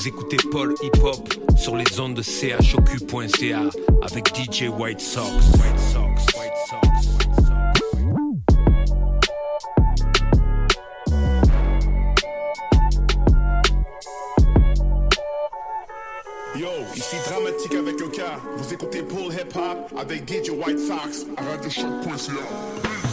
Vous écoutez Paul Hip Hop sur les ondes de chocu.ca avec DJ White Sox. White Sox. Yo, ici Dramatique avec le K. Vous écoutez Paul Hip Hop avec DJ White Sox à radiochoc.ca.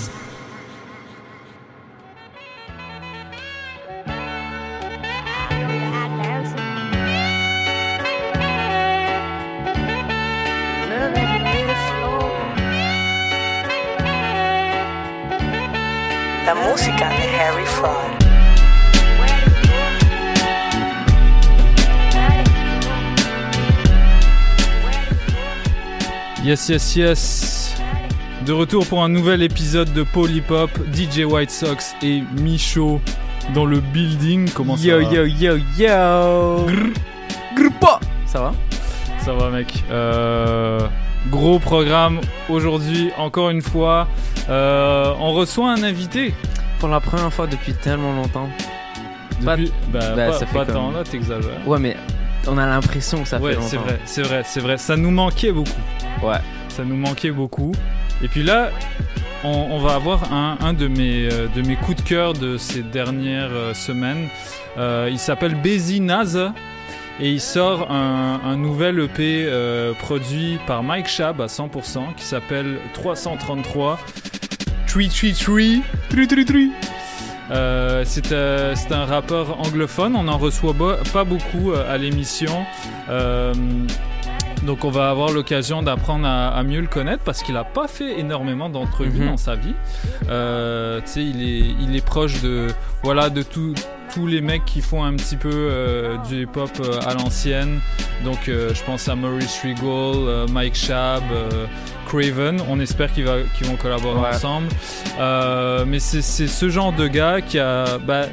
Yes, yes, yes. De retour pour un nouvel épisode de Polypop, DJ White Sox et Michaud dans le building. Comment ça Yo va? yo yo yo Grrr. Grrr. Ça va? Ça va, mec. Euh, gros programme aujourd'hui, encore une fois. Euh, on reçoit un invité. Pour la première fois depuis tellement longtemps. Depuis, bah, bah, pas, ça fait pas comme- tant, là, t'exagères. Ouais mais on a l'impression que ça ouais, fait longtemps. c'est vrai, c'est vrai, c'est vrai. Ça nous manquait beaucoup. Ouais. Ça nous manquait beaucoup. Et puis là, on, on va avoir un, un de, mes, euh, de mes coups de cœur de ces dernières euh, semaines. Euh, il s'appelle Bézi Naza. Et il sort un, un nouvel EP produit par Mike Shab à 100% qui s'appelle 333 333 333 euh, c'est euh, c'est un rappeur anglophone, on en reçoit pas beaucoup euh, à l'émission. Euh, donc on va avoir l'occasion d'apprendre à, à mieux le connaître parce qu'il a pas fait énormément d'entrevues Mhm. dans sa vie. Euh, tu sais, il est, il est proche de, voilà, de tout- tous les mecs qui font un petit peu euh, du hip-hop euh, à l'ancienne. Donc euh, je pense à Maurice Regal, euh, Mike Shab, euh, Craven. On espère qu'ils vont collaborer Ouais. ensemble. Euh, mais c'est ce genre de gars qui a... bah,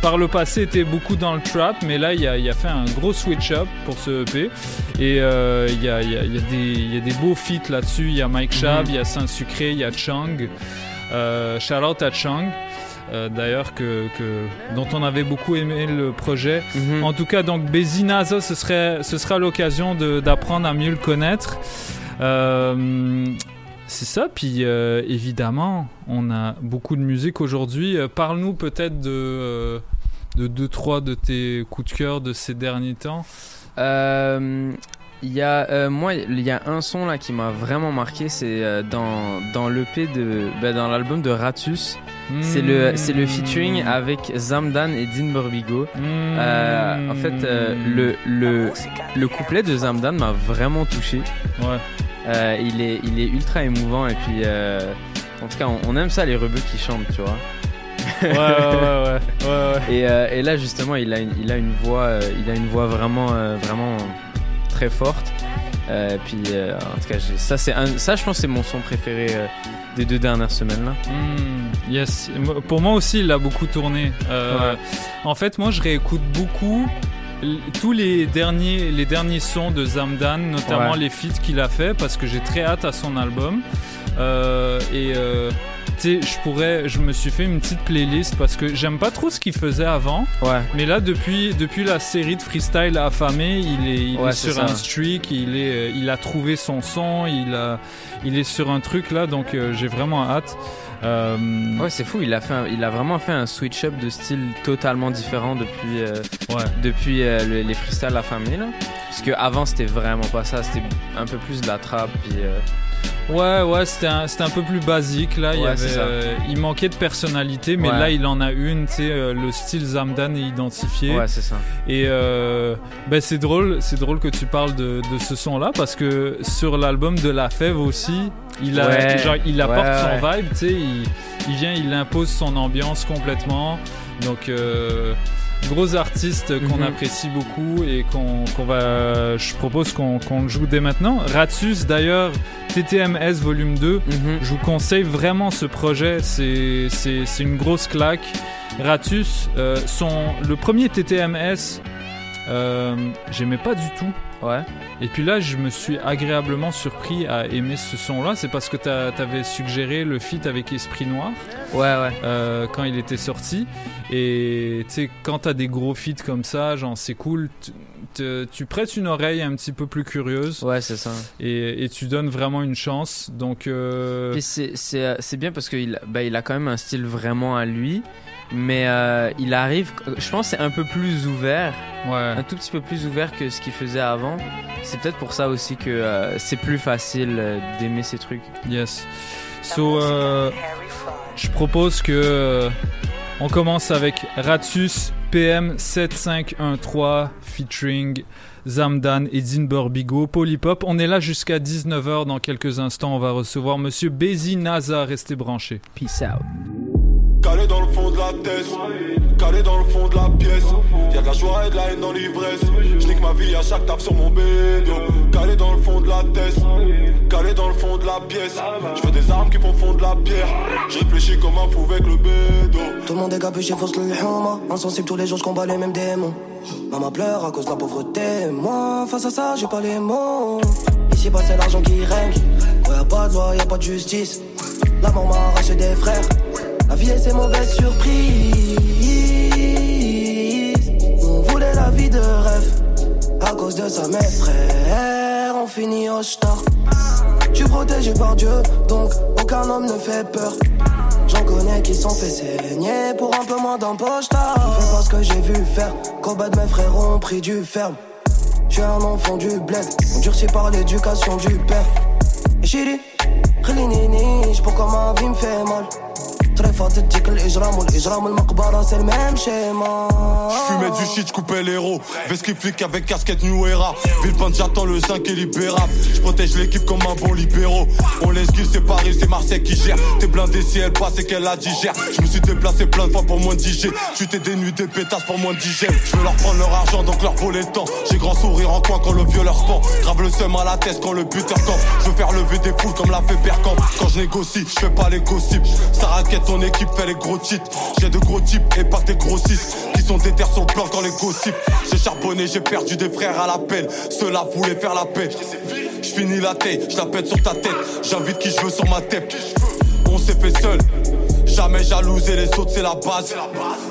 par le passé était beaucoup dans le trap, mais là il a, il a fait un gros switch up pour ce EP. Et euh, il y, a, il y a- il y a des- il y a des beaux feats là-dessus. Il y a Mike Shab, il y a Saint-Sucré, il y a Chung. Euh, shout out à Chung. euh, D'ailleurs, que, que- dont on avait beaucoup aimé le projet. Mhm. En tout cas, donc Bézinaza, ce, serait, ce sera l'occasion d'apprendre à mieux le connaître. Euh, c'est ça, puis euh, évidemment, on a beaucoup de musique aujourd'hui. Euh, Parle-nous peut-être de, de deux, trois de tes coups de cœur de ces derniers temps. Il y a euh, moi il y a un son là qui m'a vraiment marqué c'est euh, dans dans l'EP de bah, dans l'album de Ratus. C'est le c'est le featuring avec Zamdan et Dean Borbigo. Euh, en fait euh, le le le couplet de Zamdan m'a vraiment touché. Ouais. Euh, il est il est ultra émouvant et puis en tout cas on, on aime ça les rebeux qui chantent tu vois. Ouais, ouais, ouais, ouais, ouais, ouais. et, euh, et là justement il a une, il a une voix euh, il a une voix vraiment euh, vraiment très forte Euh, puis euh, en tout cas ça c'est un- ça je pense c'est mon son préféré euh, des deux dernières semaines là Hmm, yes. Pour moi aussi, il a beaucoup tourné. Euh, Ouais. En fait, moi, je réécoute beaucoup tous les derniers, les derniers sons de Zamdan, notamment Ouais. les feats qu'il a fait, parce que j'ai très hâte à son album. Et tu sais, je pourrais, je me suis fait une petite playlist parce que j'aime pas trop ce qu'il faisait avant. ouais Mais là, depuis, depuis la série de freestyle affamé, il est, il Ouais, est sur un streak, il, est, euh, il a trouvé son son, il, a, il est sur un truc là, donc euh, j'ai vraiment hâte. Euh, ouais c'est fou il a fait un- il a vraiment fait un switch up de style totalement différent depuis euh, ouais. depuis euh, le- les freestyles famille là parce que avant c'était vraiment pas ça c'était un peu plus de la trappe puis Ouais, ouais, c'était un, c'était un peu plus basique là. il, y avait, euh, il manquait de personnalité, mais Ouais. là il en a une. Tu sais, euh, le style Zamdan est identifié. ouais c'est ça Et euh, ben c'est drôle, c'est drôle que tu parles de, de ce son-là parce que sur l'album de La Fève aussi, il a, Ouais, genre, il apporte son vibe. Tu sais, il, il vient, il impose son ambiance complètement. Donc, gros artiste qu'on Mhm. apprécie beaucoup et qu'on va. Je propose qu'on le joue dès maintenant. Ratus, d'ailleurs, TTMS volume 2. Mhm. Je vous conseille vraiment ce projet, c'est une grosse claque. Ratus, euh, son, le premier TTMS, euh, j'aimais pas du tout. Ouais. Et puis là, je me suis agréablement surpris à aimer ce son-là. C'est parce que t'a- t'avais suggéré le feat avec Esprit Noir Ouais, ouais. euh, quand il était sorti. Et tu sais, quand t'as des gros feats comme ça, genre c'est cool, tu- te- tu prêtes une oreille un petit peu plus curieuse Ouais, c'est ça. et, et tu donnes vraiment une chance. Donc, euh, c'est- euh, bien parce qu'il bah, il a quand même un style vraiment à lui. Mais euh, il arrive, je pense, que c'est un peu plus ouvert, ouais. un tout petit peu plus ouvert que ce qu'il faisait avant. C'est peut-être pour ça aussi que euh, c'est plus facile euh, d'aimer ces trucs. Yes. So, euh, je propose que euh, on commence avec Ratus PM 7513 featuring Zamdan et Dinber Bigo, Polypop. On est là jusqu'à 19h. Dans quelques instants, on va recevoir Monsieur Bézi Naza. Restez branchés. Peace out. Calé dans le fond de la tête, calé dans le fond de la pièce. Y'a de la joie et de la haine dans l'ivresse. Je ma vie à chaque tape sur mon bédo. Calé dans le fond de la tête, calé dans le fond de la pièce. Je des armes qui font fondre la pierre. Je réfléchis comme un fou avec le bédo. Tout le monde est capuché, fausse le huma. Insensible tous les jours, je les mêmes démons. Maman pleure à cause de la pauvreté. Moi, face à ça, j'ai pas les mots. Ici, bas c'est l'argent qui règne. Quand y'a pas de loi, y'a pas de justice. La mort m'a arraché des frères. La vie et ses mauvaises surprises. On voulait la vie de rêve. À cause de ça, mes frères, on finit au star. Tu protégé par Dieu, donc aucun homme ne fait peur. J'en connais qui sont fait saigner pour un peu moins d'empoche. Je fais pas ce que j'ai vu faire. Combat de mes frères ont pris du ferme. J'suis un enfant du bled, endurci par l'éducation du père. Chiri, Khlinini, j'pour pourquoi ma vie me fait mal. Très tandis que l'Ijram ou l'Ijram l'Makbara c'est le même schéma. J'fumais du shit, j'coupais les rots Vesky flic avec casquette New Era. Villepinte j'attends le 5 et libérable J'protège l'équipe comme un bon libéraux. On l'esquive, c'est Paris, c'est Marseille qui gère. T'es blindé si elle passe et qu'elle la digère. Je me suis déplacé plein de fois pour moins de Tu t'es dénué des pétasses pour moins de Je veux leur prendre leur argent donc leur voler temps. J'ai grand sourire en coin quand le vieux leur pend. Grave le seum à la tête quand le buteur camp Je veux faire lever des poules comme l'a fait Bergkamp. Quand je négocie, je fais pas les gossips. Ça raquette ton équipe, fait les gros titres. J'ai de gros types et pas des grossistes. Qui sont déter sur le plan quand les gossips. J'ai charbonné, j'ai perdu des frères à la peine. Ceux-là faire la paix. J'finis la tête, j'la pète sur ta tête. J'invite qui je veux sur ma tête. On s'est fait seul. Jamais jalousé les autres, c'est la base.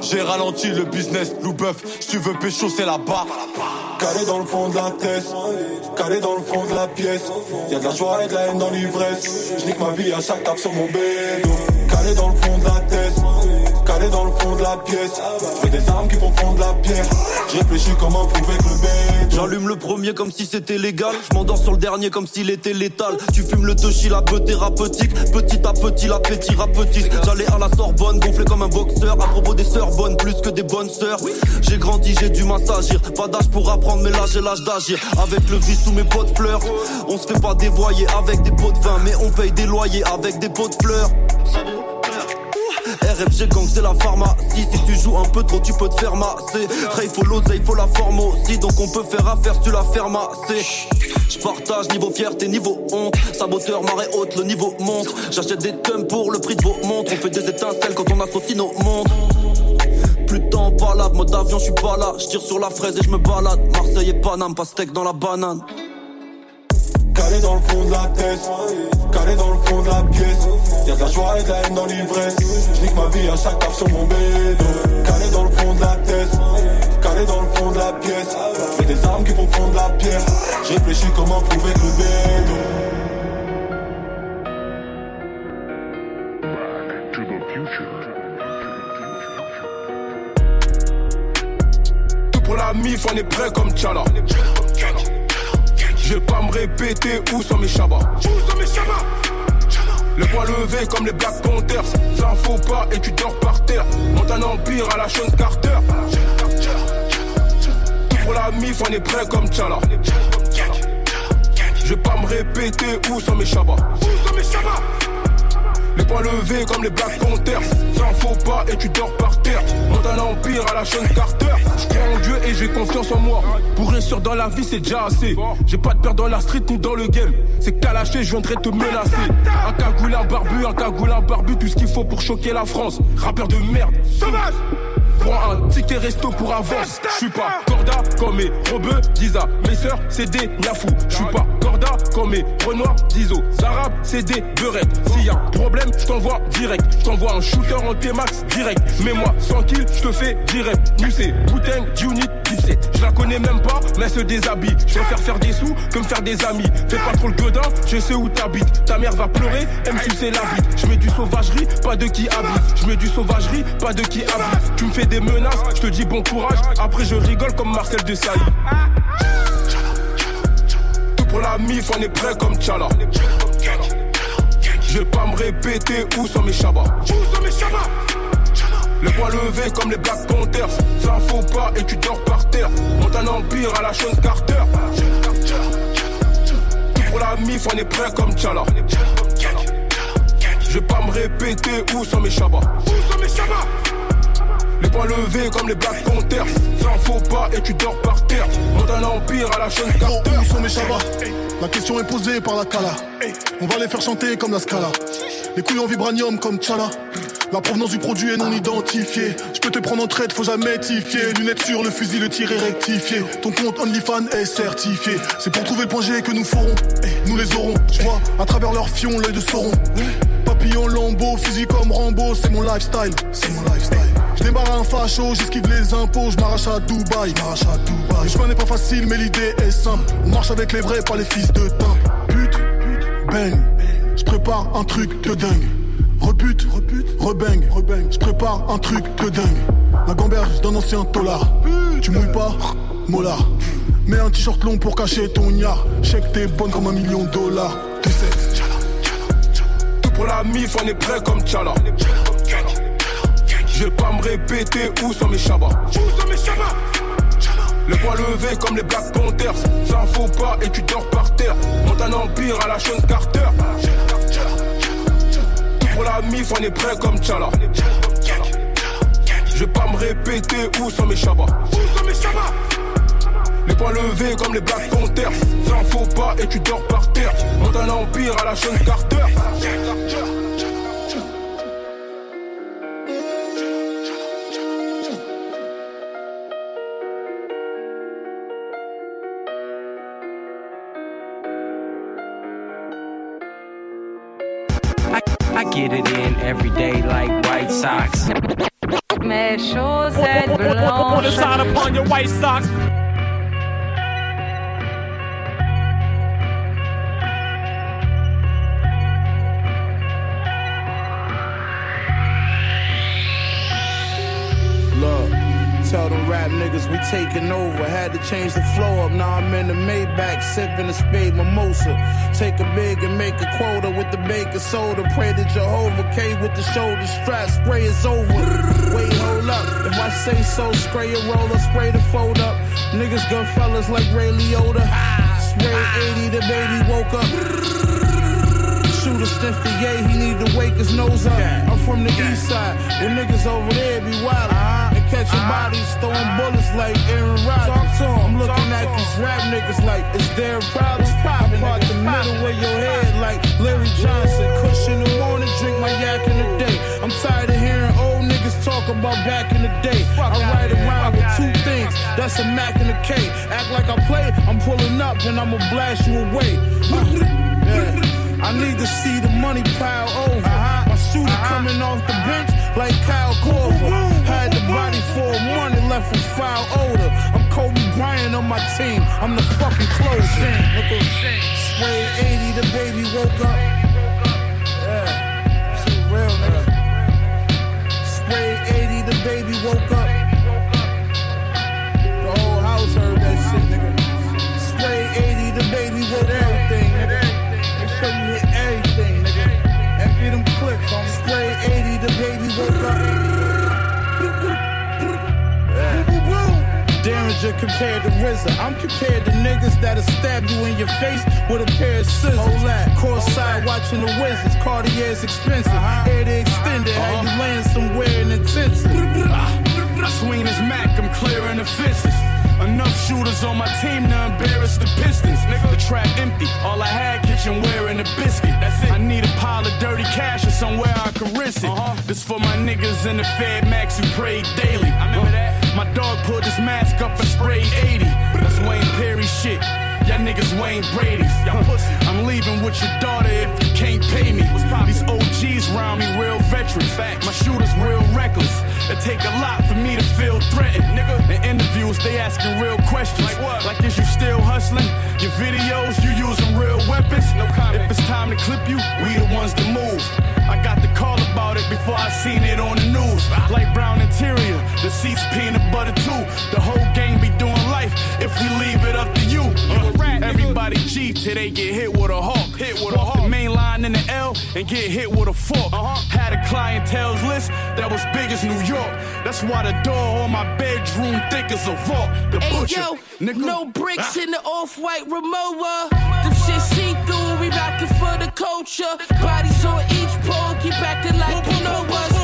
J'ai ralenti le business, loup bœuf. Si tu veux pécho, c'est là-bas. Calé dans le fond de la tête, calé dans le fond de la pièce. Y'a de la joie et de la haine dans l'ivresse. Je nique ma vie à chaque tape sur mon bédo. Calé dans le fond de la tête, calé dans le fond de la pièce. Veux des armes qui font fondre la pierre. Je réfléchis comme un fou avec le bédo. J'allume le premier comme si c'était légal. Je m'endors sur le dernier comme s'il était létal. Tu fumes le touchy, la peu thérapeutique. Petit à petit, l'appétit rapetisse. J'allais à la Sorbonne, gonflé comme un boxeur. À propos des sœurs bonnes, plus que des bonnes sœurs. J'ai grandi, j'ai dû m'assagir. Pas d'âge pour apprendre, mais là j'ai l'âge d'agir. Avec le vice, tous mes potes fleurs. On se fait pas dévoyer avec des pots de vin, mais on paye des loyers avec des pots de fleurs. RFG gang c'est la pharmacie. Si tu joues un peu trop tu peux te faire masser. Ray faut l'oseille faut la forme aussi. Donc on peut faire affaire si tu la fermes Je partage niveau fierté niveau honte. Saboteur marée haute le niveau monte. J'achète des tums pour le prix de vos montres. On fait des étincelles quand on associe nos montres. Plus de temps balade, mode avion, je suis pas là. Je tire sur la fraise et je me balade. Marseille et Paname, pas steak dans la banane. Calé dans le fond de la tête, calé dans le fond de la pièce. Y'a de la joie et de la haine dans l'ivresse. Je nique ma vie à chaque tape sur mon bédo. Calé dans le fond de la tête, calé dans le fond de la pièce. Veux des armes qui font fondre la pierre. Je réfléchis comment avec le bédo. Tout pour la mif, on est prêt comme Tchala. Je vais pas me répéter où sont mes chabas. Le poing levé comme les Black Panthers. Ça en faut pas et tu dors par terre. Monte un empire à la Sean Carter. Tout pour la mif, on est prêt comme Tchala. Je vais pas me répéter où sont mes chabas. Les poings levés comme les Black Panthers. Fais un faux pas et tu dors par terre. Monte un empire à la chaîne Carter. Je crois en Dieu et j'ai confiance en moi. Pour réussir dans la vie, c'est déjà assez. J'ai pas de peur dans la street ni dans le game. C'est lâché, je viendrai te menacer. Un cagoulin barbu, un cagoulin barbu, tout ce qu'il faut pour choquer la France. Rappeur de merde. Sauvage! Prends un ticket resto pour avance. Je suis pas corda comme mes rebeux, Disa. Mes sœurs, c'est des niafous. Je suis pas corda comme mes renois, Dizo. Arabes, c'est des beurettes. S'il y a problème, je t'envoie direct. Je t'envoie un shooter en T-Max direct. Mais moi, 100 kills, je te fais direct. Nous, c'est Bouteng, Unit, 17. Je la connais même pas, mais se déshabille. Je préfère faire des sous que me faire des amis. Fais pas trop le godin, je sais où t'habites. Ta mère va pleurer, elle me sucer la bite. Je mets du sauvagerie, pas de qui habite. Je mets du sauvagerie, pas de qui habite. Tu me fais des menaces, je te dis bon courage. Après, je rigole comme Marcel de Sailly. Tout pour la mif, on est prêt comme Tchala. Je vais pas me répéter où sont mes chabas. Où sont mes chabas le poing levé comme les Black Panthers. Fais un faux pas et tu dors par terre. Monte un empire à la chaîne Carter. Tout pour la mif, on est prêt comme Tchala. Je vais pas me répéter où sont mes chabas. Où sont mes chabas les poings levés comme les Black Panthers. Fais un faux pas et tu dors par terre. Monte un empire à la chaîne Carter. Où sont mes chabas La question est posée par la Kala. On va les faire chanter comme la Scala. Les couilles en vibranium comme Tchala. La provenance du produit est non identifiée. Je peux te prendre en traite, faut jamais tifier. Lunettes sur le fusil, le tir est rectifié. Ton compte OnlyFans est certifié. C'est pour trouver le point que nous ferons. Nous les aurons. Je vois à travers leur fion l'œil de Sauron. Papillon lambeau, fusil comme Rambo, c'est mon lifestyle. C'est mon lifestyle. Je démarre un facho, j'esquive les impôts, je m'arrache à Dubaï. Je à Dubaï. Le chemin n'est pas facile, mais l'idée est simple. On marche avec les vrais, pas les fils de teint. Pute, bang. Je prépare un truc de dingue. Repute, repute, rebang, rebang. Je prépare un truc de dingue. La gamberge d'un ancien tolard. Tu mouilles pas, mola. Mets un t-shirt long pour cacher ton yard. Check t'es bonne comme un million de dollars. Tu sais, Tout pour la mif, on est prêt comme Tchala. Je vais pas me répéter où sont mes chabas. Où sont mes chabas le poing levé comme les Black Panthers. Un faux pas et tu dors par terre. Monte un empire à la chaîne Carter. Pour la mif, on est prêt comme Tchala. Je vais pas me répéter où sont mes chabas. Où sont mes les poings levés comme les Black Panthers. Fais un faux pas et tu dors par terre. Monte un empire à la chaîne Carter. Every day like White Sox. Mes chaussettes blanches. Put a sign upon your white socks. Tell them rap niggas we taking over. Had to change the flow up. Now I'm in the Maybach, sipping a spade mimosa. Take a big and make a quota with the baking soda. Pray to Jehovah K with the shoulder strap. Spray is over. Wait, hold up. If I say so, spray a roller, spray the fold up. Niggas gun fellas like Ray Liotta. Spray 80, the baby woke up. Shooter sniff the yay, he need to wake his nose up. I'm from the east side, where niggas over there be wild. Uh-huh. Catching bodies, throwing bullets like Aaron Rodgers. I'm looking at these rap niggas like, is there a problem? I part the middle of your head like Larry Johnson. Kush in the morning, drink my yak in the day. I'm tired of hearing old niggas talk about back in the day. I ride around with two things, that's a Mac and a K. Act like I play, I'm pulling up and I'ma blast you away. Yeah. I need to see the money pile over. My shooter coming off the bench like Kyle Korver. Body for money left with foul odor. I'm Kobe Bryant on my team. I'm the fucking closing. Spray 80, the baby woke up. Yeah, shit real nigga. Spray 80, the baby woke up. The whole house heard that shit, nigga. Spray 80, the baby woke. Everything, nigga. Sure you hit everything, nigga. Empty them clips on spray 80, the baby woke up. Darren compared to RZA. I'm compared to niggas that'll stab you in your face with a pair of scissors. Hold that. Course side watching the Wizards. Cartier's expensive. Uh-huh. Hair to extend it. How uh-huh. you land somewhere in intensive. Ah, Swing this Mac, I'm clearing the fences. Enough shooters on my team to embarrass the Pistons. Nigga, the trap empty. All I had kitchenware and a biscuit. That's it. I need a pile of dirty cash or somewhere I can rinse it. Uh-huh. This for my niggas in the Fed Max who prayed daily. I remember that. My dog pulled his mask up and sprayed 80. That's Wayne Perry shit. Y'all niggas Wayne Brady's. Y'all pussy. I'm leaving with your daughter if you can't pay me. These OGs round me real veterans. My shooters real reckless. It take a lot for me to feel threatened. Nigga, in interviews they asking real questions. Like what? Like is you still hustling? Your videos, you using real weapons? No comment. If it's time to clip you, we the ones to move. I got the call about it before I seen it on the news. Light brown interior, the seats peanut butter too. The whole gang be doing life if we leave it up to everybody G till they get hit with a hawk. Hit with Walk a hawk. the main line in the L and get hit with a fork. Uh-huh. Had a clientele's list that was big as New York. That's why the door on my bedroom thick as a vault. The Hey butcher, yo, nigga. no bricks Ah. in the off-white Rimowa. Them shit see through, we rockin' for the culture. Bodies on each pole, keep acting like you know us.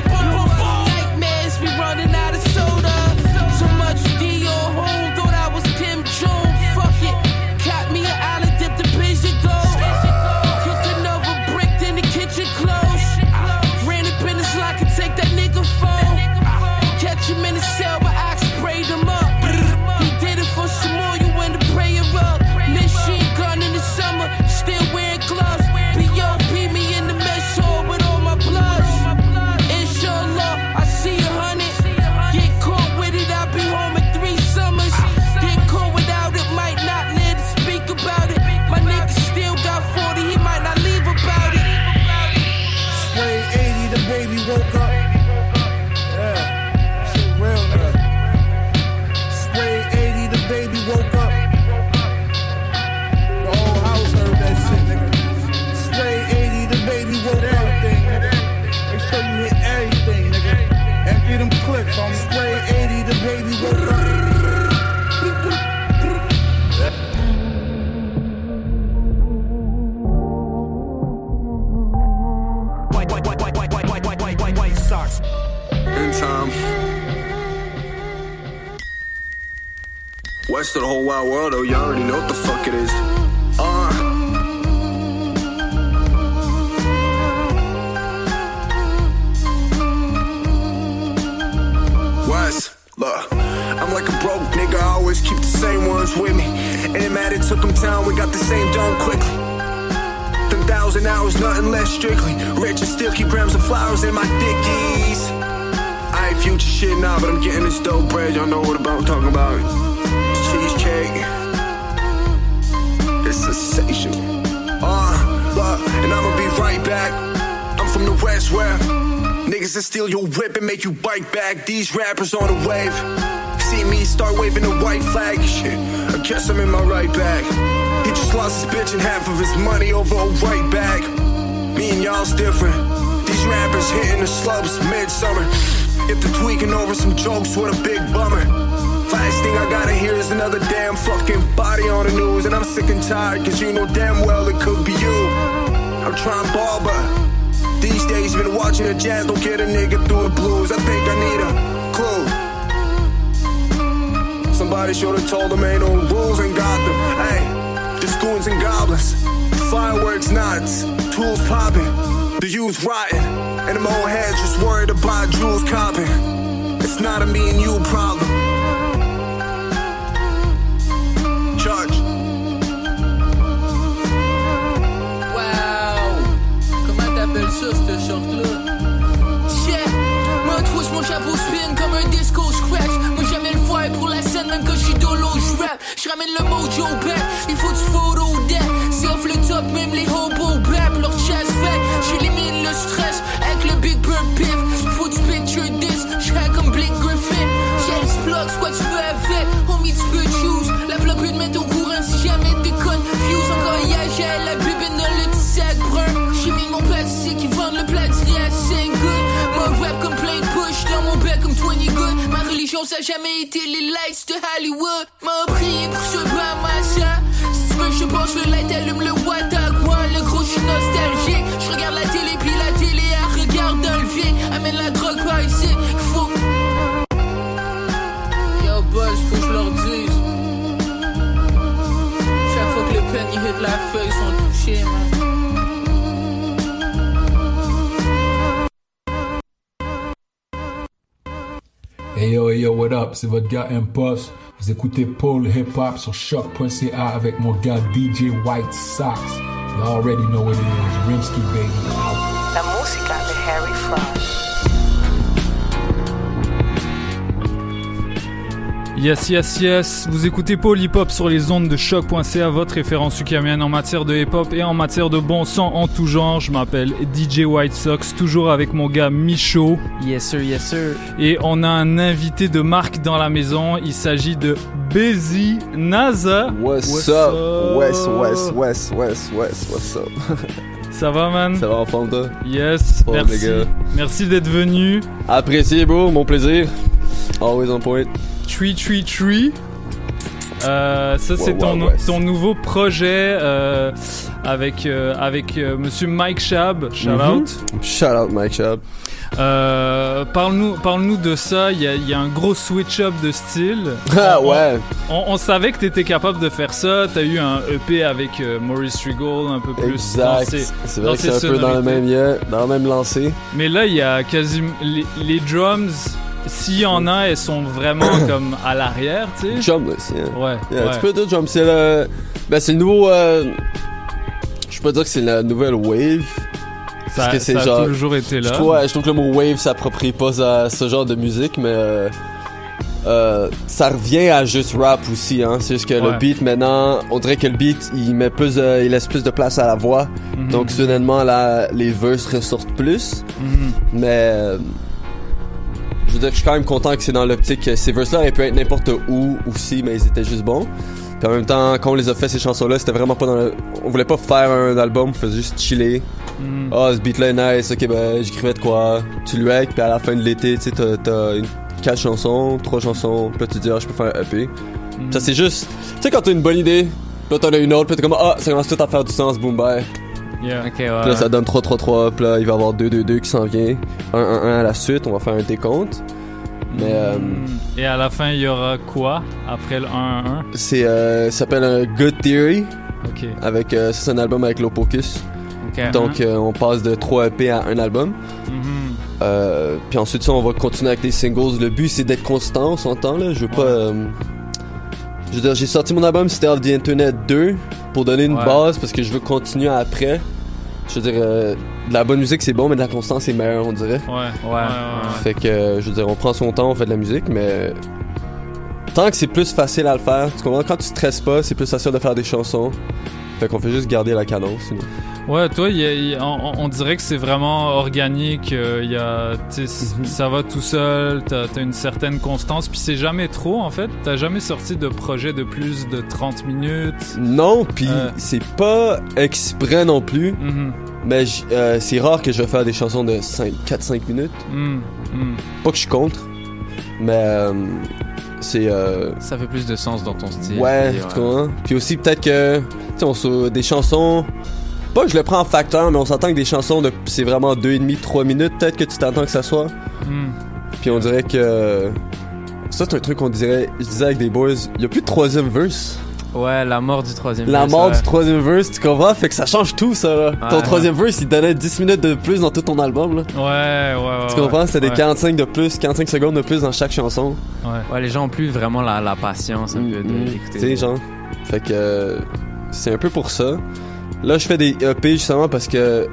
West of the whole wide world, oh, you already know what the fuck it is. Uh. Look, I'm like a broke nigga, I always keep the same ones with me. And it mattered, took them down, we got the same done quickly. Them thousand hours, nothing less strictly. Rich and still keep grams of flowers in my dickies. I ain't future shit now, but I'm getting this dope bread. Y'all know what about, I'm talking about. And I'ma be right back. I'm from the West where niggas that steal your whip and make you bite back. These rappers on the wave. See me start waving a white flag. Shit, I guess I'm in my right bag. He just lost his bitch and half of his money over a right bag. Me and y'all's different. These rappers hitting the slopes midsummer. If they're tweaking over some jokes, what a big bummer. Last thing I gotta hear is another damn fucking body on the news. And I'm sick and tired, cause you know damn well it could be you. I'm trying ball, but these days been watching the jazz, don't get a nigga through the blues. I think I need a clue. Somebody should've told them ain't no rules in Gotham. Hey, just goons and goblins. Fireworks knots, tools popping, the youth rotting, and them old heads just worried about jewels copping. It's not a me and you problem. J'rap. J'ramène le mojo back, il faut du photo deck. C'est off le top, même les hobos bap, ça a jamais été les lights de Hollywood. M'a prié pour ce Bamassa. Si tu je pense le light, allume le Watagua. Le gros, je suis nostalgique. Je regarde la télé, puis la télé, elle regarde dans le. Amène la drogue par ici. Faut. Yo, boss, faut que je leur dise. Chaque fois que le penny hit la feuille, ils sont touchés, man. Hey yo, hey yo, what up? C'est votre gars Impost. Vous écoutez Paul Hip Hop sur choc.ca avec mon gars DJ White Sox. You already know what it is. Rimsky baby. La música de Harry Fraud. Yes, yes, yes. Vous écoutez Paul Hip Hop sur les ondes de choc.ca, votre référence ukamienne en matière de hip hop et en matière de bon sang en tout genre. Je m'appelle DJ White Sox, toujours avec mon gars Michaud. Yes, sir, yes, sir. Et on a un invité de marque dans la maison. Il s'agit de Bézi Naza. What's, up? West, West, West, West, West, what's up? Ça va, man? Ça va en forme, toi? Yes, Forme, merci. les gars? Merci d'être venu. Apprécié, bro, mon plaisir. Always on point. Tree Tree Tree. Euh, ça, c'est ton, wow, ton nouveau projet euh, avec, euh, avec euh, monsieur Mike Shab. Shout Mhm. out. Shout out, Mike Shab. Parle-nous, parle-nous de ça. Il y a, il y a un gros switch-up de style. Ah On- ouais. On, on savait que tu étais capable de faire ça. Tu as eu un EP avec Maurice Regal, un peu plus Exact. C'est vrai que c'est un peu dans le même, dans le même lancé. Mais là, il y a quasiment. Les, les drums, s'il y en a, elles sont vraiment comme à l'arrière, tu sais. Drumless, yeah. Ouais. Yeah, ouais. Tu peux dire drum, c'est le. Ben, c'est le nouveau. euh, Je peux dire que c'est la nouvelle wave. Ça- Parce que c'est ça a genre. toujours été là. Je trouve, ouais, je trouve que le mot wave s'approprie pas à ce genre de musique, mais. euh, euh, ça revient à juste rap aussi, hein. C'est juste que Ouais. le beat maintenant, on dirait que le beat, il met plus, de- il laisse plus de place à la voix. Mhm. Donc soudainement, là, les verses ressortent plus. Mhm. Mais veux dire que je suis quand même content que c'est dans l'optique que ces verses-là auraient pu être n'importe où aussi, mais ils étaient juste bons. Puis en même temps, quand on les a fait ces chansons-là, c'était vraiment pas dans le... On voulait pas faire un album, on faisait juste chiller. Mhm. Ah, ce beat-là est nice, ok, ben j'écrivais de quoi. Tu le hack, puis à la fin de l'été, tu sais, t'as, une, quatre chansons, trois chansons, puis là tu te dis, ah, je peux faire un EP. Ça, c'est juste. Tu sais, quand t'as une bonne idée, puis là t'en as une autre, puis t'es comme, ah, ça commence tout à faire du sens, boom, bye. Yeah. Ok, Puis ouais. là, ça donne 3-3-3, puis là, il va y avoir 2-2-2 qui s'en vient. 1-1-1 à la suite, on va faire un décompte. Mais euh, Et à la fin, il y aura quoi après le 1-1 c'est, euh, ça s'appelle un Good Theory. Ok. Avec, euh, c'est un album avec Lopocus. Ok. Donc, euh, on passe de 3 EP à un album. Mhm. Euh, puis ensuite, ça, on va continuer avec des singles. Le but, c'est d'être constant, on s'entend, là. Je veux pas. euh, je veux dire, j'ai sorti mon album C'était of the Internet 2 pour donner une Ouais. base parce que je veux continuer après. Je veux dire, euh, de la bonne musique, c'est bon, mais de la constance, c'est meilleur, on dirait. Ouais. Ouais. Ouais. ouais, Fait que, euh, je veux dire, on prend son temps, on fait de la musique, mais tant que c'est plus facile à le faire, tu comprends? Quand tu stresses pas, c'est plus facile de faire des chansons. Fait qu'on fait juste garder la cadence. sinon. Ouais, toi, il y a- il y a- on, on dirait que c'est vraiment organique. euh, Il y a, Mhm. ça va tout seul. T'as as une certaine constance. Puis c'est jamais trop, en fait. T'as jamais sorti de projet de plus de 30 minutes. Non, puis Euh. c'est pas exprès non plus, Mhm. mais euh, c'est rare que je vais faire des chansons de 4-5 minutes. Mhm. Mhm. Pas que je suis contre, mais euh, c'est. euh, Ça fait plus de sens dans ton style. Ouais, comprends? Puis aussi, peut-être que, tu sais, on des chansons, pas que je le prends en facteur, mais on s'entend que des chansons de, c'est vraiment 2,5, 3 minutes, peut-être que tu t'attends que ça soit. Mhm. Puis on dirait que, ça c'est un truc qu'on dirait, je disais avec des boys, il y a plus de troisième verse. Ouais, la mort du troisième La verse, mort ouais. du troisième verse, tu comprends? Fait que ça change tout, ça, là. Ton Ouais. troisième verse, il donnait 10 minutes de plus dans tout ton album, là. Ouais, ouais, ouais. Tu comprends? C'était des ouais. 45 de plus, 45 secondes de plus dans chaque chanson. Ouais. Ouais, les gens ont plus vraiment la, la patience un peu de- Mm, d'écouter. Tu sais, genre. Fait que euh, c'est un peu pour ça. Là, je fais des EP justement parce que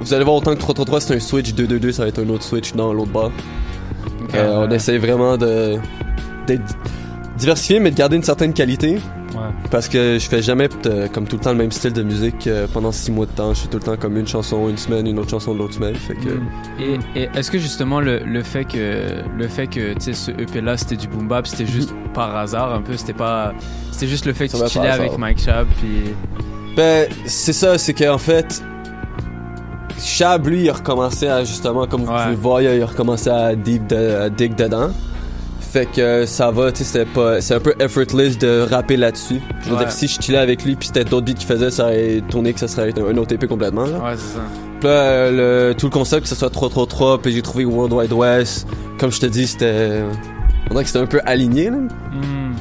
vous allez voir autant que 333 c'est un switch 222, ça va être un autre switch dans l'autre bar. Euh, on essaie vraiment de d'être diversifié mais de garder une certaine qualité Ouais. parce que je fais jamais euh, comme tout le temps le même style de musique euh, pendant six mois de temps. Je fais tout le temps comme une chanson une semaine, une autre chanson l'autre semaine. Fait que Mhm. Et, et est-ce que justement le, le fait que le fait que tu sais ce EP là c'était du boom bap c'était juste par hasard un peu? C'était pas c'était juste le fait que Ça tu chillais avec. Mike Shab puis Ben, c'est ça, c'est qu'en fait, Chab, lui, il a recommencé à, justement, comme vous Ouais. pouvez le voir, il a, recommencé à, deep de- à dig dedans. Fait que ça va, tu sais, c'était pas. C'est un peu effortless de rapper là-dessus. Je veux Ouais. dire, si je chillais avec lui, puis c'était d'autres beats qu'il faisait, ça aurait tourné que ça serait un autre EP complètement, là. Ouais, c'est ça. Puis là, euh, le, tout le concept, que ce soit 333, puis j'ai trouvé World Wide West. Comme je te dis, c'était. On dirait que c'était un peu aligné, là. Hmm.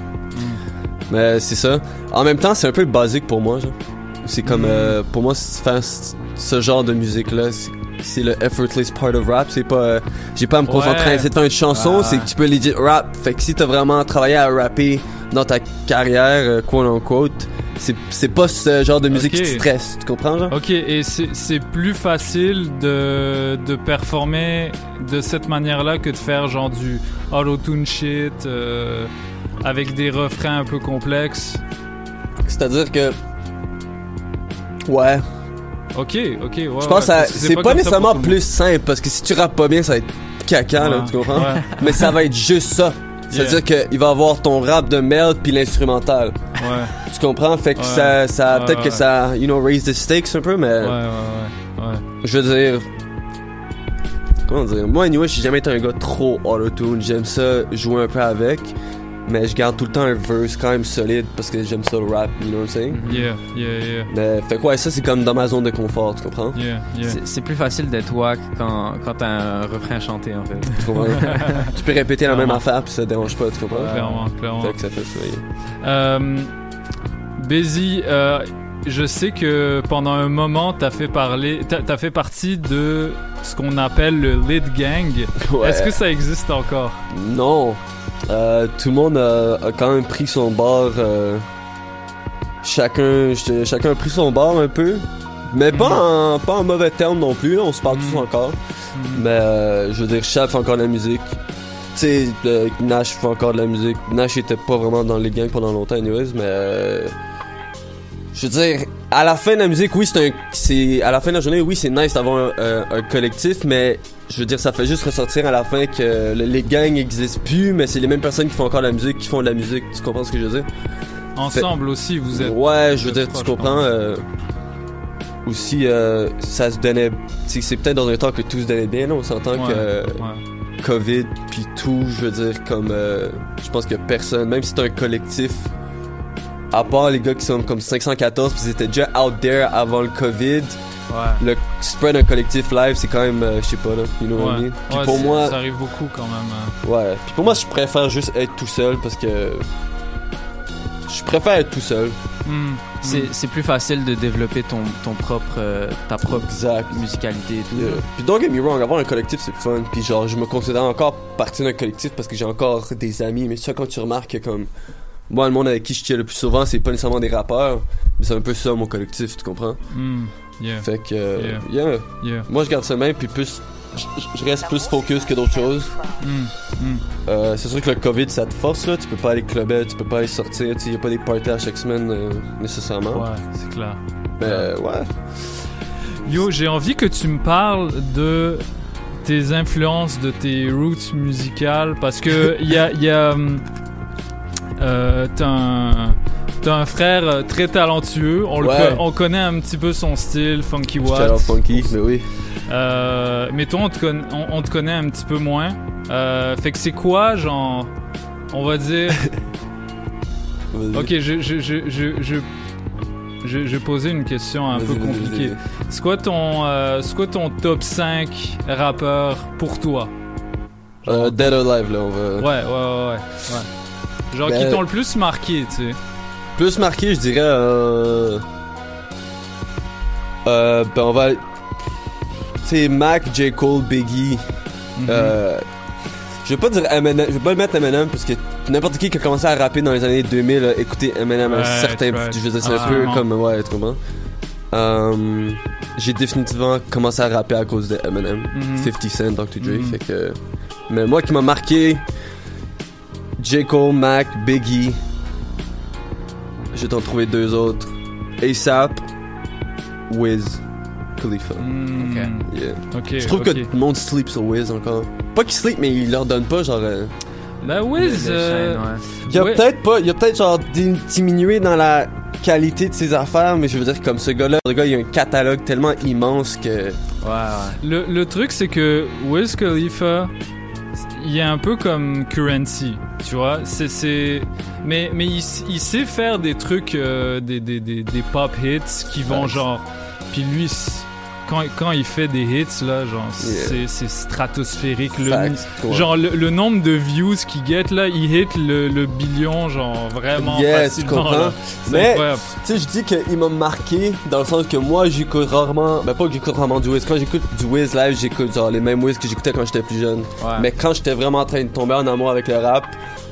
Mais c'est ça. En même temps, c'est un peu basique pour moi, genre. C'est comme. Mm. euh, pour moi, faire ce genre de musique-là, c'est- c'est le effortless part of rap. C'est pas. euh, j'ai pas à me concentrer Ouais. à essayer de faire une chanson, Ouais. c'est que tu peux legit rap. Fait que si t'as vraiment travaillé à rapper dans ta carrière, euh, quote unquote, c'est c'est pas ce genre de musique qui te stresse. Tu comprends, genre? Ok, et c'est c'est plus facile de, de performer de cette manière-là que de faire genre du auto-tune shit euh, avec des refrains un peu complexes. C'est-à-dire que. Ouais. Ok, ok, ouais. Je pense que c'est pas, nécessairement plus simple parce que si tu rappes pas bien, ça va être caca, là, tu comprends? Ouais. Mais ça va être juste ça. C'est-à-dire qu'il va avoir ton rap de merde puis l'instrumental. Ouais. Tu comprends? Fait que ça, peut-être que ça, you know, raise the stakes un peu, mais. Ouais, ouais, ouais. ouais. Je veux dire. Comment dire? Moi, anyway, j'ai jamais été un gars trop auto-tune. J'aime ça jouer un peu avec. Mais je garde tout le temps un verse quand même solide parce que j'aime ça le rap, you know what I'm saying? Yeah, yeah, yeah. Mais fait quoi, ça c'est comme dans ma zone de confort, tu comprends? Yeah, yeah. C'est- plus facile d'être wack quand, quand t'as un refrain chanté en fait. Tu comprends? tu peux répéter la même Clairement. affaire puis ça te dérange pas, tu comprends? Clairement, clairement. Fait que ça fait ça, yeah. Euh, Bézi, euh, je sais que pendant un moment, t'as fait parler, t'as t'as fait partie de ce qu'on appelle le lead gang. Ouais. Est-ce que ça existe encore? Non. Euh, tout le monde a, a quand même pris son bord. euh, chacun, a pris son bord un peu. Mais pas, en, pas en mauvais termes non plus. On se parle tous encore. Mais euh, je veux dire, Chap fait encore de la musique. Tu sais, Nash fait encore de la musique. Nash était pas vraiment dans les gangs pendant longtemps, anyways, mais. je veux dire, à la fin de la musique, oui, c'est un. À la fin de la journée, oui, c'est nice d'avoir un, un- un collectif, mais je veux dire, ça fait juste ressortir à la fin que le- les gangs n'existent plus, mais c'est les mêmes personnes qui font encore de la musique, qui font de la musique. Tu comprends ce que je veux dire? Ensemble aussi, vous êtes. Ouais, je veux dire, tu comprends. euh, aussi, euh, ça se donnait. C'est peut-être dans un temps que tout se donnait bien, là, on s'entend Ouais, que. euh, ouais. COVID, puis tout, je veux dire, comme. euh, je pense que personne, même si c'est un collectif, à part les gars qui sont comme 514, puis ils étaient déjà out there avant le COVID. Le spread d'un collectif live, c'est quand même, euh, je sais pas, là, you know what I mean? Puis Ouais, pour moi. ça arrive beaucoup quand même. euh. Ouais. Puis pour moi, je préfère juste être tout seul parce que. Je préfère être tout seul. Hmm. C'est plus facile de développer ton, ton propre, euh, ta propre musicalité et tout. Yeah. Puis don't get me wrong, avoir un collectif c'est fun. Puis genre, je me considère encore partie d'un collectif parce que j'ai encore des amis. Mais ça, quand tu remarques que comme. Moi, le monde avec qui je chill le plus souvent, c'est pas nécessairement des rappeurs. Mais c'est un peu ça mon collectif, tu comprends? Hmm. Yeah. Fait que. euh, Yeah. Moi, je garde ça même, puis plus. je- reste plus focus que d'autres choses. Hmm. Hmm. Euh, c'est sûr que le COVID, ça te force, là. Tu peux pas aller clubber, tu peux pas aller sortir. Tu sais, y a pas des parties à chaque semaine, euh, nécessairement. Ouais, c'est clair. Mais euh, ouais. Yo, j'ai envie que tu me parles de tes influences, de tes roots musicales, parce que il y a, il y a hum, euh, t'as un, frère euh, très talentueux. On, Ouais. co- on connaît un petit peu son style, Funky Watts. Funky, mais oui. Euh, mais toi, on te, conna- on, on te connaît un petit peu moins. Euh, fait que c'est quoi, genre, on va dire. Ok, je, je, je, posais une question un peu compliquée. C'est quoi, ton, quoi ton top 5 rappeurs pour toi? Euh, Dead or Alive, là, on va. Ouais, ouais, ouais, ouais. ouais. Genre Ben- qui t'ont le plus marqué, tu sais? Plus marqué, je dirais. Euh... Euh, ben, on va. Tu sais, Mac, J. Cole, Biggie. Mhm. Euh. Je vais pas dire Eminem, je vais pas le mettre Eminem parce que n'importe qui qui a commencé à rapper dans les années 2000 a écouté Eminem à un Ouais, certain. Je veux dire, c'est un peu Absolument. comme. Ouais, comprends? Euh, J'ai définitivement commencé à rapper à cause de Eminem, Mhm. 50 Cent, Dr. Dre. Mhm. Fait que. Mais moi qui m'a marqué, J. Cole, Mac, Biggie. Je vais t'en trouver deux autres. ASAP, Wiz, Khalifa. Hmm, Yeah. Je trouve ok. que tout le monde sleep sur Wiz encore. Pas qu'il sleep, mais il leur donne pas genre. euh, La Wiz. Euh, ouais. Il a peut-être pas, il a peut-être genre dim- diminué dans la qualité de ses affaires, mais je veux dire comme ce gars-là, le gars il a un catalogue tellement immense que. Ouais, ouais. Le, le truc, c'est que Wiz Khalifa, il est un peu comme Currency, tu vois. C'est, c'est, mais, mais il, sait faire des trucs, euh, des, des, des, des pop hits qui vont genre. Puis lui, quand, quand il fait des hits, là, genre, c'est, c'est stratosphérique. Le, genre, le, le nombre de views qu'il get, là, il hit le, le billion, genre, vraiment facilement. là. Mais, incroyable. tu sais, je dis qu'il m'a marqué dans le sens que moi, j'écoute rarement, ben pas que j'écoute rarement du Wiz. Quand j'écoute du Wiz live, j'écoute genre les mêmes Wiz que j'écoutais quand j'étais plus jeune. Ouais. Mais quand j'étais vraiment en train de tomber en amour avec le rap,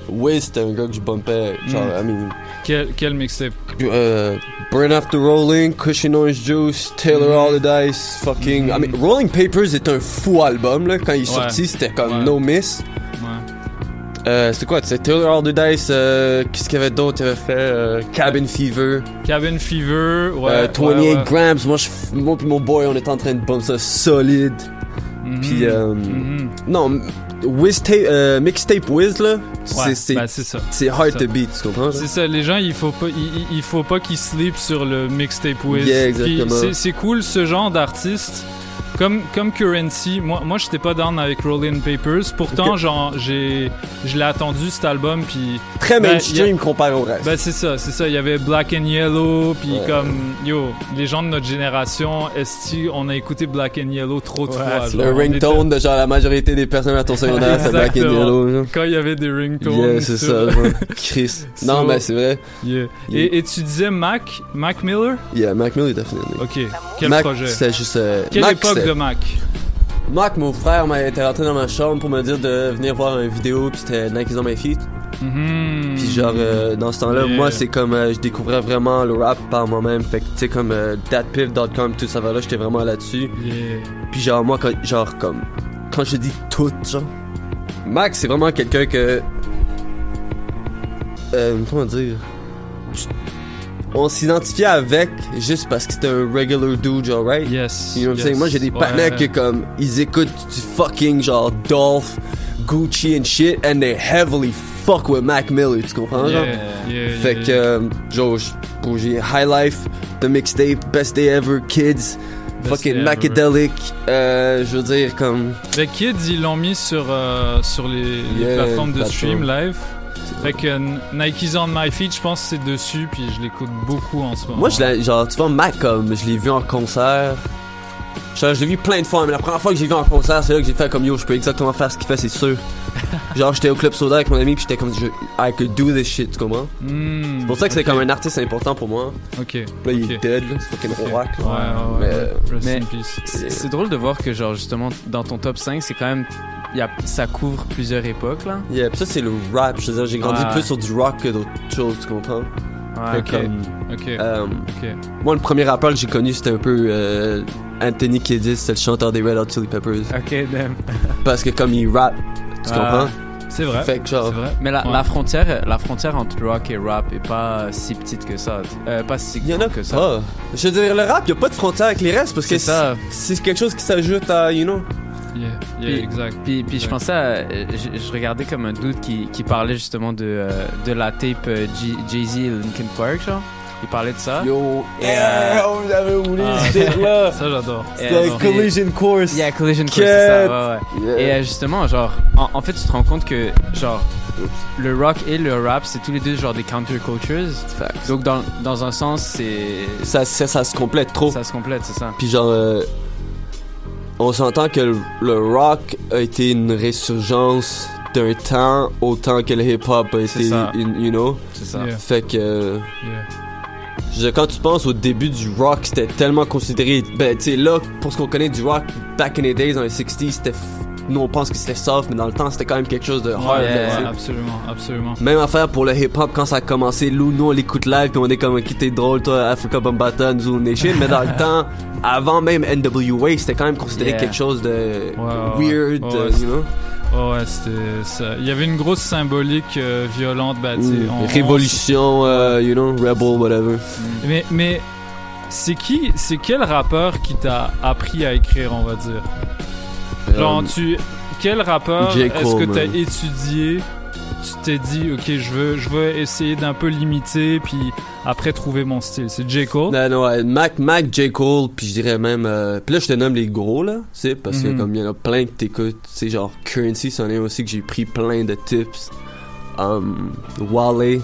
Wiz c'était un gars que je bumpais. Genre, Mm. I mean, Quel, quel mixtape? Euh, Burn After Rolling, Cushion Orange Juice, Taylor. All the Dice, fucking. I mean, Rolling Papers est un fou album là. Quand il est Ouais. sorti, c'était comme Ouais. no miss. Ouais. Euh, c'était quoi? C'était Taylor All the Dice, euh, qu'est-ce qu'il y avait d'autre? Il avait fait euh, Cabin Fever. Cabin Fever, ouais. Euh, 28 ouais, ouais. grams, moi, je, moi pis mon boy, on était en train de bump ça solide. Mhm. Puis, euh, Mhm. non, Wiz euh, mixtape Wiz, là, Ouais, c'est, c'est, ben, ça. hard C'est to ça. beat, tu comprends? C'est ça, les gens, il faut pas, il, il- faut pas qu'ils sleep sur le mixtape Wiz. Yeah, exactement. C'est cool ce genre d'artiste. Comme, comme Currency, moi, moi j'étais pas down avec Rolling Papers. Pourtant, genre, j'ai, je l'ai attendu cet album. Puis Très ben, mainstream a- comparé au reste. Ben c'est ça, c'est ça. Il y avait Black and Yellow, puis Ouais. comme yo, les gens de notre génération, esti, on a écouté Black and Yellow trop de Ouais, fois. c'est genre, le on ringtone était- de genre la majorité des personnes à ton secondaire, c'est Black and. Yellow. genre. Quand il y avait des ringtones. Yeah, c'est ça. Chris. Non, So- mais c'est vrai. Yeah. Yeah. Et, et tu disais Mac, Mac Miller? Yeah, Mac Miller, definitely. Ok. Quel Mac, projet? c'était juste. euh, Quelle Mac, époque de Mac? Mac, mon frère, m'a été rentré dans ma chambre pour me dire de venir voir une vidéo, puis c'était Nike on my feet. Mhm. Puis genre, euh, dans ce temps-là, Yeah. moi, c'est comme, euh, je découvrais vraiment le rap par moi-même. Fait que, tu sais, comme euh, datpiff.com, tout ça va là, j'étais vraiment là-dessus. Yeah. Puis genre, moi, quand, genre, comme, quand je dis tout, genre, Mac, c'est vraiment quelqu'un que, euh, comment dire, on s'identifiait avec juste parce que c'était un regular dude, genre, right? Yes. You know what I'm yes. saying? Moi, j'ai des Ouais. partenaires qui, comme, ils écoutent du fucking, genre, Dolph, Gucci and shit, and they heavily fuck with Mac Miller, tu comprends, genre? Yeah, yeah, Fait yeah, que, euh, genre, pour- j'ai High Life, The Mixtape, Best Day Ever, Kids, Best fucking. Macadelic, euh, je veux dire, comme. Les kids, ils l'ont mis sur, euh, sur les, plateformes de plateforme. stream live. Fait que N- Nike's on my feet, je pense que c'est dessus, puis je l'écoute beaucoup en ce moment. Moi, je l'ai, genre, tu vois, Mac, comme, je l'ai vu en concert. Genre, je l'ai vu plein de fois, mais la première fois que j'ai vu en concert, c'est là que j'ai fait comme yo, je peux exactement faire ce qu'il fait, c'est sûr. genre, j'étais au club soda avec mon ami, puis j'étais comme, je, I could do this shit, tu comprends? Hmm, C'est pour ça que c'est comme un artiste important pour moi. Ok. Là, il est dead, là, c'est fucking Ok. rock. Ouais, ouais, ouais. Mais, ouais. Rest mais- in peace. C'est c'est drôle de voir que, genre, justement, dans ton top 5, c'est quand même. Y a- ça couvre plusieurs époques, là. Yeah, pis ça, c'est le rap. Je veux dire, j'ai grandi Ouais. plus sur du rock que d'autres choses, tu comprends? Ouais, Fait ok. comme, Ok. euh, ok. moi, le premier rappeur que j'ai connu, c'était un peu euh, Anthony Kiedis, c'est le chanteur des Red Hot Chili Peppers. Ok, damn. Parce que comme il rap, tu comprends? C'est vrai. Fait que genre, C'est vrai. Mais la, Ouais. la frontière, la frontière entre rock et rap est pas si petite que ça. Euh, pas si il y en a grande que ça. pas. Je veux dire, le rap, y a pas de frontière avec les restes parce que C'est ça. c'est c'est quelque chose qui s'ajoute à, you know. Yeah, yeah, Puis- exact. Puis, puis je pensais, à- je, je regardais comme un doute qui, qui parlait justement de, euh, de la tape euh, Jay-Z et Linkin Park, genre. Il parlait de ça. Yo, Et, euh, oh, j'avais oublié Ah. ce shit-là. Ça, j'adore. C'était collision course. Il y a Collision Course, c'est ça, ouais, ouais. Yeah. Et justement, genre, en, en fait, tu te rends compte que, genre, le rock et le rap, c'est tous les deux, genre, des countercultures. Donc, dans, dans un sens, c'est. Ça, ça, ça se complète trop. Ça se complète, c'est ça. Puis genre, euh, on s'entend que le, le rock a été une résurgence d'un temps autant que le hip-hop a été, une- you know? C'est ça. Yeah. Fait que, Yeah. je quand tu penses au début du rock, c'était tellement considéré. Ben, tu sais, là, pour ce qu'on connaît du rock, back in the days, dans les 60s, c'était. Nous, on pense que c'était soft, mais dans le temps, c'était quand même quelque chose de hard. Ouais, là, absolument, absolument. Même affaire pour le hip-hop quand ça a commencé. Nous, nous on l'écoute live puis on est comme ok t'es drôle toi Africa Bambata, Zoo Nation. mais dans le temps, avant même NWA, c'était quand même considéré Yeah. quelque chose de weird, you know? Oh, ouais, c'était ça. Il y avait une grosse symbolique euh, violente, bah, tu sais, Mm. on- on- Révolution, euh, you know, rebel, whatever. Mais, mais c'est qui, c'est quel rappeur qui t'a appris à écrire, on va dire? Genre, Euh, tu. Quel rappeur J. est-ce que t'as étudié? Tu t'es dit, ok, je veux, je veux essayer d'un peu limiter, puis après trouver mon style. C'est J. Cole? Non, non, Mac, Mac, J. Cole, puis je dirais même. euh, puis là, je te nomme les gros, là, tu sais, parce que Mhm. comme il y en a plein que t'écoutes, tu sais, genre Currency, c'en est aussi que j'ai pris plein de tips. Um, Wale.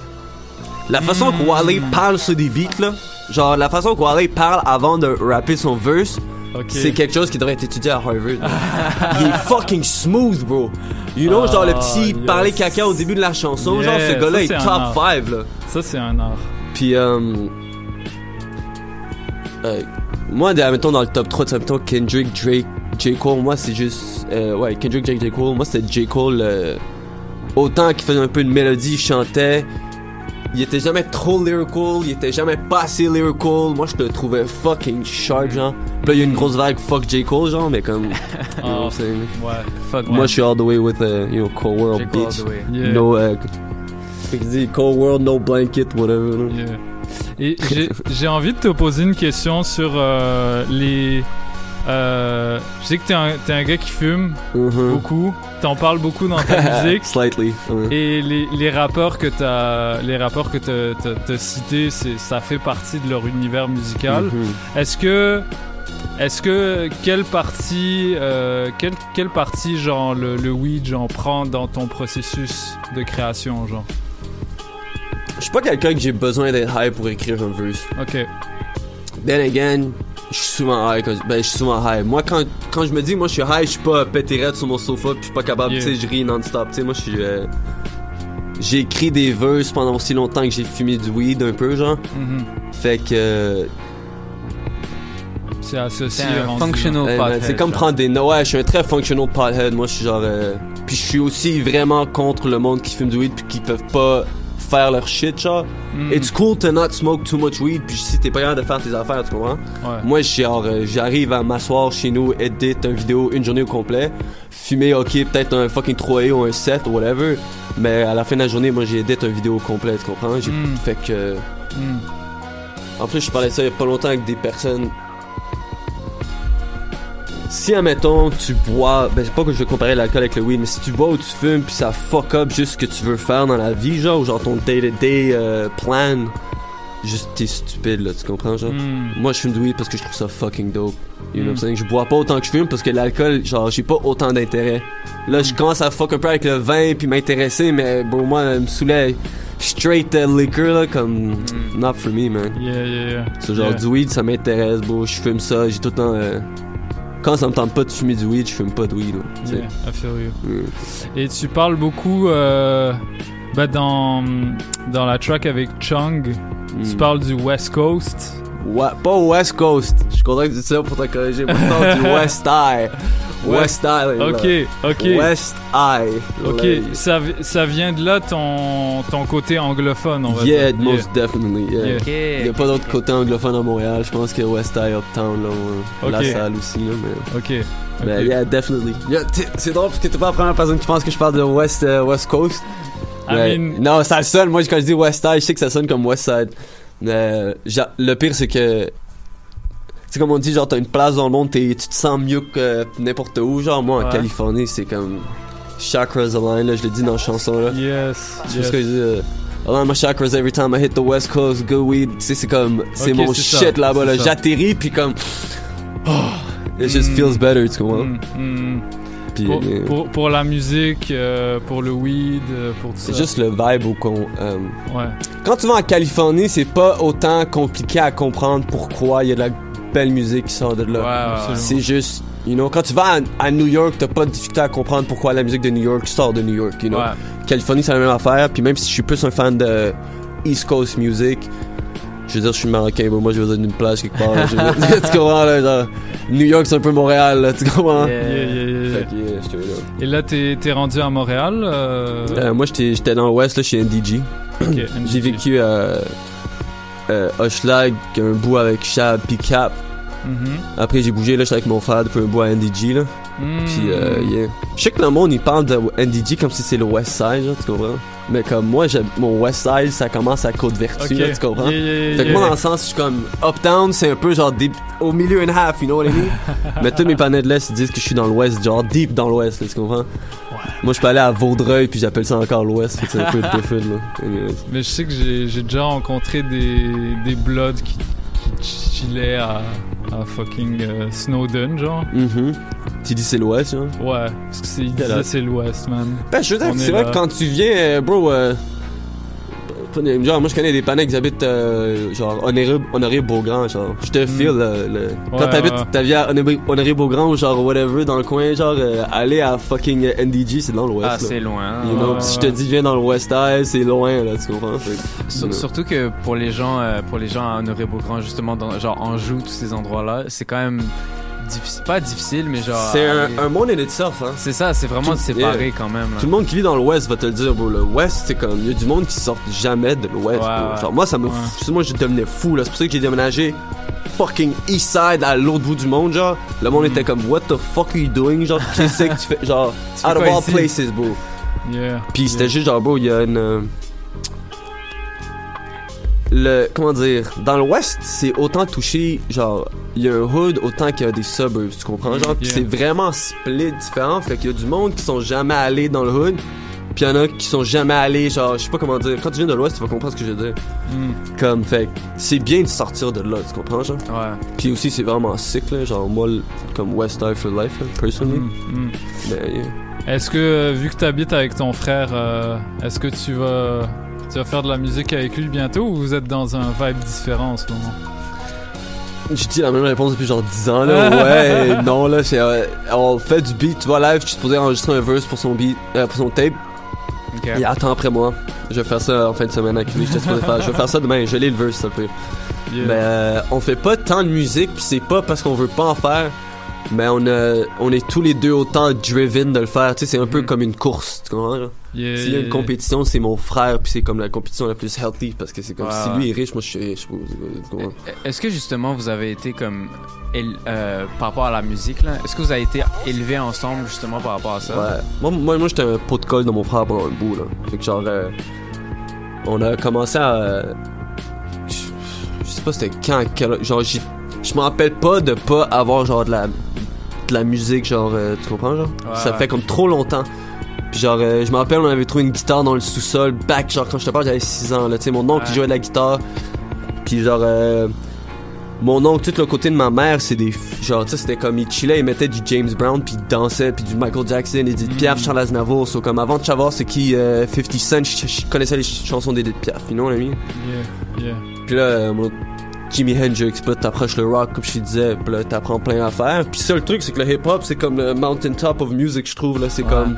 La façon que Wale parle sur des beats, là, genre la façon que Wale parle avant de rapper son verse, C'est quelque chose qui devrait être étudié à Harvard. il est fucking smooth, bro. You know, genre le Ah, petit yes. parler caca au début de la chanson, genre ce gars-là est c'est un top art. 5, là. Ça, c'est un art. Puis, euh, euh, moi, mettons, dans le top 3, tu sais, mettons, Kendrick, Drake, J. Cole, moi, c'est juste. euh, ouais, Kendrick, Drake, J. Cole, moi, c'était J. Cole. euh, autant qu'il faisait un peu de mélodie, il chantait. Il était jamais trop lyrical, il était jamais pas assez lyrical. Moi, je le trouvais fucking sharp, genre. Puis là, il y a une grosse vague fuck J. Cole, genre, mais comme. you know what I'm saying? Ouais. Fuck Moi, je suis all the way with, uh, you know, Cold World, bitch. Yeah. No, uh, dit Cold World, no blanket, whatever. Yeah. Et j'ai- envie de te poser une question sur euh, les. euh, je sais que t'es un, un gars qui fume Mhm. beaucoup. T'en parles beaucoup dans ta musique. Slightly. ouais. Et les, les rappeurs que t'as, les rappeurs que t'as, cités, ça fait partie de leur univers musical. Mhm. Est-ce que, est-ce que quelle partie, euh, quelle, quelle partie genre le, le weed genre prend dans ton processus de création genre? Je suis pas quelqu'un que j'ai besoin d'être high pour écrire un verse. Ok. Then again, je suis souvent high. Quand, ben, je suis souvent high. Moi, quand, quand je me dis, moi, je suis high, je suis pas pété raide sur mon sofa, puis je suis pas capable, Yeah. tu sais, je ris non-stop. Tu sais, moi, je suis. euh, j'ai écrit des verses pendant aussi longtemps que j'ai fumé du weed un peu, genre. Mhm. Fait que. euh, C'est associé. C'est un functional hey, man, pothead, c'est comme genre. prendre des. no- Ouais, je suis un très functional pothead. Moi, je suis genre. euh, Puis je suis aussi vraiment contre le monde qui fume du weed, puis qui peuvent pas faire leur shit, genre. Mm. It's cool to not smoke too much weed, puis si t'es pas capable de faire tes affaires, tu comprends? Ouais. Moi, genre, euh, j'arrive à m'asseoir chez nous, edit une vidéo une journée au complet, fumer, ok, peut-être un fucking 3A ou un 7 ou whatever, mais à la fin de la journée, moi, j'ai edit une vidéo au complet, tu comprends? J'ai Mm. fait que. Mm. En plus, je parlais de ça il y a pas longtemps avec des personnes. Si, admettons, tu bois, ben, c'est pas que je veux comparer l'alcool avec le weed, mais si tu bois ou tu fumes, puis ça fuck up juste ce que tu veux faire dans la vie, genre, ou genre ton day-to-day euh, plan, juste t'es stupide, là, tu comprends, genre? Mm. Moi, je fume du weed parce que je trouve ça fucking dope. You know what I'm saying? Je bois pas autant que je fume parce que l'alcool, genre, j'ai pas autant d'intérêt. Là, je commence à fuck un peu avec le vin puis m'intéresser, mais bon, moi, me saoulait straight uh, liquor, là, comme, not for me, man. Yeah, yeah, yeah. Genre Yeah. du weed, ça m'intéresse, bro. Je fume ça, j'ai tout le temps. euh, Quand ça me tente pas de fumer du weed, je fume pas de weed. Yeah, I feel you. Mm. Et tu parles beaucoup euh, bah, dans, dans la track avec Chung, tu Mm. parles du West Coast. Ouais, pas West Coast. Je suis content que tu dis ça pour te corriger. Parle du West Eye. West Eye. là. Ok, ok. West Eye. Ok, ça, ça vient de là ton, ton côté anglophone, on va Yeah, dire. most definitely. Yeah. Yeah. Ok. Il y a pas d'autre côté anglophone à Montréal. Je pense que West Eye Uptown, là, ouais. la Ok. salle aussi, là, mais. Ok. Ok. yeah, definitely. C'est drôle parce que t'es pas la première personne qui pense que je parle de West, euh, West Coast. I Ouais. mean- Non, ça sonne. Moi, quand je dis West Side, je sais que ça sonne comme West Side. Mais le pire, c'est que. C'est comme on dit, genre, t'as une place dans le monde, tu te sens mieux que n'importe où. Genre, moi, en Ouais. Californie, c'est comme. Chakras align, là, je l'ai dit dans la chanson, là. Yes. Yes. ce que je dis? euh, Align my chakras every time I hit the West Coast, good weed. Tu sais, c'est comme. C'est mon c'est shit là-bas, là. c'est. J'atterris, puis comme. Oh, it just Mm. feels better, tu comprends? Mm, mm. Pour, euh, pour, pour la musique, euh, pour le weed, euh, pour tout ça. c'est juste le vibe au con. euh, Ouais. Quand tu vas en Californie, c'est pas autant compliqué à comprendre pourquoi il y a de la belle musique qui sort de là. Ouais, ouais, ouais. c'est juste, you know, quand tu vas à, à New York, t'as pas de difficulté à comprendre pourquoi la musique de New York sort de New York, you know. Ouais. Californie, c'est la même affaire, puis même si je suis plus un fan de East Coast music, je veux dire, je suis marocain, bon, moi j'ai besoin d'une plage quelque part. là, je veux dire, tu comprends, là, genre, New York, c'est un peu Montréal, là, tu comprends? Yeah, yeah, yeah, yeah. Fait que, yeah, j'étais là. Et là, t'es rendu à Montréal. euh, Euh, moi, j'étais dans l'Ouest, là, chez NDG. ok, J'ai vécu à euh, Hochelag, un bout avec Chab puis Cap. Mhm. Après, j'ai bougé, là, j'étais avec mon frère depuis un bout à NDG, là. Puis, euh, yeah. Je sais que le monde, il parle de NDG comme si c'est le West Side, genre, tu comprends? Mais comme moi, mon West Side, ça commence à Côte-Vertu, tu comprends? Yeah, yeah, Fait que moi, dans le sens, je suis comme Uptown, c'est un peu genre deep, au milieu and half, you know what I mean? Mais tous mes panneaux de l'Est, ils disent que je suis dans l'Ouest, genre deep dans l'Ouest, tu comprends? Moi, je peux aller à Vaudreuil, puis j'appelle ça encore l'Ouest. C'est un peu difficile, là. Anyways. Mais je sais que j'ai j'ai déjà rencontré des, des Bloods qui, chillaient à, à fucking euh, Snowden, genre. Mhm. Tu dis c'est l'Ouest, genre? Ouais, parce que c'est l'Ouest, man. Ben, je veux dire, c'est vrai que quand tu viens, euh, bro, euh, genre, moi je connais des panneaux qui habitent, euh, genre, Honoré, Honoré Beaugrand, genre. Je te file, le, le- Quand. Ouais, t'habites ouais. ta vie à Honoré, Honoré Beaugrand ou genre, whatever, dans le coin, genre, euh, aller à fucking Ah, NDG, c'est dans l'Ouest. là. c'est loin. You know, Ouais, si je te dis viens dans le West c'est loin, là, tu comprends? Sur-. Surtout que pour les gens, euh, pour les gens à Honoré Beaugrand, justement, dans, genre Anjou, tous ces endroits-là, c'est quand même difficile, pas difficile, mais genre. C'est un, un monde in itself, hein. C'est ça, c'est vraiment Tout- séparé yeah. quand même. là. Tout le monde qui vit dans l'Ouest va te le dire, bro. Le Ouest, c'est comme. Il y a du monde qui sort jamais de l'Ouest, Ouais, bro. ouais. Genre, moi, ça me. f- Moi, je devenais fou, là. C'est pour ça que j'ai déménagé fucking East Side à l'autre bout du monde, genre. Le monde était comme, What the fuck are you doing? Genre, qu'est-ce que tu fais? Genre, Tu out of all ici? places, bro. Yeah. Puis c'était juste genre, bro, il y a une. Le. Comment dire Dans l'Ouest, c'est autant touché, genre, il y a un hood autant qu'il y a des suburbs, tu comprends? Genre, Yeah. c'est vraiment split différent. Fait qu'il y a du monde qui sont jamais allés dans le hood. Puis il y en a qui sont jamais allés, genre, je sais pas comment dire. Quand tu viens de l'Ouest, tu vas comprendre ce que je veux dire. Mm. Comme, fait c'est bien de sortir de là, tu comprends, genre? Ouais. Puis aussi, c'est vraiment sick, là. Genre, moi, comme West Side for Life, là, personally. Mm, mm. Mais, yeah. Est-ce que, euh, vu que tu habites avec ton frère, euh, est-ce que tu vas, tu vas faire de la musique avec lui bientôt ou vous êtes dans un vibe différent en ce moment? J'ai dit la même réponse depuis genre 10 ans là. Ouais, non là, c'est euh, on fait du beat, tu vois live, je suis supposé enregistrer un verse pour son beat, euh, pour son tape. Ok. Il attend après moi. Je vais faire ça en fin de semaine avec lui. J'étais supposé faire. Je vais faire ça demain. Je lis le verse, ça peut. Yeah. Mais euh, on fait pas tant de musique, puis c'est pas parce qu'on veut pas en faire. Mais on, a, on est tous les deux autant driven de le faire. Tu sais, c'est un peu comme une course. Tu comprends? là? Yeah, S'il y a une compétition, c'est mon frère, puis c'est comme la compétition la plus healthy. Parce que c'est comme si lui est riche, moi je suis riche. Tu comprends? Est-ce que justement vous avez été comme euh, par rapport à la musique là, est-ce que vous avez été élevés ensemble justement par rapport à ça? Ouais. Moi, moi, moi j'étais un pot de colle de mon frère pendant un bout, là. Fait que genre, euh, on a commencé à. euh, je, sais pas c'était quand, quel- genre, je me rappelle pas de pas avoir genre de la, de la musique, genre, euh, tu comprends, genre? Ouais, Ça fait comme trop longtemps. Puis genre, euh, je me rappelle, on avait trouvé une guitare dans le sous-sol, back, genre, quand je te parle, j'avais 6 ans, là. Tu sais, mon oncle qui jouait de la guitare. Puis genre, euh, mon oncle, tout le côté de ma mère, c'est des. Genre, tu sais, c'était comme il chillait, il mettait du James Brown, puis il dansait, puis du Michael Jackson, Edith Piaf, Charles Aznavour. So, comme avant de savoir c'est qui euh, 50 Cent, je, connaissais les ch- chansons d'Edith Piaf, you know what I mean? Yeah, yeah. Puis là, euh, mon Jimi Hendrix, puis là, t'approches le rock, comme je te disais, puis là, t'apprends plein d'affaires. Puis ça, le truc, c'est que le hip-hop, c'est comme le mountain top of music, je trouve, là. C'est Ouais. comme.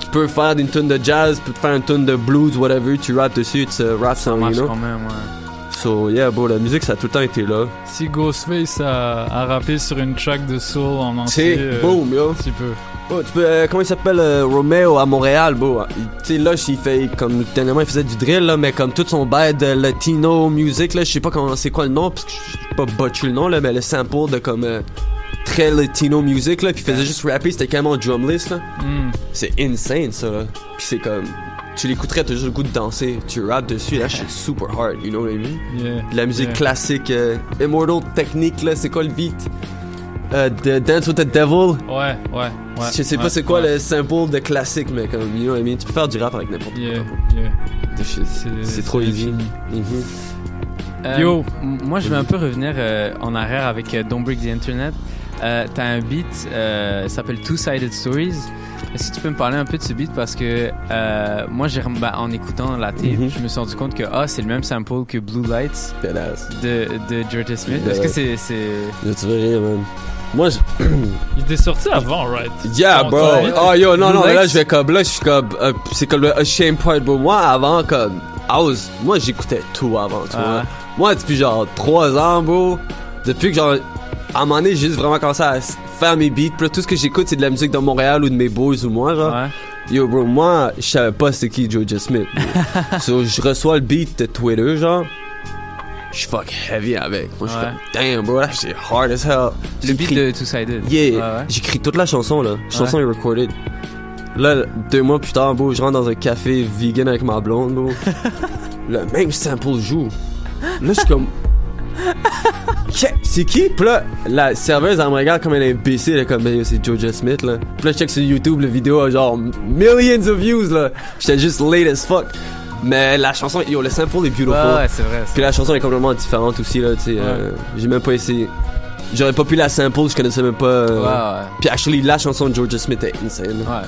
Tu peux faire une tune de jazz, tu peux faire une tune de blues, whatever, tu rappes dessus, it's a rap Ça song, marche you know? quand même, ouais. So, yeah, bro, la musique, ça a tout le temps été là. Si Ghostface a, a rappé sur une track de soul en entier, C'est euh, boom, yo. tu peux. Oh, tu peux, euh, comment il s'appelle euh, Romeo à Montréal, bro. Tu sais, là, il fait comme dernièrement, il faisait du drill, là, mais comme tout son bail de latino music, là, je sais pas comment, c'est quoi le nom, parce que je pas botcher le nom, là, mais le sample de comme euh, très latino music, là, puis il faisait juste rapper, c'était carrément drumless, là. Mm. C'est insane, ça, là. Puis c'est comme, tu l'écouterais, t'as juste le goût de danser, tu rappes dessus, là, c'est super hard, you know what I mean? Yeah. La musique Yeah. classique, euh, Immortal Technique, là, c'est quoi le beat? Euh, de Dance with the Devil. Ouais, ouais, ouais. Je sais pas ouais, c'est quoi ouais. le sample de classique, mais comme, you know what I mean? Tu peux faire du rap avec n'importe Yeah, quoi. yeah. C'est trop easy. Mhm. Euh, Yo. Moi, je vais un peu revenir euh, en arrière avec euh, Don't Break the Internet. Euh, T'as un beat, euh, s'appelle Two Sided Stories. Est-ce que tu peux me parler un peu de ce beat parce que euh, moi, j'ai ben, en écoutant la tape, Mhm. je me suis rendu compte que ah, c'est le même sample que Blue Lights Badass. de, de Georgia Smith. Est-ce que c'est c'est tu veux rire, man. Moi, je... Il était sorti avant, right? Yeah, bro. Oh, yo, non, Blue non, là, je vais comme, là, je suis comme, euh, c'est comme le a shame part, bro. Moi, avant, comme, I was, moi, j'écoutais tout avant, tu Ah. vois. Moi, depuis genre 3 ans, bro, depuis que genre, à un moment donné, j'ai juste vraiment commencé à faire mes beats. Puis là, tout ce que j'écoute, c'est de la musique de Montréal ou de mes boys ou moi, genre. Yo, bro, moi, je savais pas c'est qui Jojo Smith. bro. so, je reçois le beat de Twitter, genre. Je suis fuck heavy avec. Moi, je suis comme, damn, bro, c'est hard as hell. le beat de Two Sided? Yeah, ouais. j'écris toute la chanson, là. La chanson est recorded. Là, deux mois plus tard, bro, je rentre dans un café vegan avec ma blonde, bro. le même sample joue. Là, je suis comme. check, c'est qui? Puis là, la serveuse, elle me regarde comme un imbécile, là, comme, Ben, c'est Georgia Smith, là. Puis là, je check sur YouTube, la vidéo a genre millions of views, là. J'étais juste late as fuck. Mais la chanson, yo, le sample est beautiful. Ouais, ouais, c'est vrai, Puis la chanson est complètement différente aussi, là, tu sais. euh, J'ai même pas essayé. J'aurais pas pu la sample, je connaissais même pas. euh, Ouais, ouais. Puis actually, la chanson de Georgia Smith est insane. Ouais.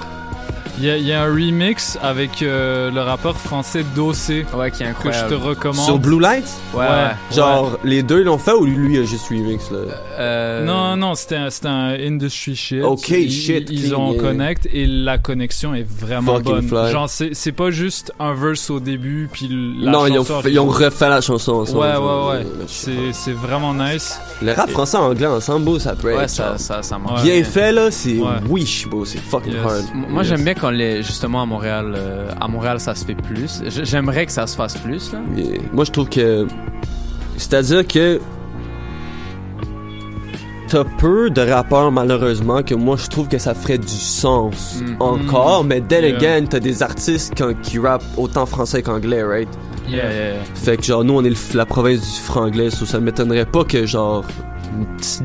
Il y, a- il y a un remix avec euh, le rappeur français Dossé. Ouais, qui est Que je te incroyable. recommande. Sur Blue Lights? Ouais, ouais. Genre, les deux l'ont fait ou lui a juste remix, là? Euh, Non, non, c'était un, c'était un industry shit. Ok, ils, shit, Ils clean, ont yeah. connect et la connexion est vraiment Fucking bonne. fly. Genre, c'est c'est pas juste un verse au début, puis la non, ils ont, chanson fait- ils ont refait la chanson ensemble. Ouais, genre, ouais, ouais. euh, C'est c'est vraiment nice. Le rap français en anglais ensemble, beau, ça peut Ouais, être. ça, ça, ça marche. Bien fait, là, c'est Ouais. wish, beau, c'est fucking Yes. hard. Moi, j'aime bien quand les, justement à Montréal, euh, à Montréal, ça se fait plus. J- J'aimerais que ça se fasse plus, là. Moi, je trouve que. C'est-à-dire que. T'as peu de rappeurs, malheureusement, que moi, je trouve que ça ferait du sens Mm. encore. Mais then Yeah. again, t'as des artistes qui, qui rappent autant français qu'anglais, right? Yeah, yeah, yeah. Fait que, genre, nous, on est le- la province du franglais, so ça m'étonnerait pas que, genre,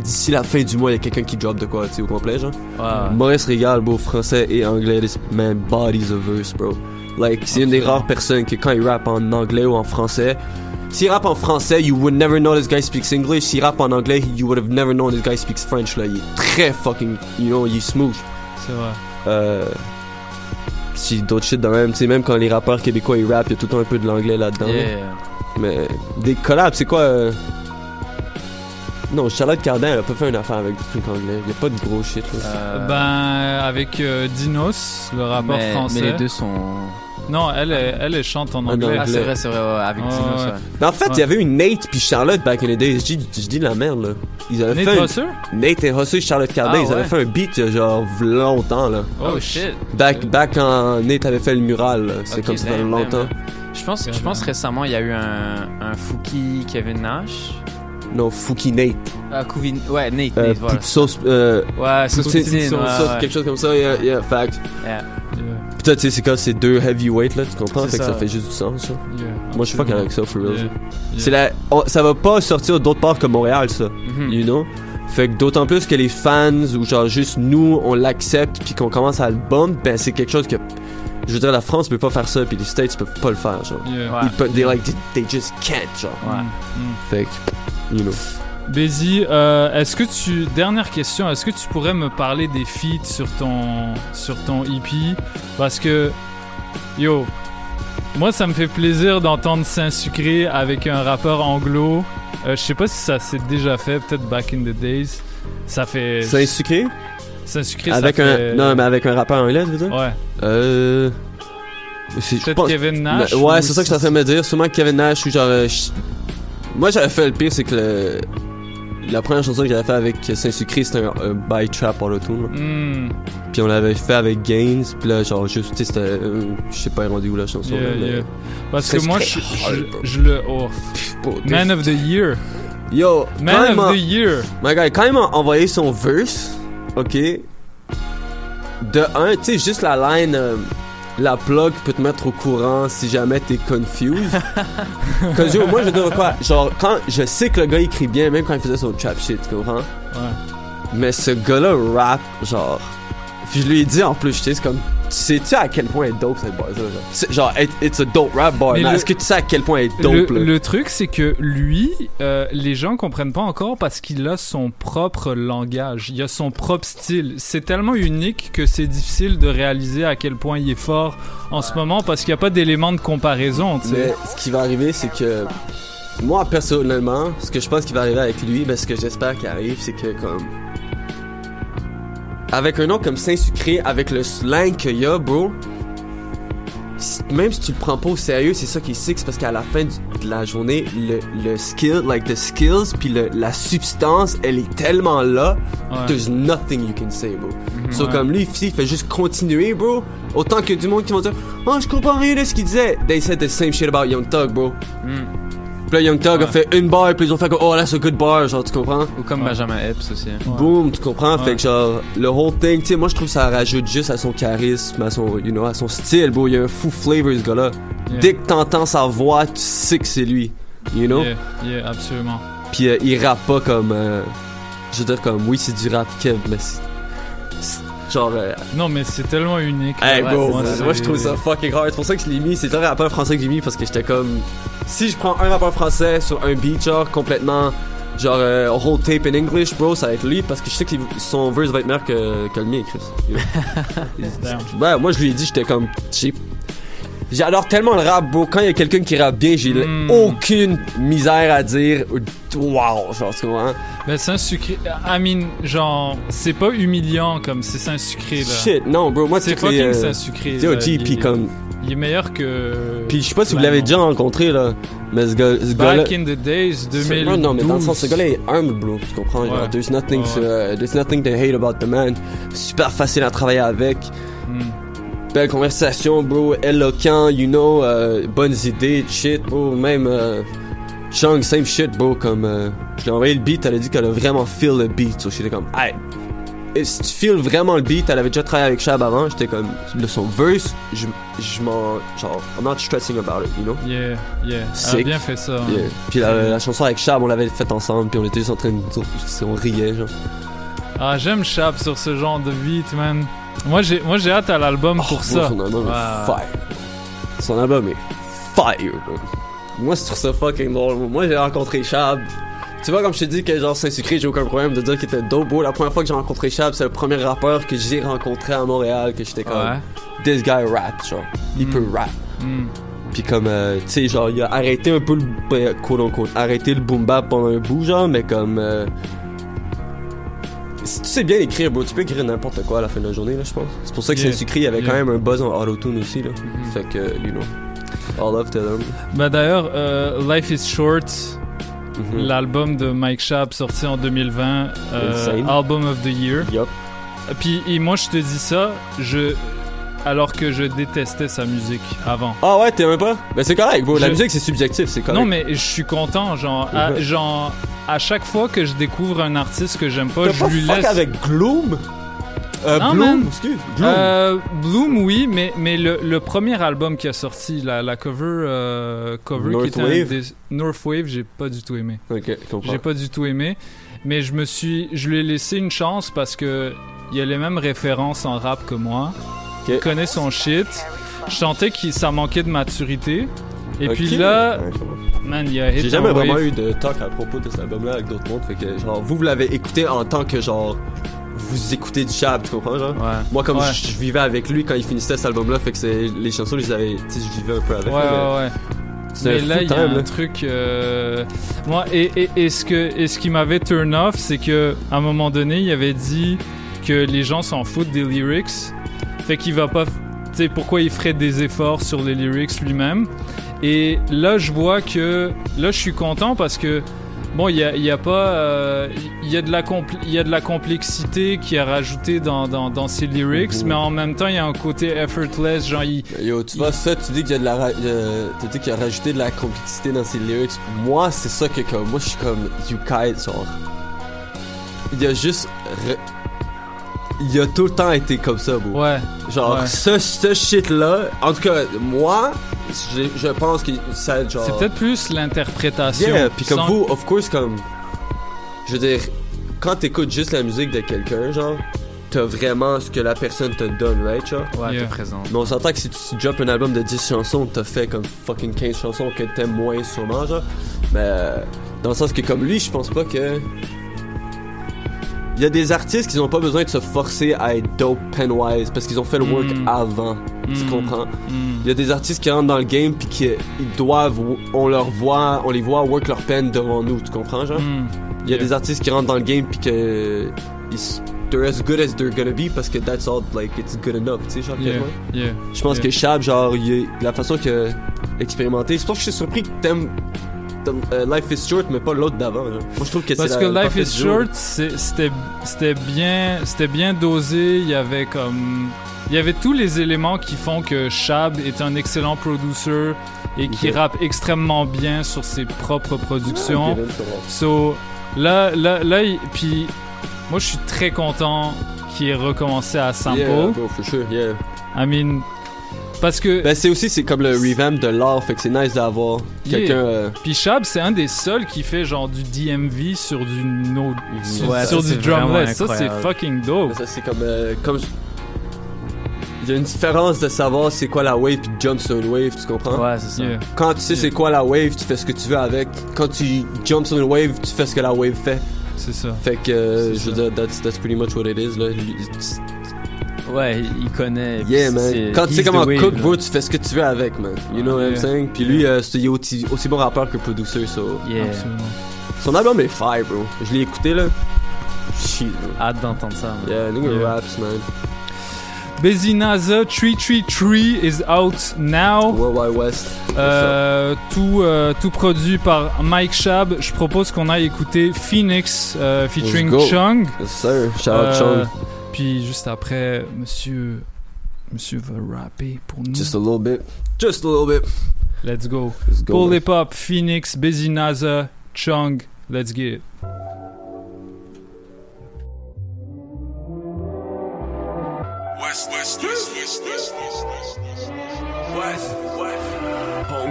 d'ici la fin du mois, il y a quelqu'un qui drop de quoi, tu sais, au complet, genre. Ouais. Maurice Régal, beau français et anglais, this man bodies of verse, bro. Like, c'est une des rares personnes que quand il rappe en anglais ou en français, s'il rappe en français, you would never know this guy speaks English. S'il rappe en anglais, you would have never known this guy speaks French, là. Il est très fucking, you know, il est smooth. C'est vrai. Euh. Si d'autres shit de même, tu sais, même quand les rappeurs québécois ils rappent, il y a tout le temps un peu de l'anglais là-dedans. Yeah. Mais des collabs, c'est quoi euh, Non, Charlotte Cardin, elle a pas fait une affaire avec du truc anglais. Il y a pas de gros shit là. Euh, Ben, avec euh, Dinos, le rappeur mais, français. mais les deux sont. Non, elle, elle, elle, elle chante en En anglais. Ah, c'est vrai, c'est vrai, ouais, avec Dinos, ouais. ouais. Mais en fait, il y avait une Nate puis Charlotte back in the. Je dis, je dis de la merde là. Ils avaient Nate fait Husser? un... Nate et Hussey, Charlotte Cardin, Ah, ils avaient fait un beat il y a genre longtemps là. Oh, shit. Back, back quand Nate avait fait le mural, là. c'est comme ça fait damn, longtemps. damn. Je pense, je pense récemment, il y a eu un, un Fouki Kevin Nash. Non, Fouki Nate. Ah. Ouais, Nate, Euh, Nate, voilà. petite sauce, euh, Ouais, sauce poutine, poutine, sauce, ouais, sauce, ouais. quelque chose comme ça, yeah, yeah, fact. Yeah. Toi, tu sais, c'est quand c'est deux heavyweight là, tu comprends? Fait que ça ça. fait juste du sens, ça. Yeah, Moi, je suis fuck absolument. avec ça, for real. Yeah. C'est la... on- Ça va pas sortir d'autre part que Montréal, ça. Mhm. You know? Fait que d'autant plus que les fans, ou genre juste nous, on l'accepte, puis qu'on commence à le bomb, ben c'est quelque chose que. Je veux dire, la France peut pas faire ça, puis les States peuvent pas le faire, genre. Yeah. Ils peuvent, they, like, they, they just can't, genre. Ouais. Mm. Fait que, you know. Bézi, euh, est-ce que tu dernière question, est-ce que tu pourrais me parler des feats sur ton sur ton EP parce que yo, moi ça me fait plaisir d'entendre Saint-Sucré avec un rappeur anglo. Euh, je sais pas si ça s'est déjà fait, peut-être back in the days. Ça fait C'est sucré? Saint-Sucré Avec ça un. fait- Non, mais avec un rappeur anglais, tu veux dire? Ouais. Euh. Peut-être pense- Kevin Nash. Ouais, ou c'est ça que je suis en train de me dire. Sûrement Kevin Nash ou genre. Moi, j'avais fait le pire, c'est que le... la première chanson que j'avais fait avec Saint-Sucré, c'était un, un by trap auto-tune. là. Hmm, Puis on l'avait fait avec Gaines, puis là, genre, juste, tu sais, c'était. euh, je sais pas rendu où la chanson. yeah, là, mais- yeah. Parce que moi je, le oh, Man of the Year. Yo, Man of the Year. My guy, quand il m'a envoyé son verse, ok, de un, tu sais, juste la line, euh, la plug peut te mettre au courant si jamais t'es confused. Cause yo, moi je veux dire quoi, genre, quand je sais que le gars écrit bien, même quand il faisait son trap shit, tu comprends? Ouais. Mais ce gars-là rap, genre. Puis je lui ai dit en plus, tu sais, c'est comme. Tu sais-tu à quel point est dope cette bar là genre? C'est- Genre, it- it's a dope rap le- Est-ce que tu sais à quel point est Le, dope là? le truc, c'est que lui, euh, les gens comprennent pas encore parce qu'il a son propre langage, il a son propre style. C'est tellement unique que c'est difficile de réaliser à quel point il est fort en ce moment parce qu'il n'y a pas d'éléments de comparaison, tu Mais ce qui va arriver, c'est que moi personnellement, ce que je pense qui va arriver avec lui, ben ce que j'espère qu'il arrive, c'est que comme avec un nom comme Saint-Sucré, avec le slang qu'il y a, bro, même si tu le prends pas au sérieux, c'est ça qui est sick, c'est parce qu'à la fin du- de la journée, le, le skill, like the skills, puis la substance, elle est tellement là, Ouais. there's nothing you can say, bro. So Ouais. comme lui, il fait juste continuer, bro. Autant que du monde qui vont dire, oh, je comprends rien de ce qu'il disait. They said the same shit about Young Thug, bro. Puis là, Young Thug a fait une bar, puis ils ont fait comme, oh, that's a good bar, genre, tu comprends? Ou comme Benjamin Epps aussi. Boom, tu comprends? Ouais. Fait que genre, le whole thing, tu sais, moi je trouve que ça rajoute juste à son charisme, à son, you know, à son style, bro. Il y a un fou flavor, ce gars-là. Yeah. Dès que t'entends sa voix, tu sais que c'est lui. You know? Yeah, yeah, absolument. Puis euh, il rappe pas comme. euh, je veux dire, comme, oui, c'est du rap Kev, mais c'est. Genre. euh, Non, mais c'est tellement unique. Hey Ouais, bro, moi, je trouve ça fucking rare. C'est pour ça que je l'ai mis. C'est un rappeur français que j'ai mis parce que j'étais comme. Si je prends un rappeur français sur un beat, genre complètement. Genre, euh, whole tape in English, bro, ça va être lui parce que je sais que son verse va être meilleur que, que le mien, Chris. Ouais, moi je lui ai dit, j'étais comme. j'ai- J'adore tellement le rap, bro. Quand il y a quelqu'un qui rappe bien, j'ai Hmm. aucune misère à dire. Wow, genre, tu comprends? Ben, c'est un sucré. I mean, genre, c'est pas humiliant comme c'est un sucré là. Shit, non, bro, moi, c'est fucking euh, c'est un sucré. Yo, là. G, Il puis est- comme- Il est meilleur que. Puis je sais pas si vous l'avez déjà rencontré, là. Mais ce gars- ce gars-là. Back in the days, C'est- 2012. Non, non, mais dans le sens, ce gars-là est armed, bro. Tu comprends? Genre, Ouais. there's nothing, Ouais, to, uh, there's nothing to hate about the man. Super facile à travailler avec. Belle conversation, bro. Éloquent, you know. euh, bonnes idées, shit, bro. Même. Euh, Chung, same shit, bro. Comme. euh, je lui ai envoyé le beat, elle a dit qu'elle a vraiment feel le beat. So j'étais comme, hey. Et si tu feels vraiment le beat, elle avait déjà travaillé avec Shab avant. J'étais comme, le son verse, je, je m'en. Genre, I'm not stressing about it, you know? Yeah, yeah. Elle a bien fait ça. hein. Yeah. Puis la, la chanson avec Chab, on l'avait faite ensemble, puis on était juste en train de. On riait, genre. Ah, j'aime Chap sur ce genre de beat, man. Moi, j'ai, moi, j'ai hâte à l'album pour Bro, ça. Son album est fire. Son album est fire, bro. Moi, c'est sur ça fucking drôle. Moi, j'ai rencontré Chab. Tu vois, comme je t'ai dit que genre Saint-Sucré, j'ai aucun problème de dire qu'il était dope. La première fois que j'ai rencontré Chab, c'est le premier rappeur que j'ai rencontré à Montréal, que j'étais comme. Ouais. This guy rap, genre. Il peut rap. Hmm. Puis comme, euh, tu sais, genre, il a arrêté un peu le, ben, quote unquote, arrêté le boom bap pendant un bout, genre, mais comme, euh, si tu sais bien écrire, bro, tu peux écrire n'importe quoi à la fin de la journée, là, je pense. C'est pour ça que Yeah. Saint-Sucré, il y avait quand même un buzz en auto-tune aussi, là. Fait que, you know, all love to them. Bah d'ailleurs, euh, Life is Short, Mhm. l'album de Mike Schaap sorti en 2020, euh. Album of the Year. Yup. Puis et moi je te dis ça, je alors que je détestais sa musique avant. Ah ouais, même pas? Ben c'est correct, bro. La Je- musique, c'est subjectif, c'est correct. Non mais je suis content, genre, à, genre à chaque fois que je découvre un artiste que j'aime pas, je pas lui fuck laisse. avec Gloom? Euh, Non, Bloom, man. excuse. Bloom. Euh, Bloom, oui, mais, mais le, le premier album qui a sorti, la, la cover, euh, cover qui était un Northwave? des- Northwave, j'ai pas du tout aimé. Ok. J'ai pas du tout aimé, mais je me suis, je lui ai laissé une chance parce que il y a les mêmes références en rap que moi. Il connaît son shit. Je sentais que ça manquait de maturité. Et puis là, man, il a hit J'ai jamais vraiment eu de talk à propos de cet album-là avec d'autres mondes. Fait que, genre, vous, vous l'avez écouté en tant que, genre, vous écoutez du Chab, tu comprends, genre? Moi, comme Ouais. je, vivais avec lui quand il finissait cet album-là, fait que c'est, les chansons, je les avais, tu sais, je vivais un peu avec. Ouais, mais ouais. Là, il y a un truc. euh, Moi, et, et, et ce que, et ce qui m'avait turn off, c'est que à un moment donné, il avait dit que les gens s'en foutent des lyrics. Fait qu'il va pas. Tu sais, pourquoi il ferait des efforts sur les lyrics lui-même. Et là, je vois que. Là, je suis content parce que. Bon, il y a, y pas. euh, Il y, a de la y a de la complexité qui est rajoutée dans, dans, dans ses lyrics, Mhm. mais en même temps, il y a un côté effortless. Genre, il. Yo, tu vois, ça, tu dis qu'il y a de la, euh, tu dis qu'il a rajouté de la complexité dans ses lyrics. Moi, c'est ça que, comme, moi, je suis comme, you guys, genre. Il a juste. re- Il a tout le temps été comme ça, bro. Ouais. Genre, Ouais. ce, ce shit-là, en tout cas, moi, je, je pense que ça, genre. C'est peut-être plus l'interprétation. Yeah, puis comme sans- vous, of course, comme. Je veux dire, quand t'écoutes juste la musique de quelqu'un, genre, t'as vraiment ce que la personne te donne, right, genre? Ouais, Yeah. t'es présent. Mais on s'entend que si tu drops un album de 10 chansons, t'as fait comme fucking 15 chansons que t'aimes moins sûrement, genre. Mais euh, dans le sens que comme lui, je pense pas que. Il y a des artistes qui n'ont pas besoin de se forcer à être dope penwise parce qu'ils ont fait le work Mm. avant. Tu Mm. comprends? Mm. Il y a des artistes qui rentrent dans le game puis qui ils doivent, on leur voit, on les voit work leur pen devant nous. Tu comprends, genre? Il y a Yeah. des artistes qui rentrent dans le game puis que ils, they're as good as they're gonna be parce que that's all like it's good enough. Tu sais, genre. Yeah, Je pense yeah. que Shab, genre, il la façon qu'il a expérimenté, c'est pour ça que je suis surpris que t'aimes euh, Life is Short, mais pas l'autre d'avant. genre. Moi, je trouve que Parce la- que le Life is. Short, c'était bien, c'était bien dosé. Il y avait comme, il y avait tous les éléments qui font que Shab est un excellent producer et qui Ok. rappe extrêmement bien sur ses propres productions. Comprends. So là, là, là, puis moi je suis très content qu'il ait recommencé à sample. Yeah, bro, for sure, yeah. I mean, Parce que. Ben, c'est aussi, c'est comme le revamp de l'art, fait que c'est nice d'avoir quelqu'un. Yeah. euh, Puis Chab, c'est un des seuls qui fait genre du DMV sur du no, sur, Ouais, sur ça, du c'est vraiment drumless. Ça, c'est incroyable. fucking dope. Ça, c'est comme. euh, comme il y a une différence de savoir c'est quoi la wave puis jump sur une wave, tu comprends? Ouais, c'est ça. Yeah. Quand tu sais c'est quoi la wave, tu fais ce que tu veux avec. Quand tu jump sur une wave, tu fais ce que la wave fait. C'est ça. Fait que, euh, je veux dire, that's, that's pretty much what it is, là. Ouais, il connaît. Yeah, man. Quand tu sais comment cook, bro, tu fais ce que tu veux avec, man. You know what I'm saying? Puis lui, euh, c'est il est aussi, aussi bon rappeur que producer, so. Yeah. Absolument. Son album est fire, bro. Je l'ai écouté, là. Shit, bro. Hâte d'entendre ça. man. Yeah, nigga Yeah. raps, man. Bezinaza 333 is out now. World Wide West. Euh, tout, euh, tout produit par Mike Shab. Je propose qu'on aille écouter Phoenix euh, featuring Let's go. Chung. Yes, sir. Shout out Chung. Puis juste après, monsieur, monsieur va rapper pour nous. Just a little bit. Just a little bit. Let's go. Let's go. Pull man. Hip Hop, Phoenix, Bezinaza, Chung. Let's get it. West, west, west, west, west, west, west, west, west.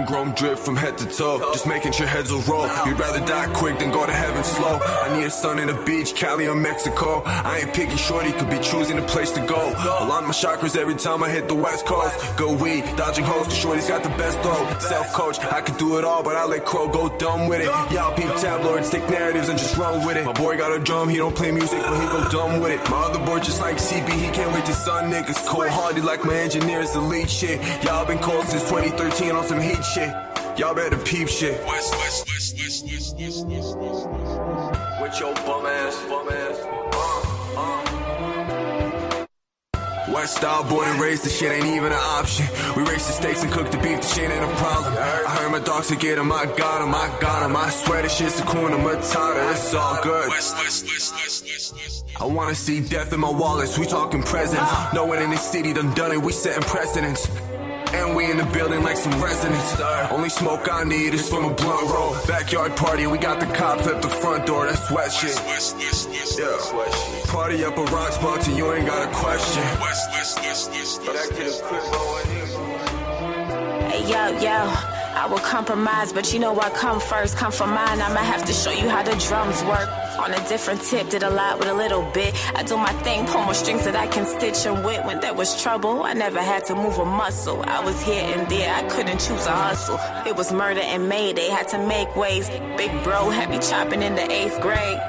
Homegrown drip from head to toe, just making sure heads will roll. You'd rather die quick than go to heaven slow. I need a sun in the beach, Cali or Mexico. I ain't picky, shorty could be choosing a place to go. Align my chakras every time I hit the west coast. Go weed, dodging hoes, cause shorty's got the best throw. Self coach, I could do it all, but I let Crow go dumb with it. Y'all peep tabloids, take narratives and just run with it. My boy got a drum, he don't play music, but he go dumb with it. My other boy just like CB, he can't wait to sun niggas. Cold hearted like my engineer engineers, elite shit. Y'all been cold since 2013 on some heat shit. Y'all better peep shit. West, west, west, west, west, west, west, west, west. With your bum ass, bum ass. Uh, uh. West style, born and raised, the shit ain't even an option. We raise the steaks and cook the beef, the shit ain't a problem. I heard my dogs to get 'em, I got 'em, I got 'em. I swear this shit's a Kuna Matata, it's all good. West, west, west, west, west, west. I wanna see death in my wallets, we talking presents. No one in this city done done it, we setting precedents. And we in the building like some residents. Only smoke I need is from a blunt roll. Backyard party, we got the cops at the front door. That's wet shit. Yeah. Party up a rocks box and you ain't got a question. Back to the crib, Hey yo, yo, I will compromise, but you know I come first, come for mine. I'ma have to show you how the drums work. On a different tip, did a lot with a little bit. I do my thing, pull more strings that I can stitch and wit. When there was trouble, I never had to move a muscle. I was here and there, I couldn't choose a hustle. It was murder and mayday, had to make ways. Big bro had me chopping in the eighth grade.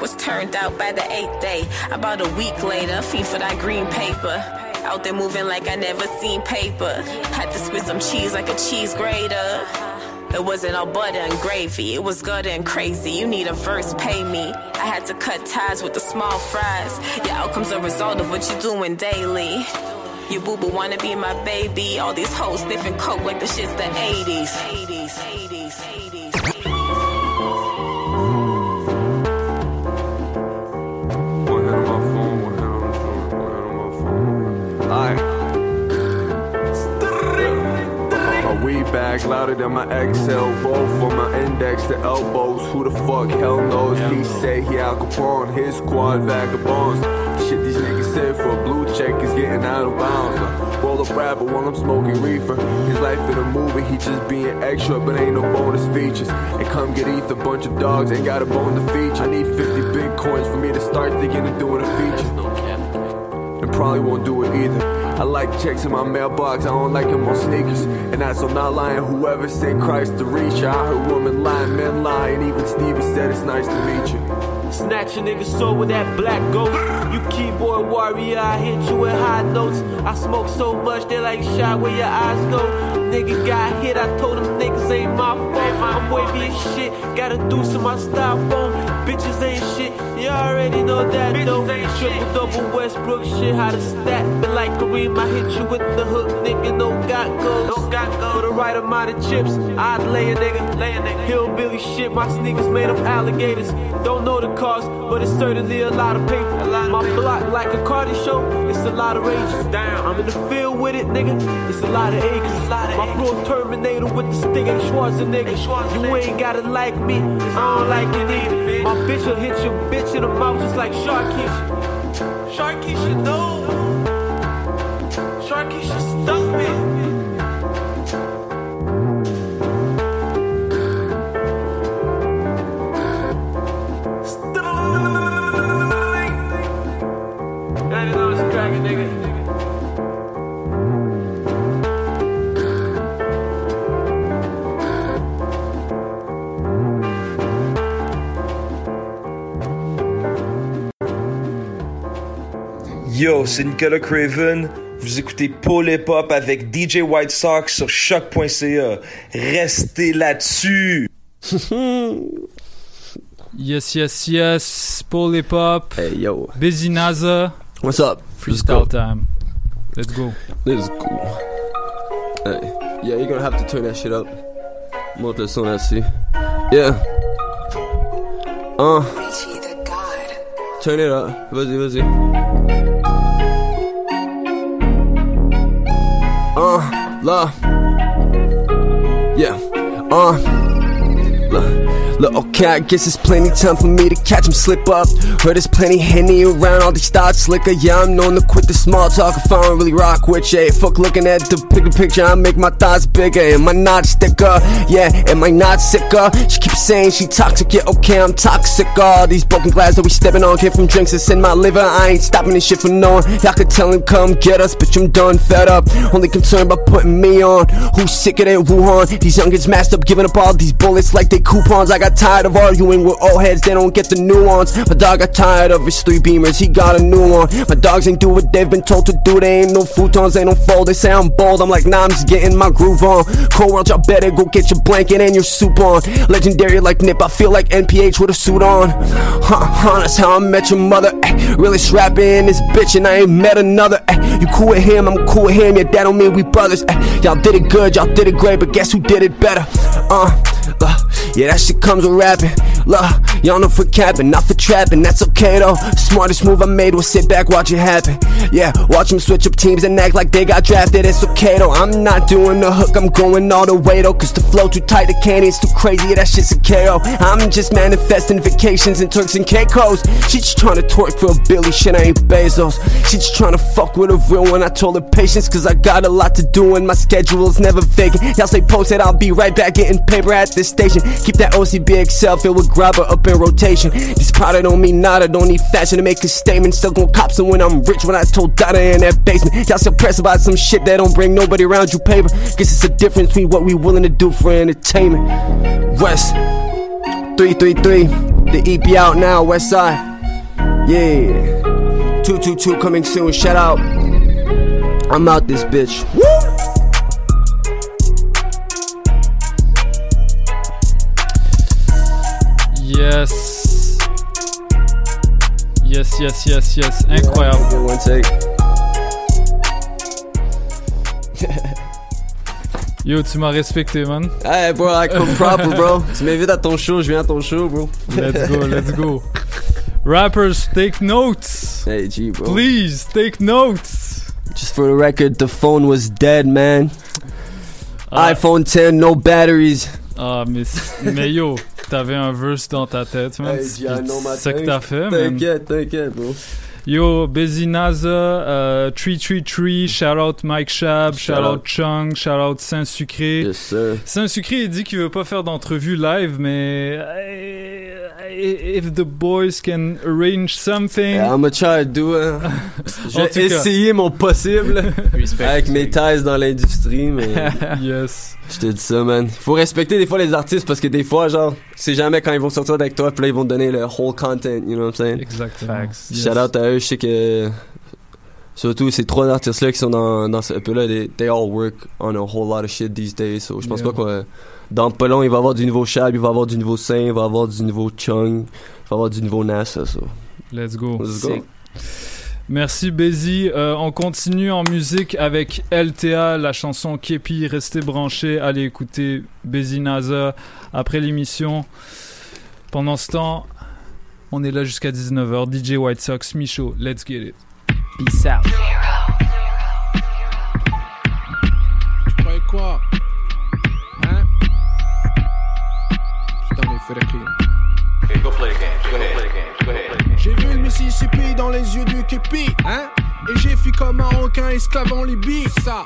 Was turned out by the eighth day. About a week later, fiend for that green paper. Out there moving like I never seen paper. Had to spit some cheese like a cheese grater. It wasn't all butter and gravy, it was gutter and crazy. You need a verse, pay me. I had to cut ties with the small fries. Your outcome's a result of what you're doing daily. Your boo boo wanna be my baby. All these hoes sniffing coke like the shit's the 80s. 80s, 80s, 80s. Bag louder than my XL, both from my index to elbows. Who the fuck hell knows? He say he Al Capone, his squad vagabonds. The shit these niggas said for a blue check is getting out of bounds. Uh, Roll a rapper while I'm smoking reefer. His life in a movie, he just being extra, but ain't no bonus features. And come get ether, bunch of dogs ain't got a bone to feature. I need 50 bitcoins for me to start thinking of doing a feature. And probably won't do it either. I like checks in my mailbox, I don't like them on sneakers. And that's I'm not lying, whoever sent Christ to reach you. I heard women lying, men lying, even Steven said it's nice to meet you. Snatch a nigga soul with that black ghost. You keyboard warrior, I hit you with high notes. I smoke so much they like shot where your eyes go. Nigga got hit, I told them niggas ain't my fault. I'm wavy as shit, gotta do some my styrofoam. Bitches ain't shit, you already know that though. Triple double Westbrook shit, how to stat. But like Kareem, I hit you with the hook, nigga. No got goals, no got. For the right amount of chips, I'd lay a nigga, lay a nigga. Hillbilly shit, my sneakers made of alligators. Don't know the cost, but it's certainly a lot of paper. My block like a Cardi show, it's a lot of rages. Damn, I'm in the field with it, nigga. It's a lot of acres. My bro Terminator with the stick ain't Schwarzenegger. You ain't gotta like me, I don't like it either. My bitch will hit your bitch in the mouth just like Sharkeisha. Sharkeisha, no. Sharkeisha, stop it. Yo, c'est Nicolas Craven. Vous écoutez Paul Hip Hop avec DJ White Sox sur choc.ca. Restez là-dessus. Yes, yes, yes. Paul Hip Hop. Hey, yo. Busy Naza. What's up? Freestyle time. Let's go. Let's go. Hey. Yeah, you're gonna have to turn that shit up. Monte le son là-dessus. Yeah. Uh. Turn it up. Vas-y, vas-y. Uh, là. Yeah. Uh. Là. Okay, I guess it's plenty time for me to catch him slip up. Heard there's plenty Henny around, all these thoughts slicker. Uh, yeah, I'm known to quit the small talk if I don't really rock with ya. Fuck looking at the bigger picture, I make my thoughts bigger. Am I not sticker? Yeah, am I not sicker? She keeps saying she toxic, yeah, okay, I'm toxic. All these broken glass that we stepping on came from drinks that's in my liver. I ain't stopping this shit for no one. Y'all could tell him, come get us, bitch, I'm done, fed up. Only concerned about putting me on. Who's sicker than Wuhan? These youngins masked up, giving up all these bullets like they coupons. I got tired of arguing with old heads, they don't get the nuance. My dog got tired of his three beamers, he got a new one. My dogs ain't do what they've been told to do, they ain't no futons, they don't fold. They say I'm bold, I'm like, nah, I'm just getting my groove on. Cold world, y'all better go get your blanket and your soup on. Legendary like Nip, I feel like NPH with a suit on. Huh, huh, that's how I met your mother. Ay, really strapping this bitch, and I ain't met another. Ay, you cool with him, I'm cool with him, yeah, that don't mean we brothers. Ay, y'all did it good, y'all did it great, but guess who did it better? Uh, uh yeah, that shit comes with rapping. Look, y'all know for capping, not for trapping, that's okay though. Smartest move I made was sit back, watch it happen. Yeah, watch them switch up teams and act like they got drafted, it's okay though. I'm not doing the hook, I'm going all the way though. Cause the flow too tight, the canyon's too crazy, that shit's a KO. I'm just manifesting vacations and Turks and Caicos. She just trying to twerk for a Billy, shit, I ain't Bezos. She just trying to fuck with a real one, I told her patience, cause I got a lot to do and my schedule's never vacant. Y'all say post it, I'll be right back getting paper at this station. Keep that OCB Excel filled with grabber up in rotation. This product don't mean nada, don't need fashion to make a statement. Still gon' cop some when I'm rich when I told Dada in that basement. Y'all suppressed press about some shit that don't bring nobody around you paper. Guess it's a difference between what we willing to do for entertainment. West 333, the EP out now, West Side. Yeah. 222 coming soon, shout out. I'm out this bitch. Woo! Yes. Yes, yes, yes, yes. Incroyable. One take. Yo, tu m'as respecté, man. Hey, bro, I come proper, bro. tu m'invites à ton show, je viens à ton show, bro. Let's go, let's go. Rappers, take notes. Hey, G, bro. Please, take notes. Just for the record, the phone was dead, man. iPhone 10, no batteries. Ah, mais, mais yo, t'avais un verse dans ta tête, man. Hey, C'est ça que t'as fait, man. T'inquiète, t'inquiète, bro. Yo, Bezinaza, euh, 333, shout out Mike Shab, shout, Shout out. Chung, shout out Saint-Sucré. Yes, sir. Saint-Sucré, il dit qu'il veut pas faire d'entrevue live, mais euh, if the boys can arrange something. Yeah, I'm gonna try to do it. Cas. essayer mon possible avec mes ties dans l'industrie, mais yes. Je te dis ça, man. Faut respecter des fois les artistes parce que des fois, genre, sais jamais quand ils vont sortir avec toi, puis là ils vont te donner le whole content, you know what I'm saying? Exactement. Shout out à eux, je sais que surtout ces trois artistes-là qui sont dans, dans ce EP-là, they, they all work on a whole lot of shit these days. So je pense Yeah. pas que dans pas long, il va y avoir du nouveau Shab, il va y avoir du nouveau Saint, il va y avoir du nouveau Chung, il va y avoir du nouveau NASA. So. Let's go. Let's go. Merci Bézi. Euh, on continue en musique avec LTA, la chanson Kepi. Restez branchés, allez écouter Bézi Naza après l'émission. Pendant ce temps, on est là jusqu'à 19h. DJ White Sox, Michaud, let's get it. Peace out. Tu croyais quoi? Hein? Putain, mais fais la clé. go play the game. Go ahead. Play the game. Go ahead. J'ai vu le Mississippi dans les yeux du képi, hein? Et j'ai fui comme un requin esclave en Libye, ça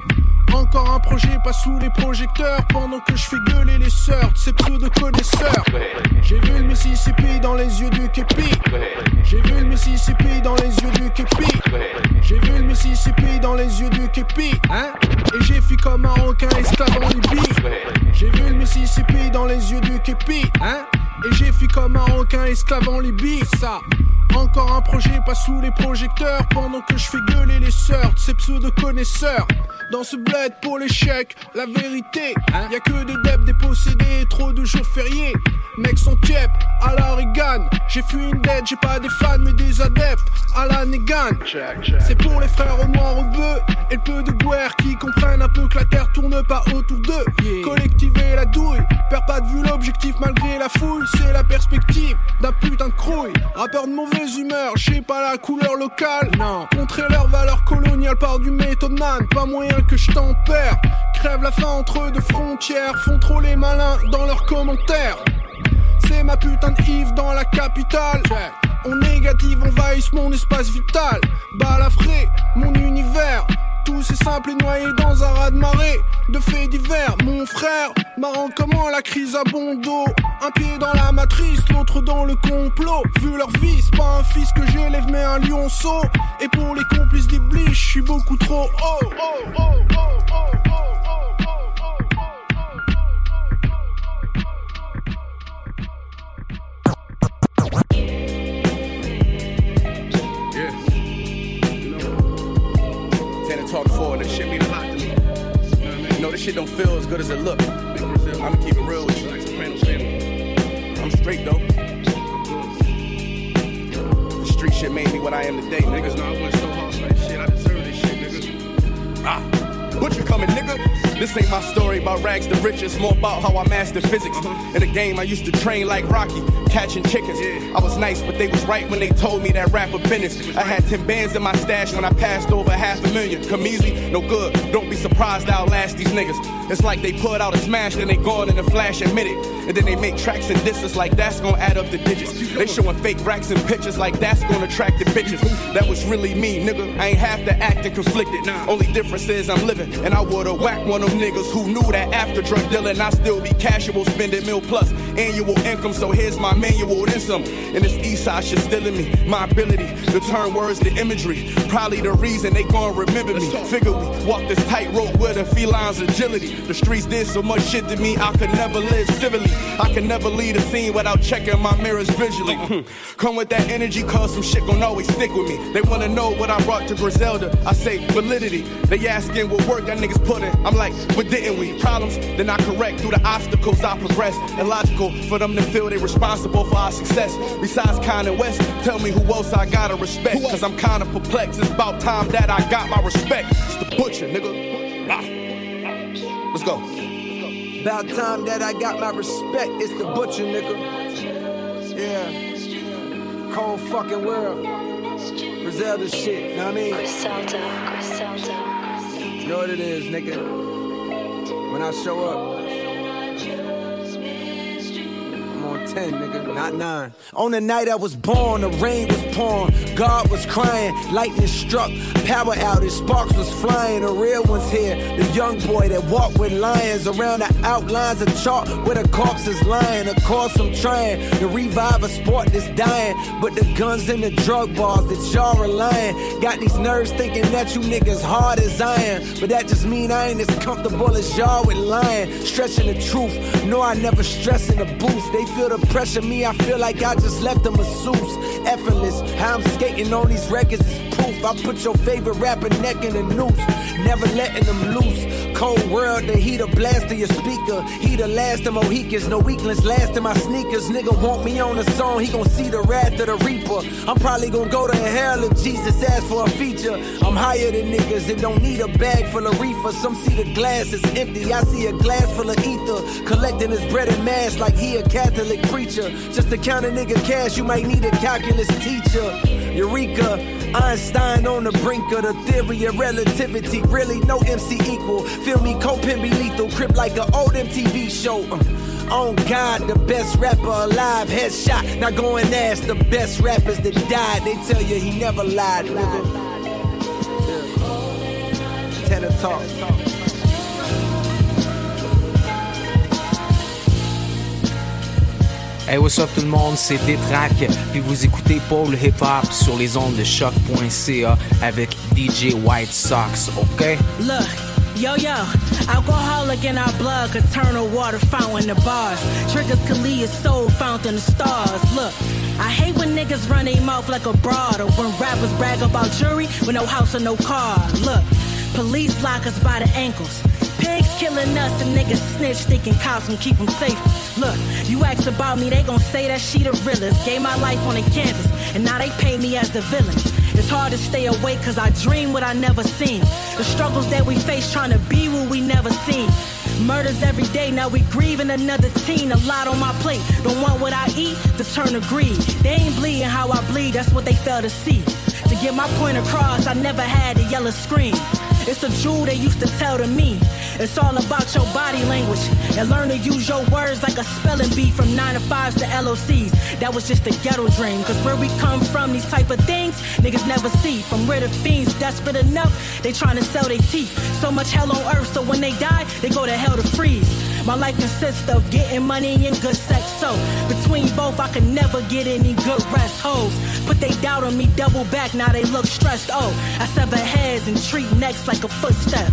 Encore un projet pas sous les projecteurs. Pendant que je fais gueuler les sœurs de ces pseudo-connaisseurs J'ai vu le Mississippi dans les yeux du képi J'ai vu le Mississippi dans les yeux du képi J'ai vu le Mississippi dans les yeux du képi, hein? Et j'ai fui comme un requin esclave en Libye. J'ai vu le Mississippi dans les yeux du képi, hein? Et j'ai fui comme un requin esclave en Libye, ça. Encore un projet pas sous les projecteurs. Pendant que je fais gueuler les sœurs ces pseudo-connaisseurs. Dans ce pour l'échec, la vérité, y a que des debs dépossédés, trop de jours fériés. Mecs sont tiep, à la Reagan. J'ai fui une dette, j'ai pas des fans mais des adeptes, à la Negan. C'est pour les frères au noir au bœuf et le peu de guerre qui comprennent un peu que la terre tourne pas autour d'eux. Collectiver la douille, perds pas de vue l'objectif malgré la fouille, c'est la perspective d'un putain de crouille. Rappeur de mauvaise humeur, j'ai pas la couleur locale. Non, contrer leur valeur coloniale par du méthode man, pas moyen que je Crève la faim entre deux frontières, font trop les malins dans leurs commentaires. C'est ma putain de Yves dans la capitale. On négative envahisse mon espace vital. Balafré, mon univers. Tout c'est simple et noyé dans un raz de marée de faits divers. Mon frère, marrant comment la crise a bon dos. Un pied dans la matrice, l'autre dans le complot. Vu leur vie, c'est pas un fils que j'élève, mais un lionceau. Et pour les complices d'Iblis, je suis beaucoup trop haut. Yeah. This shit don't feel as good as it look. I'ma keep it real with you. I'm straight though. The street shit made me what I am today, niggas. know I went so hard for this shit. I deserve this shit, niggas. Ah. Butcher coming, nigga. This ain't my story about rags to riches, more about how I mastered physics. In the game, I used to train like Rocky, catching chickens. I was nice, but they was right when they told me that rapper business. I had 10 bands in my stash when I passed over half a million. Come easy, no good. Don't be surprised I'll last these niggas. It's like they put out a smash, then they gone in a flash, admit it. And then they make tracks and disses like that's gonna add up the digits. They showing fake racks and pictures like that's gonna attract the bitches. That was really me, nigga. I ain't have to act and conflicted. Only difference is I'm living, and I would've whacked one of niggas who knew that after drug dealing, I still be casual, spending mil plus annual income. So here's my manual, then some. And this east side shit still in me. My ability to turn words to imagery. Probably the reason they gon' remember me. Figure we walk this tightrope with a feline's agility. The streets did so much shit to me, I could never live civilly. I could never leave a scene without checking my mirrors visually. Hmm. Come with that energy, cause some shit gon' always stick with me. They wanna know what I brought to Griselda. I say validity. They asking what work that niggas put in. I'm like, but didn't we? Problems, then I correct through the obstacles I progress. Illogical for them to feel they're responsible for our success. Besides Kanye West, tell me who else I gotta respect. Cause I'm kinda perplexed. It's about time that I got my respect. It's the butcher, nigga. Ah. Let's go. About time that I got my respect. It's the butcher, nigga. Yeah. Cold fucking world. Griselda shit, know what I mean? You know what it is, nigga. When I show up, I'm on 10, nigga, not 9. On the night I was born, the rain was pouring, God was crying, lightning struck, power outage, sparks was flying. The real ones here, the young boy that walked with lions around the outlines of chalk where the corpse is lying. Of course, I'm trying to revive a sport that's dying, but the guns and the drug bars that y'all relying got these nerves thinking that you niggas hard as iron. But that just mean I ain't as comfortable as y'all with lying, stretching the truth. No, I never stress in the booth. They feel the pressure, me, I feel like I just left them a masseuse. Effortless, how I'm skating on these records is proof. I put your favorite rapper neck in the noose, never letting them loose. Cold world, the heat a blast to your speaker. He the last of Mohicans, no weaklings last in my sneakers. Nigga want me on a song, he gon' see the wrath of the reaper. I'm probably gon' go to hell if Jesus asks for a feature. I'm higher than niggas and don't need a bag full of reefer. Some see the glass is empty, I see a glass full of ether. Collecting his bread and mass like he a Catholic preacher. Just to count a nigga cash, you might need a calculus teacher. Eureka, Einstein on the brink of the theory of relativity. Really, no MC equal. Feel me, Copin be lethal. Crip like an old MTV show. Uh, on God, the best rapper alive. Headshot. Now go and ask the best rappers that died. They tell you he never lied, nigga. Tenor talk. Hey, what's up tout le monde, c'est Détrac, puis vous écoutez Paul Hip Hop sur les ondes de choc.ca avec DJ White Sox, ok? Look, Yo, yo, alcoholic in our blood a water fountain to bars. Triggers a soul fountain to stars. Look, I hate when niggas run their mouth like a broad or when rappers brag about jewelry with no house or no car. Look, police lock us by the ankles. Pigs killing us and niggas snitch thinking cops can keep them safe. Look, you ask about me, they gon' say that she the realest. Gave my life on the canvas, and now they pay me as the villain. It's hard to stay awake cause I dream what I never seen. The struggles that we face trying to be what we never seen. Murders every day, now we grieving another teen. A lot on my plate. Don't want what I eat, the turn of greed. They ain't bleeding how I bleed, that's what they fail to see. To get my point across, I never had a yellow screen. It's a jewel they used to tell to me. It's all about your body language and learn to use your words like a spelling bee from 9 to 5s to LOCs. That was just a ghetto dream. Cause where we come from, these type of things, niggas never see. From where the fiends desperate enough, they trying to sell their teeth. So much hell on earth, so when they die, they go to hell to freeze. My life consists of getting money and good sex. So between both, I could never get any good rest. Hoes put they doubt on me, double back. Now they look stressed. Oh, I sever heads and treat necks like a footstep.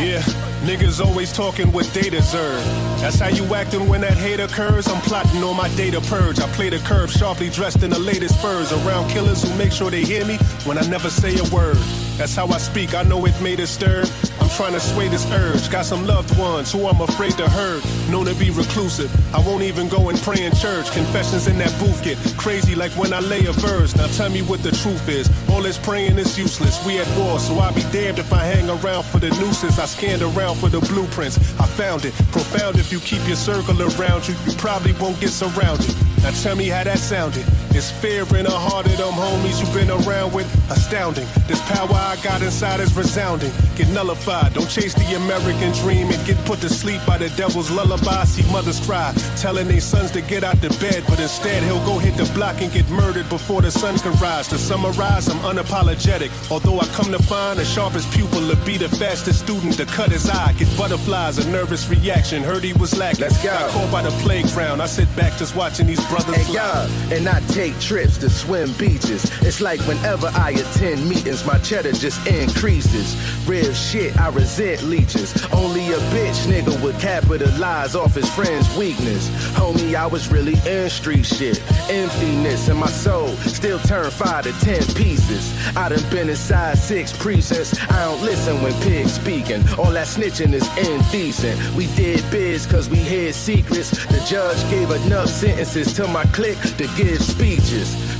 Yeah, niggas always talking what they deserve. That's how you acting when that hate occurs. I'm plotting on my data purge. I play the curb, sharply dressed in the latest furs. Around killers who make sure they hear me when I never say a word. That's how I speak, I know it made a stir. I'm trying to sway this urge. Got some loved ones who I'm afraid to hurt. Known to be reclusive. I won't even go and pray in church. Confessions in that booth get crazy like when I lay a verse. Now tell me what the truth is. All this praying is useless. We at war, so I'll be damned if I hang around for the nooses. I scanned around for the blueprints. I found it. Profound if you keep your circle around you. You probably won't get surrounded. Now tell me how that sounded. It's fear in the heart of them homies you've been around with. Astounding. This power I got inside is resounding. Get nullified. Don't chase the American dream and get put to sleep by the devil's lullaby. See mothers cry, telling their sons to get out the bed, but instead he'll go hit the block and get murdered before the sun can rise. To summarize, I'm unapologetic. Although I come to find the sharpest pupil to be the fastest student to cut his eye. Get butterflies, a nervous reaction. Heard he was lacking. Let's go. Got caught by the playground. I sit back just watching these brothers. Hey, y'all, and I take trips to swim beaches. It's like whenever I attend meetings, my cheddar just increases. Real shit, I resent leeches. Only a bitch nigga would capitalize off his friend's weakness. Homie, I was really in street shit. Emptiness in my soul still turn five to ten pieces. I done been inside six precincts. I don't listen when pigs speaking. All that snitching is indecent. We did biz cause we hid secrets. The judge gave enough sentences to my clique to give speeches.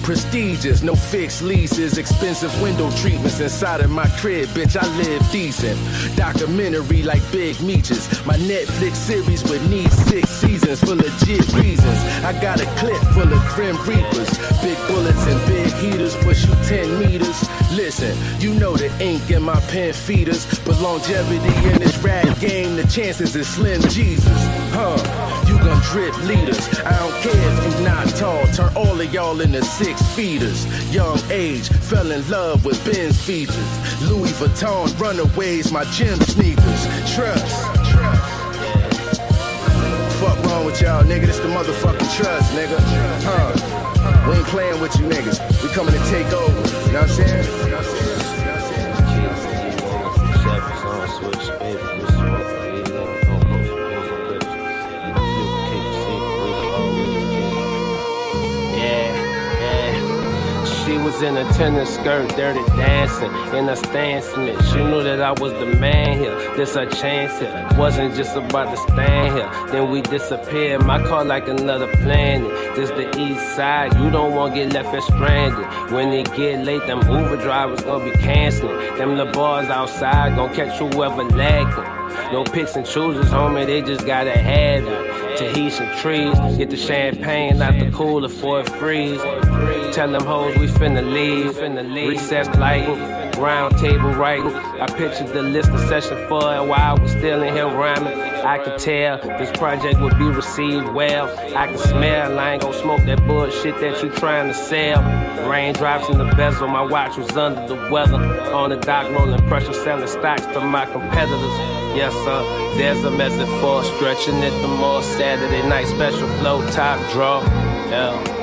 Prestigious, no fixed leases, expensive window treatments inside of my crib, bitch. I live decent. Documentary like Big Meeches. My Netflix series would need six seasons for legit reasons. I got a clip full of Grim Reapers, big bullets and big heaters, push you 10 meters. Listen, you know the ink in my pen feeders, but longevity in this rap game, the chances is slim Jesus. Huh? You gon' drip leaders. I don't care if you not tall, turn all of y'all into six feeders. Young age, fell in love with Ben's features. Louis Vuitton runaways, my gym sneakers. Trust. Fuck wrong with y'all, nigga? This the motherfucking trust, nigga. Huh? We ain't playing with you niggas. We coming to take over. You know what I'm saying? Was in a tennis skirt, dirty dancing, in a stance it. She knew that I was the man here. This a chance here. Wasn't just about to stand here. Then we disappeared. My car like another planet. This the east side. You don't want to get left here stranded. When it get late, them Uber drivers gonna be canceling. Them the bars outside gonna catch whoever lagging. No picks and choosers, homie, they just gotta have it. Tahitian trees, get the champagne out the cooler for it freeze. Tell them hoes we finna leave. Recess lighting, round table writing. I pictured the listening session for it while I was still in here rhyming. I could tell this project would be received well. I can smell, I ain't gon' smoke that bullshit that you trying to sell. Raindrops in the bezel, my watch was under the weather. On the dock, rolling pressure, selling stocks to my competitors. Yes, sir, there's a method for stretching it the more Saturday night special flow top draw. Yeah.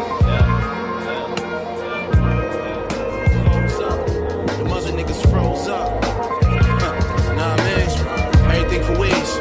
just froze up. nah, man. Everything for ways.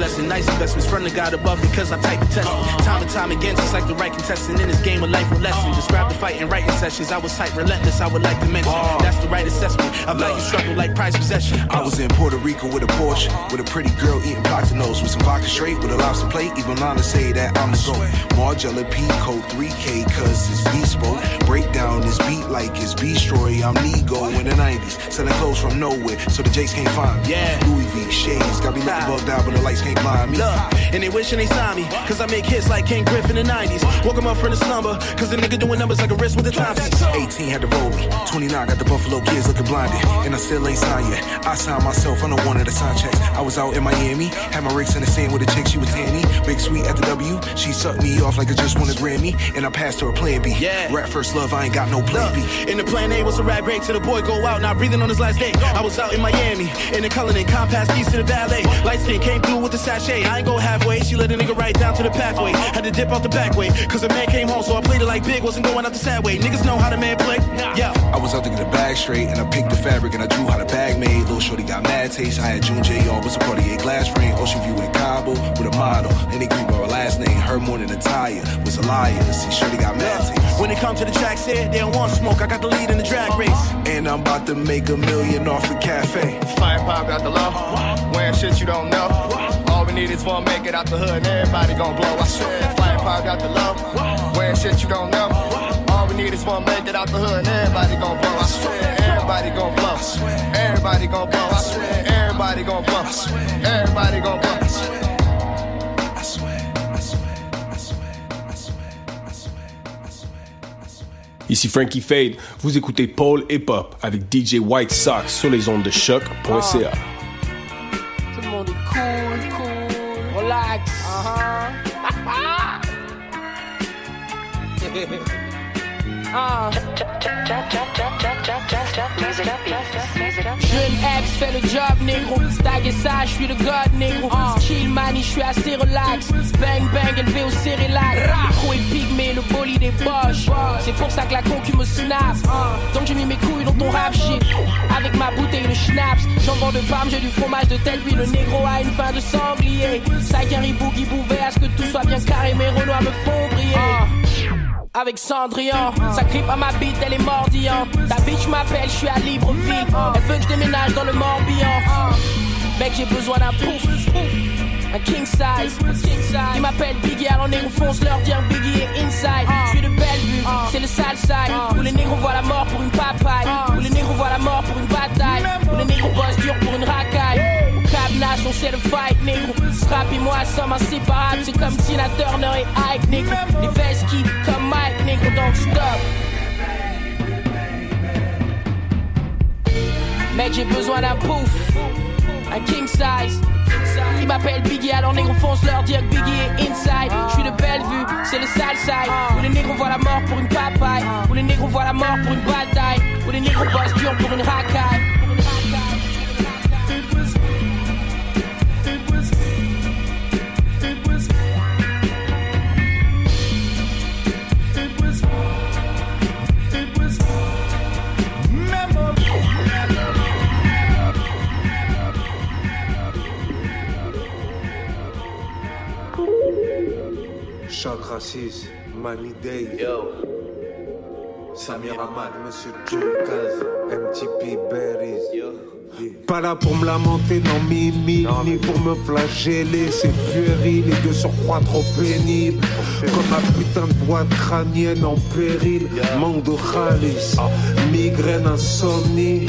Yeah. I get and nice investments from the God above because I type and test. Time and time again, just like the right contestant in this game of life with lesson. Describe the fight and writing sessions. I was tight, relentless. I would like to mention uh-huh. that's the right assessment. I value struggle like prize possession. I was in Puerto Rico with a Porsche, with a pretty girl eating nose with some vodka straight, with a lobster plate. Even Lana say that I'm the goat. Margella P code 3K, cause it's bespoke. Break down this beat like it's Beastroy. I'm Nego in the 90s, selling clothes from nowhere, so the Jakes can't find me. Yeah. Louis V shades, got me looking bugged out, but the lights can't blind me. Look, and they wishing they saw me, cause I make hits like King Griffin in the 90s. Woke him up from the slumber, cause the nigga doing numbers like a wrist with the timepiece. 18 had to roll me, 29 got the Buffalo kids looking blinded, and I still ain't signed yet. I signed myself, the one of the sign checks. I was out in Miami, had my rigs in the sand with a chick, she was tanny. Big sweet at the W, she sucked me off like I just won a Grammy, and I passed her a plan B. Yeah. Rap first love, I ain't got no plan B. And the plan A was a rap break till the boy go out, not breathing on his last day. I was out in Miami, in the Cullinan, compass piece to the valet. Light skin came through with the sachet. I ain't go halfway, she let a nigga right down to the pathway. Had to dip out the back way, cause the man came home, so I played it like big, wasn't going out the sad way. Niggas know how the man play. Yeah. I was out to get a bag straight, and I picked the fabric, and I drew how the bag made. Little shorty got mad taste. I had June J. on with some Cartier glass frame. Ocean view in Cabo with a model. And they agreed by her last name. Her morning attire was a liar. See, shorty got mad taste. When it come to the track, said they don't want smoke. I got the lead in the drag race. And I'm about to make a million off the cafe. Firepower got the love. Wearing shit you don't know. All we need is one make it out the hood and everybody gon' blow. I swear, firepower got the love. Wearing shit you don't know. All we need is one make it out the hood and everybody gon' blow. I swear, everybody gon' blow. Everybody gon' blow. I swear, everybody gon' blow. Everybody gon' blow. Ici Frankie Fade, vous écoutez Paul Hip Hop avec DJ White Sox sur les ondes de choc.ca. Uh-huh. Jeune ex fait le job négro. Tag et ça, je suis le god négro. Chill mani, je suis assez relax. Bang bang, élevé au cérélac Micro épique mais le bolide est boche. C'est pour ça que la concu me snap Donc j'ai mis mes couilles dans ton rap shit. Avec ma bouteille de schnapps. Jambon de parme, j'ai du fromage de tête. Lui le négro a une fin de sanglier. Saïkari boogie bouvet À ce que tout soit bien carré Mes renoirs me font briller avec Cendrillon. Ça grippe à ma bite, elle est mordillante. Ta bitch m'appelle, je suis à Libreville. Elle veut que je déménage dans le Morbihan. Mec, j'ai besoin d'un pouf. Un king size, Ils m'appellent Biggie, alors négro fonce leur dire Biggie est inside. Je suis de Bellevue, c'est le sale side. Où les négros voient la mort pour une papaye. Où les négros voient la mort pour une bataille. Où les négros bossent dur pour une racaille. On sait le fight, négro. Et moi sommes inséparables. C'est comme Tina Turner et Ike, négro. Les vestes qui, comme Mike, négro, donc stop. Mec, j'ai besoin d'un pouf. Un king size. Ils m'appellent Biggie, alors négro fonce leur dire que Biggie est inside. Je suis de Bellevue, c'est le sale side. Où les négros voient la mort pour une papaye. Où les négros voient la mort pour une bataille. Où les négros bossent dur pour une racaille. Choc raciste, Money Day. Yo. Samir Ahmad, Monsieur Julkaz, MTP Berries. Pas là pour me lamenter, non mimi, ni pour me flageller, c'est puéril et de surcroît trop pénible. Comme ma putain de boîte crânienne en péril, manque de chalice, migraine, insomnie.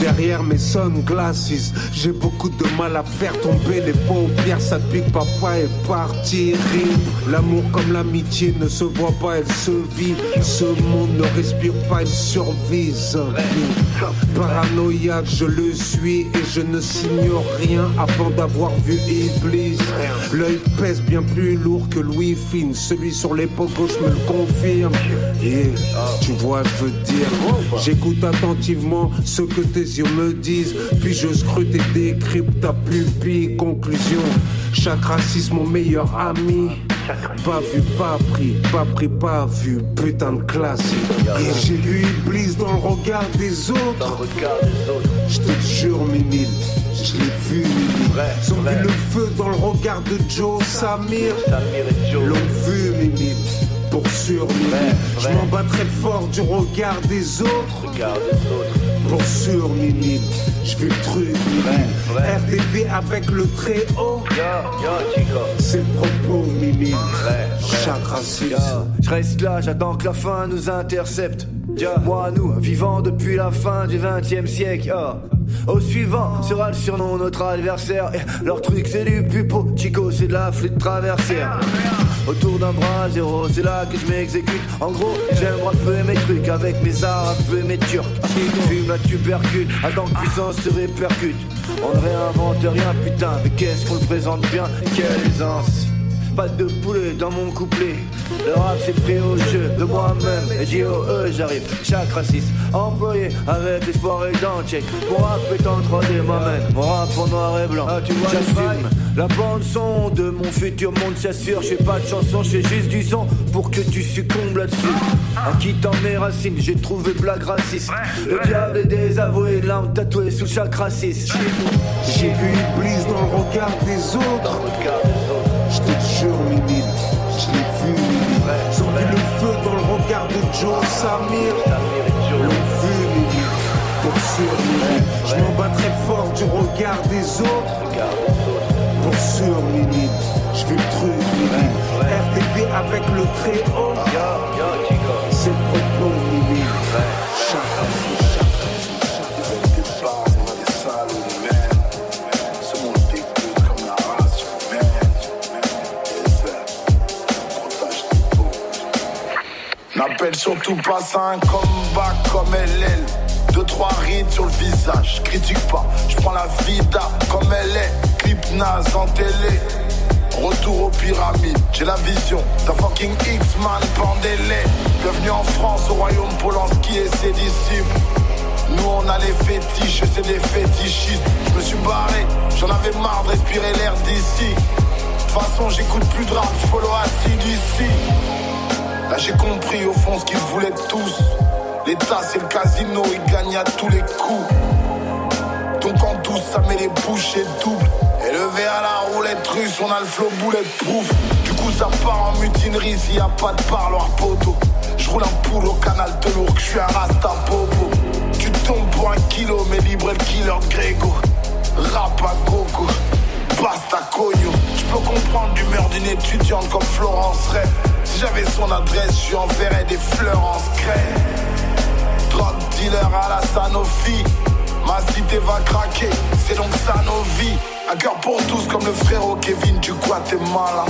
Derrière mes sunglasses, j'ai beaucoup de mal à faire tomber les paupières, ça pique, papa est parti. rime. L'amour comme l'amitié ne se voit pas, elle se vit. Ce monde ne respire pas, il survit. zombie. Paranoïaque, je le suis et je ne signore rien avant d'avoir vu Iblis. L'œil pèse bien plus lourd que Louis Finn, celui sur l'épaule gauche me le confirme. Yeah, tu vois, je veux dire, j'écoute attentivement ce que tes yeux me disent, puis je scrute et décrypte ta pupille. Conclusion, chaque raciste mon meilleur ami. Pas vu, pas pris, pas pris, pas vu, putain de classique. Et j'ai vu Iblis dans le regard des autres. Je te jure, Mimile, je l'ai vu, Mimile. Ils ont vu le feu dans le regard de Joe Samir. L'ont vu, Mimile. Pour sûr. Je m'en bats très fort du regard des autres. Sûr, Mimile. Je le truc. RDV avec le très haut. C'est le propos, Mimile. Chaque raciste. Je reste là, j'attends que la fin nous intercepte. Moi, nous, vivant depuis la fin du 20 e siècle. Au suivant sera le surnom notre adversaire. Et leur truc c'est du pupo, Chico c'est de la flûte traversière. Autour d'un bras zéro, c'est là que je m'exécute. En gros, j'aime rapper mes trucs avec mes un peu mes turcs. Fume la tubercule, attends que puissance se répercute. On ne réinvente rien, putain, mais qu'est-ce qu'on le présente bien, quelle aisance. Pas de poulet dans mon couplet. Le rap c'est pris au jeu de moi-même. Et J.O.E. j'arrive. Chaque raciste employé avec l'espoir et le dent check. Mon rap est en 3D m'amène. Mon rap en noir et blanc. tu vois, j'assume. La bande son de mon futur monde s'assure. Je fais pas de chanson, je fais juste du son pour que tu succombes là-dessus. En quittant mes racines, j'ai trouvé blague raciste. Le diable est désavoué, l'âme tatouée sous chaque raciste. J'ai vu Iblis dans le regard des autres. Je te jure, Mimile, je l'ai vu, Mimile. Ils ont vu le feu dans le regard de Joe Samir. L'ont vu, Mimile, pour sûr. Je m'en bats très fort du regard des autres. Pour sûr, Mimile, je vais le truc, Mimile. RDV avec le très haut. C'est le propos, Mimile. Chaque surtout pas un combat comme LL. Deux, trois rides sur le visage, critique pas. Je prends la vida comme elle est. Clip naze en télé. Retour aux pyramides, j'ai la vision d'un fucking X-Man pendez-les. Bienvenue en France, au royaume Polanski et ses disciples. Nous on a les fétiches, c'est des fétichistes. Je me suis barré, j'en avais marre de respirer l'air d'ici. De toute façon, j'écoute plus de rap, je follow assis d'ici. Là j'ai compris au fond ce qu'ils voulaient tous. L'État c'est le casino, il gagne à tous les coups. Donc en douce ça met les bouchées doubles. Élevé à la roulette russe, on a le flow bulletproof. Du coup ça part en mutinerie s'il y a pas de parloir poteau. Je roule un poule au canal de l'ours, je suis un rasta popo. Tu tombes pour un kilo, mais libre le killer de Grégo. Rap à gogo, basta cogno. Peux comprendre l'humeur d'une étudiante comme Florence Ray. Si j'avais son adresse, je enverrais des fleurs en secret. Drug dealer à la Sanofi. Ma cité va craquer, c'est donc ça nos vies. Un cœur pour tous comme le frérot Kevin du Guatemala.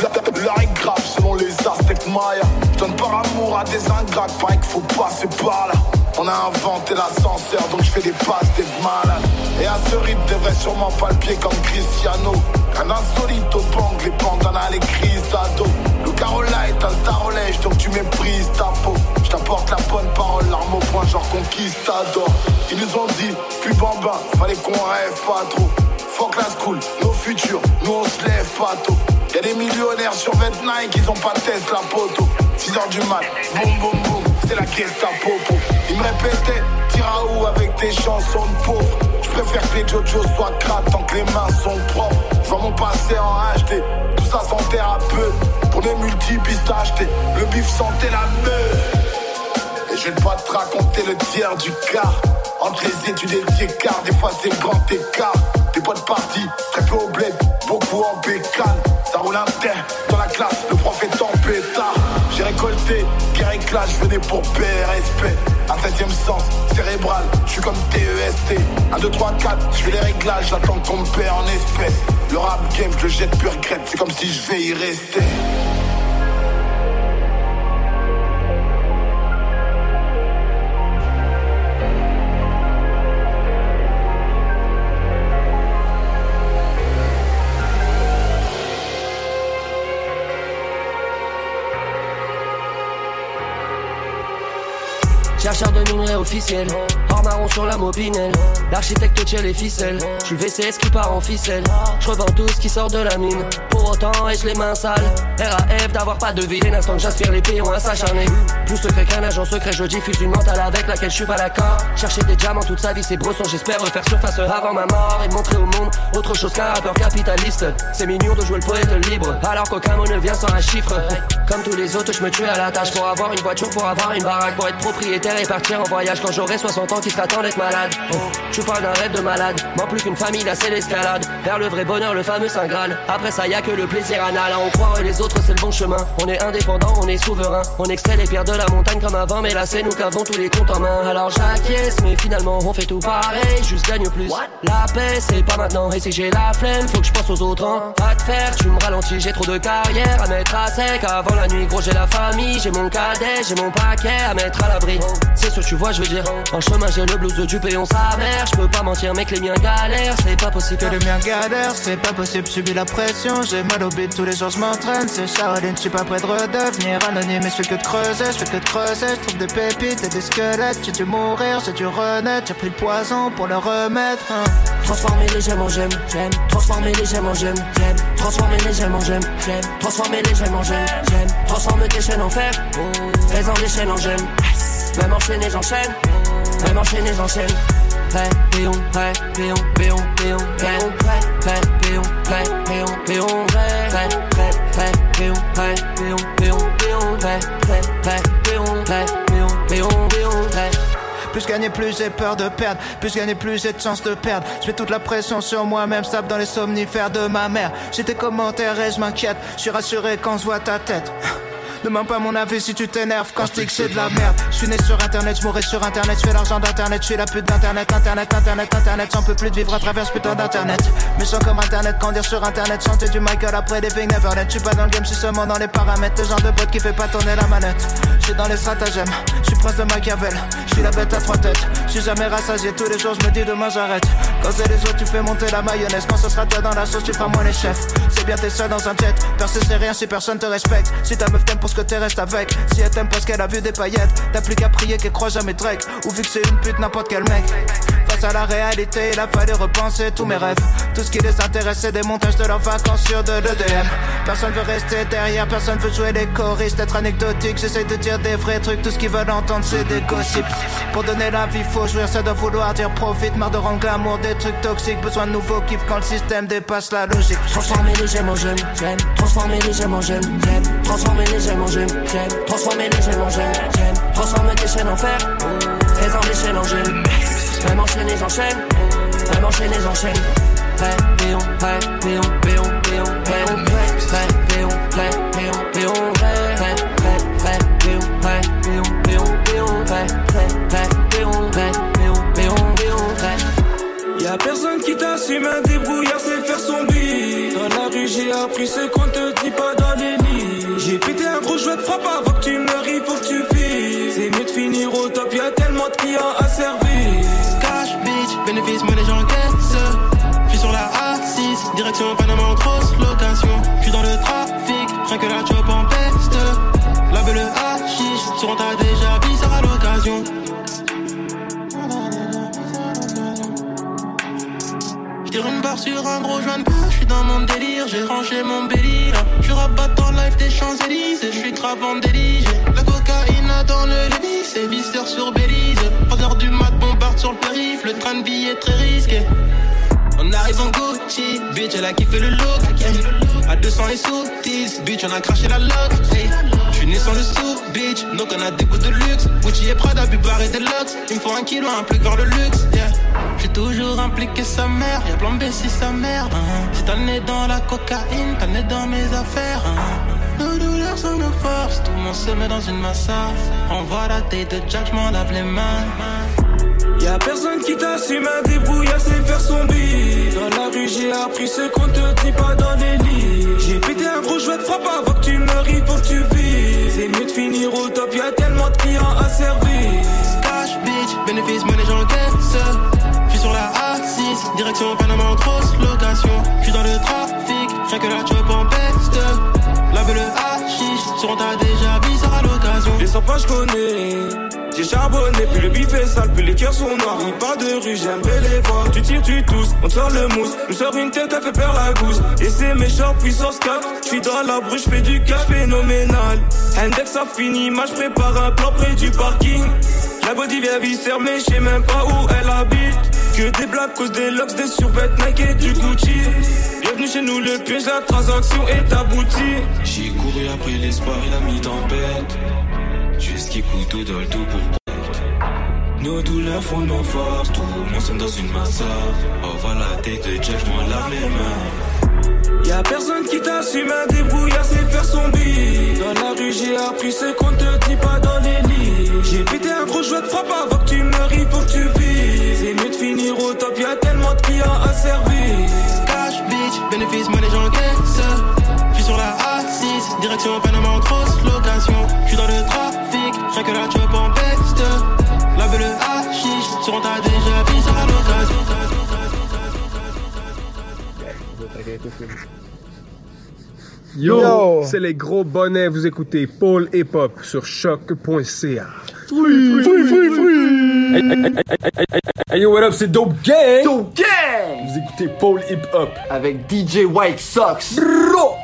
L'heure est grave selon les Aztèques Maya. Donne par amour à des ingrats, pareil qu'il faut passer par là. On a inventé l'ascenseur, donc je fais des passes des malades. Et à ce rythme, devrait sûrement pas le pied comme Cristiano. Un insolite au bang, les bandanas, les crises d'ado. Le Carola est un tarolège, donc tu méprises ta peau. Je t'apporte la bonne parole, l'arme au point, genre conquistador. Ils nous ont dit, puis bambin, fallait qu'on rêve pas trop. Fuck la school, nos futurs, nous on se lève pas tôt. Y'a des millionnaires sur 29 qui ont pas de test la poteau. 6 heures du mat, boum boum boum, c'est la caisse à popo. Ils me répétaient, tira où avec tes chansons de pauvres. Je préfère que les Jojo soient crades tant que les mains sont propres. Je vois mon passé en HD, tout ça sans thérapeute. Pour mes multipistes achetés, le bif sentait la meuf. Et je vais pas te raconter le tiers du quart. Entre les études et le écart, des fois c'est grand écart. Des potes partis, très peu au bled, beaucoup en bécane. Ça roule un terre dans la classe, le prof est en pétard. J'ai récolté, clash, je venais pour PRSP. Un septième sens, cérébral, je suis comme TEST. 1, 2, 3, 4, je fais les réglages, j'attends qu'on me en espèces. Le rap game, je le jette pur regret, c'est comme si je vais y rester. Richard de Milleray officiel. Or marron sur la mobinelle. L'architecte tire les ficelles. Je suis le VCS qui part en ficelle. Je revends tout ce qui sort de la mine. Pour autant, ai-je les mains sales? RAF d'avoir pas de vie. L'instant que j'aspire, les pions à s'acharner. Plus secret qu'un agent secret, je diffuse une mentale avec laquelle je suis pas d'accord. Chercher des diamants toute sa vie, c'est brosson. J'espère refaire surface avant ma mort et montrer au monde autre chose qu'un rappeur capitaliste. C'est mignon de jouer le poète libre, alors qu'aucun mot ne vient sans un chiffre. Comme tous les autres, je me tue à la tâche pour avoir une voiture, pour avoir une baraque, pour être propriétaire et partir en voyage quand j'aurai 60 ans qui s'attend d'être malade. Oh, tu parles d'un rêve de malade, moins plus qu'une famille, là c'est l'escalade. Vers le vrai bonheur, le fameux Saint Graal. Après ça, y a que le plaisir anal. On croit et les autres, c'est le bon chemin. On est indépendant, on est souverain. On extrait les pierres de la montagne comme avant, mais là c'est nous qu'avons tous les comptes en main. Alors j'acquiesce, mais finalement on fait tout pareil, juste gagne plus. La paix, c'est pas maintenant, et si j'ai la flemme, faut que je pense aux autres. Hein. Pas de faire, tu me ralentis, j'ai trop de carrière à mettre à sec. Avant la nuit, gros, j'ai la famille, j'ai mon cadet, j'ai mon paquet à mettre à l'abri. C'est ce que tu vois, je veux dire. En chemin, j'ai le blues du péon sa mère. Je peux pas mentir, que les miens galèrent, c'est pas possible. Que les miens galèrent, c'est pas possible, subis la pression. J'ai mal au tous les jours je m'entraîne. C'est Charline, je suis pas prêt de redevenir anonyme, mais je fais que de creuser, je fais que de creuser. Je trouve des pépites et des squelettes. J'ai dû mourir, j'ai dû renaître, j'ai pris le poison pour le remettre. hein. Transformer les gemmes en gemmes, j'aime. Transformer les gemmes en gemmes, j'aime. Transformer les gemmes en gemmes, j'aime. Transformer les gemmes en gemmes, j'aime. Transforme tes chaînes en fer, fais-en des chaînes en gemmes. Même enchaîné, j'enchaîne. Même enchaîné, j'enchaîne. Prêt, péon, prêt, péon, péon, péon, péon, prêt, prêt, péon, prêt, péon, péon, prêt, prêt, prêt, prêt, péon, prêt, péon, péon, péon, prêt, prêt, prêt, péon, prêt, péon, péon, péon, prêt. Plus gagner, plus j'ai peur de perdre. Plus gagner, plus j'ai de chance de perdre. Je mets toute la pression sur moi-même, stable dans les somnifères de ma mère. J'ai tes commentaires et je m'inquiète. Je suis rassuré quand je vois ta tête. Demande pas mon avis si tu t'énerves quand je dis que c'est de la merde. Je suis né sur internet, je mourrai sur internet, je fais l'argent d'internet, je suis la pute d'internet, internet, internet, internet, j'en peux plus de vivre à travers ce putain d'internet. Méchant comme internet, quand dire sur internet, chanter du Michael après des Big Neverland. Je suis pas dans le game, je suis seulement dans les paramètres. Le genre de bot qui fait pas tourner la manette. Je suis dans les stratagèmes, je suis prince de Machiavel. Je suis la bête à trois têtes, je suis jamais rassasié. Tous les jours, je me dis demain j'arrête. Quand c'est les autres, tu fais monter la mayonnaise. Quand ce sera toi dans la sauce, tu feras moins les chefs. C'est bien, t'es seul dans un jet. Percer, c'est rien si personne te respecte. Si ta meuf t'aime pour ce que t'es, reste avec. Si elle t'aime parce qu'elle a vu des paillettes, t'as plus qu'à prier qu'elle croit jamais Drake. Ou vu que c'est une pute, n'importe quel mec. À la réalité, il a fallu repenser tous mes rêves. Tout ce qui les intéresse, des montages de leurs vacances sur de l'EDM. Personne veut rester derrière, personne veut jouer les choristes, être anecdotique. J'essaye de dire des vrais trucs, tout ce qu'ils veulent entendre, c'est des gossips. Pour donner la vie, faut jouir, ça doit vouloir dire profite. Marre de rendre glamour des trucs toxiques, besoin de nouveaux kiffs quand le système dépasse la logique. Transformer les gemmes en gemmes, j'aime. Transformer les gemmes en gemmes, j'aime. Transformer les gemmes en gemmes, j'aime. Transformer les gemmes en gemmes, j'aime. Transformer tes chaînes en fer, fais-en des chaînes en gemmes. Même enchaîner, j'enchaîne. Même enchaîner, j'enchaîne. Prêt, péon, prêt, péon, péon, péon, péon, prêt, péon, prêt, péon, péon, prêt, prêt, prêt, péon, prêt, péon, péon, péon, prêt, prêt, prêt, péon, prêt, péon, péon, péon, prêt. Y'a personne qui t'assume, un débrouillard c'est faire son beat. Dans la rue, j'ai appris ce l'occasion. J'tire une barre sur un gros joint de je suis dans mon délire, j'ai rangé mon bélier. Je rabat dans live des Champs-Élysées, je suis grave en. La cocaïne dans le lit, c'est viscère sur Belize. 3 heures du mat, bombarde sur le périph', le train de est très risqué. On arrive en Gucci, bitch, elle a kiffé le look. yeah. À 200 et sous, bitch, on a craché la. Hey. Né sans le sou, bitch, donc on a des goûts de luxe. Gucci et Prada, Bubar et Deluxe. Il me faut un kilo, un plus vers le luxe. J'ai toujours impliqué sa mère, y'a plan B si sa mère. hein. Si t'as le nez dans la cocaïne, t'as le nez dans mes affaires. hein. Nos douleurs sont nos forces, tout le monde se met dans une massa. Envoie la tête de Jack, j'm'en lave les mains. Y'a personne qui t'assume, un débrouillard c'est faire son beat. Dans la rue, j'ai appris ce qu'on te dit pas dans les lits. J'ai pété un gros jouet de frappe avant que tu meurs, il faut que tu vives. C'est mieux de finir au top, y'a tellement de clients à servir. Cash, bitch, bénéfice, monnaie, j'encaisse. J'suis sur la A6, direction Panama en grosse location. J'suis dans le trafic, rien que la job en peste. La belle hachiche, sur t'a déjà bizarre Les sympas, je connais. J'ai charbonné, puis le bif est sale, puis les cœurs sont noirs. Ni pas de rue, j'aimerais les voir. Tu tires, tu tousses, on sort le mousse. On sort une tête, elle fait perdre la gousse. Et c'est méchant, puissance 4. J'suis dans la bruche, j'fais du cash phénoménal. Index ça fini, moi prépare un plan près du parking. La body vient viscère, mais j'sais même pas où elle habite. Que des blagues, cause des locks, des survêtements Nike et du Gucci. Bienvenue chez nous, le piège, la transaction est aboutie. J'ai couru après l'espoir et la mi-tempête. Jusqu'y couteau dans le tout pour Nos douleurs font nos forces, tout mon sang dans une masse. Oh voilà la tête de Jack, j'm'en lave les mains. Y'a personne qui t'assume, un débrouillard c'est faire son bille. Dans la rue, j'ai appris ce qu'on te dit pas dans les lits. J'ai pété un gros jouet de frappe avant que tu meurs, il faut que tu vives. C'est mieux de finir au top, y'a tellement de clients à servir. Cash, bitch, bénéfice, gens caissent. J'suis sur la A6, direction Panama en grosse location. J'suis dans le Yo, c'est les gros bonnets, vous écoutez Paul Hip Hop sur choc.ca. Hey, yo, what up, c'est Dope Gang! Dope Gang! Vous écoutez Paul Hip Hop. Avec DJ White Sox. Bro!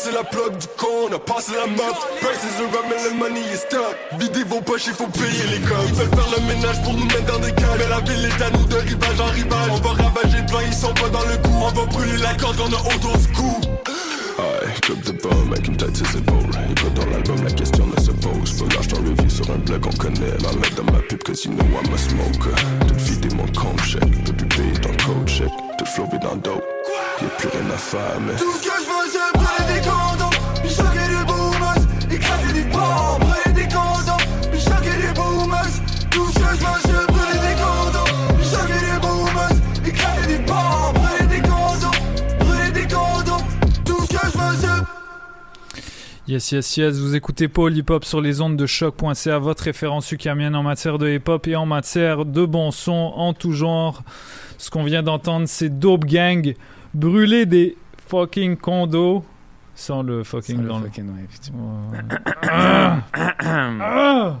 Tasser la plug du con, on a passé la map. Prices are up, mais le money is stuck. Videz vos poches, il faut payer les coms. Ils veulent faire le ménage pour nous mettre dans des cages. Mais la ville est à nous de rivage en rivage. On va ravager devant, ils sont pas dans le coup. On va brûler la corde qu'on a autour du cou. Aïe, club de bas, mec, une tête ses épaules. Pas dans l'album, la question ne se pose. Pas lâche ton review sur un blog qu'on connaît. Ma mec dans ma pub, cause you know I'm a smoker. Tout vider mon compte check, peux plus payer ton code check. Tout flower dans le dos. Y'a plus rien à faire, mais. Tout ce que je veux, Yes, yes, yes. Vous écoutez Paul Hip Hop sur les ondes de choc.ca, votre référence ukamienne en matière de hip hop et en matière de bon son en tout genre. Ce qu'on vient d'entendre, c'est Dope Gang brûler des fucking condos sans le fucking Sans le dans le. fucking, ouais, effectivement.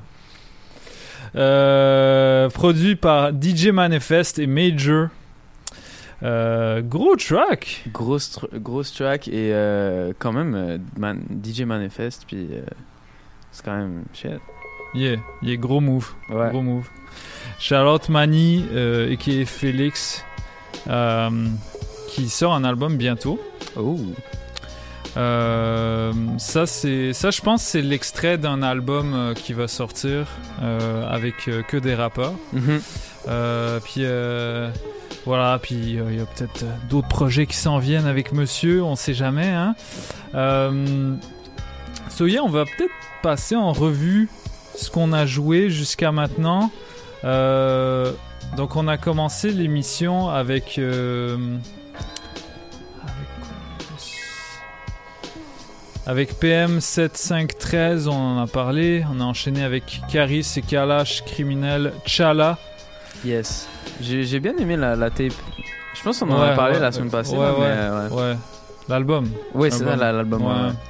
Euh, produit par DJ Manifest et Major. Euh, gros track. Grosse, tr- grosse track et euh, quand même euh, Man- DJ Manifest, puis euh, c'est quand même shit. Yeah, yeah, gros move. Ouais. Gros move. Charlotte Mani et qui est Félix euh, qui sort un album bientôt. Oh. Euh, ça c'est ça je pense c'est l'extrait d'un album euh, qui va sortir euh, avec que des rappeurs. Mhm. Puis voilà, puis il y a peut-être d'autres projets qui s'en viennent avec Monsieur, on sait jamais. Hein. So yeah, on va peut-être passer en revue ce qu'on a joué jusqu'à maintenant. Donc on a commencé l'émission avec... Avec PM 7513, on en a parlé. On a enchaîné avec Caris et Kalash, criminel Chala. Yes. J'ai bien aimé la, la tape. Je pense qu'on en Ouais, a parlé ouais, la semaine passée. ouais, là, ouais, mais, ouais. L'album. Ouais, c'est ça, la- l'album.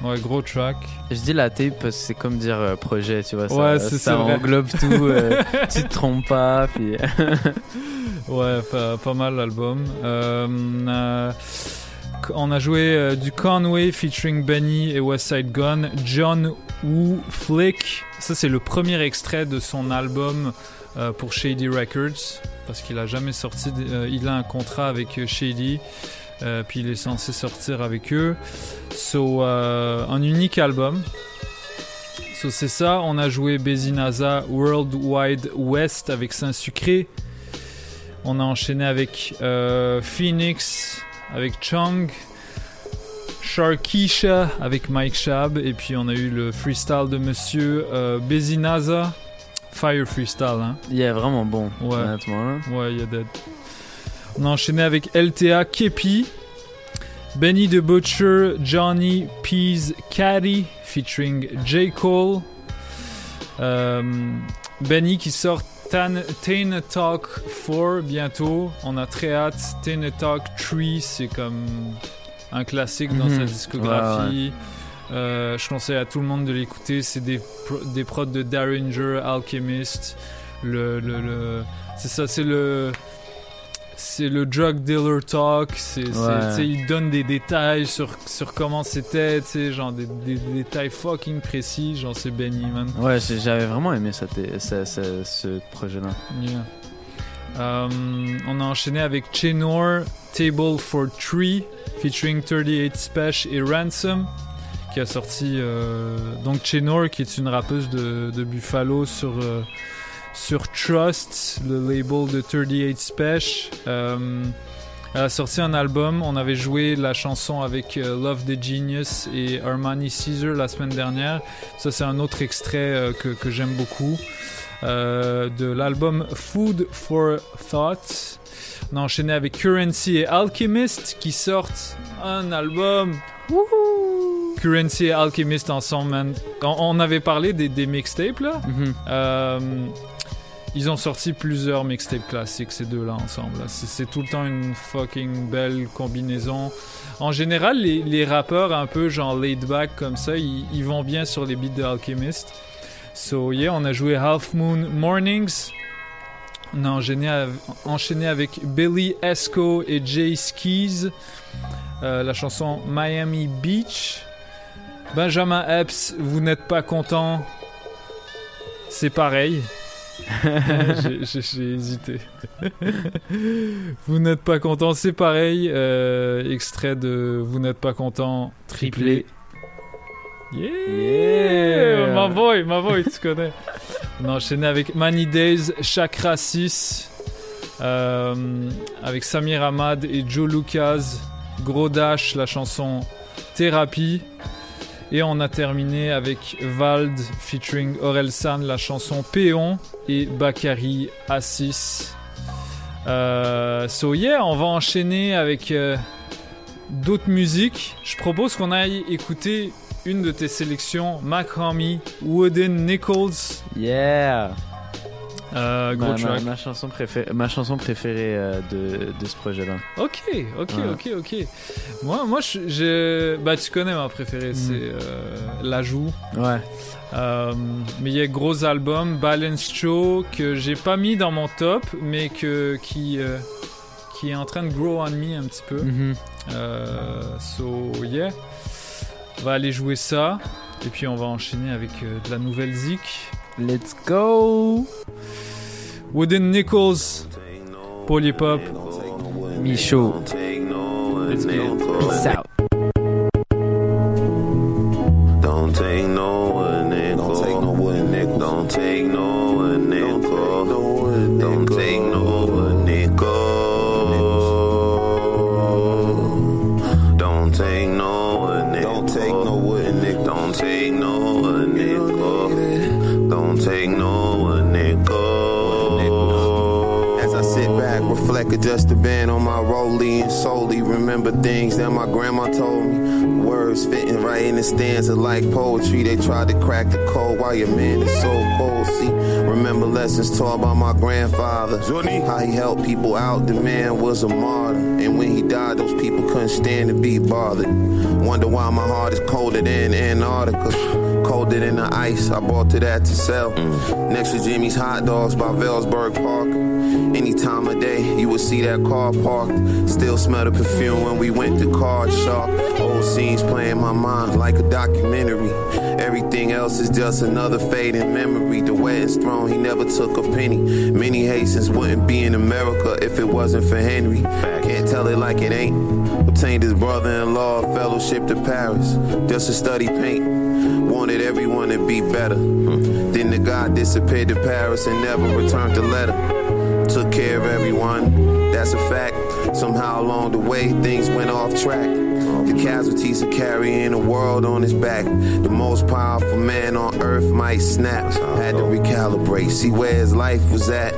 Ouais, gros track. Je dis la tape, parce que c'est comme dire euh, projet, tu vois. Ça, Ouais, c'est- ça vrai. englobe tout. euh, tu te trompes pas, puis. Ouais, pas, pas mal l'album. Euh, euh, on a joué euh, du Conway featuring Benny et West Side Gun, John Woo Flick. Ça, c'est le premier extrait de son album euh, pour Shady Records, parce qu'il a jamais sorti. euh, il a un contrat avec Shady, puis il est censé sortir avec eux. So, un unique album. So, c'est ça. On a joué Bezinaza World Wide West avec Saint-Sucré. On a enchaîné avec Phoenix, avec Chung, Sharkisha avec Mike Shab, et puis on a eu le freestyle de Monsieur euh, Bezinaza, Fire Freestyle. Hein. Il est vraiment bon, Ouais. honnêtement. là. Ouais, il y a dead. On a enchaîné avec LTA Kepi, Benny the Butcher, Johnny Pease Caddy featuring J. Cole. Euh, Benny qui sort Tan, Talk 4 bientôt. On a très hâte. Tain Talk 3, c'est comme un classique dans Mhm. sa discographie. Euh, je conseille à tout le monde de l'écouter. C'est des, pro- des prods de Derringer, Alchemist. Le, le, le- c'est ça, c'est le. C'est le drug dealer talk. C'est, Ouais. il donne des détails sur, sur comment c'était, genre des, des- des détails fucking précis. Genre, c'est Benny, man. Ouais, j'avais vraiment aimé cette- ce, ce- ce projet-là. Yeah. Euh, on a enchaîné avec Chenor, Table for Three, featuring 38 Spesh et Ransom, qui a sorti. euh, donc Chenor, qui est une rappeuse de, de Buffalo sur, euh, sur Trust, le label de 38 Spesh. Euh, elle a sorti un album. On avait joué la chanson avec euh, Love the Genius et Armani Caesar la semaine dernière. Ça, c'est un autre extrait euh, que, que j'aime beaucoup. De l'album Food for Thought. On a enchaîné avec Currency et Alchemist qui sortent un album. Currency et Alchemist ensemble, man. On, on avait parlé des, des mixtapes là. Euh, ils ont sorti plusieurs mixtapes classiques, ces deux-là ensemble. C'est tout le temps une fucking belle combinaison. En général, les, rappeurs un peu genre laid back comme ça, ils, vont bien sur les beats de Alchemist. So yeah, on a joué Half Moon Mornings. On a enchaîné, av- enchaîné avec Billy Esco et Jay Skis. Euh, la chanson Miami Beach. Benjamin Epps, vous n'êtes pas content. C'est pareil. J'ai- hésité. vous n'êtes pas content, c'est pareil. Euh, extrait de Vous n'êtes pas content, triplé. Yeah, Yeah. My boy, my boy, tu connais. On a enchaîné avec Many Days, Chakra 6, euh, avec Samir Ahmad et Joe Lucas, Gros Dash, la chanson Thérapie. Et on a terminé avec Vald featuring Orelsan, la chanson Péon, et Bakary Assis. Euh, so yeah, on va enchaîner avec euh, d'autres musiques. Je propose qu'on aille écouter une de tes sélections, Mac Homie, Wooden Nichols. Yeah! Euh, gros ma, ma- track. ma chanson préférée, ma chanson préférée euh, de, de ce projet-là. Ok, ok, Ouais. ok, ok. Moi, moi, bah, tu connais ma préférée, Mm. c'est euh, La Joue. Ouais. Mais il y a gros album, Balance Show, que j'ai pas mis dans mon top, mais que qui qui est en train de grow on me un petit peu. Mhm. Euh, so yeah, on va aller jouer ça, et puis on va enchaîner avec de la nouvelle zik. Let's go! Wooden Nichols, Polypop, Michaud. Let's go. Peace out. Don't take no Words fitting right in the stanza like poetry. They tried to crack the code while your man is so cold. See, remember lessons taught by my grandfather. How he helped people out. The man was a martyr. And when he died, those people couldn't stand to be bothered. Wonder why my heart is colder than Antarctica. Colder than the ice I bought to that to sell. Mm. Next to Jimmy's Hot Dogs by Velsberg Park. Any time of day, you would see that car parked. Still smell the perfume when we went to Card Shark. Old scenes playing my mind like a documentary. Everything else is just another fading memory. The wedding's thrown, he never took a penny. Many Hastings wouldn't be in America if it wasn't for Henry. Can't tell it like it ain't. Obtained his brother-in-law fellowship to Paris just to study paint. Wanted everyone to be better. Then the guy disappeared to Paris and never returned the letter. Took care of everyone, that's a fact. Somehow along the way, things went off track. The casualties of carrying the world on his back. The most powerful man on earth might snap. Had to recalibrate, see where his life was at.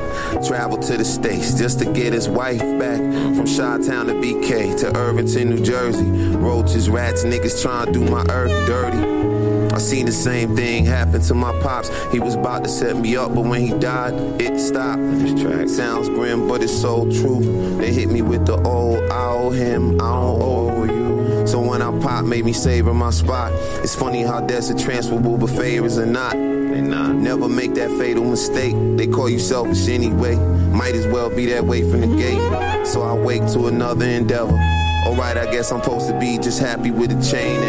Traveled to the States just to get his wife back. From Chi Town to BK to Irvington, New Jersey. Roaches, rats, niggas trying to do my earth dirty. I seen the same thing happen to my pops. He was about to set me up, but when he died, it stopped. This track sounds grim, but it's so true. They hit me with the old, I owe him, I don't owe you. So when I pop, made me savor my spot. It's funny how that's a transferable, but favors are not. They not. Never make that fatal mistake. They call you selfish anyway. Might as well be that way from the gate. So I wake to another endeavor. Alright, I guess I'm supposed to be just happy with the chain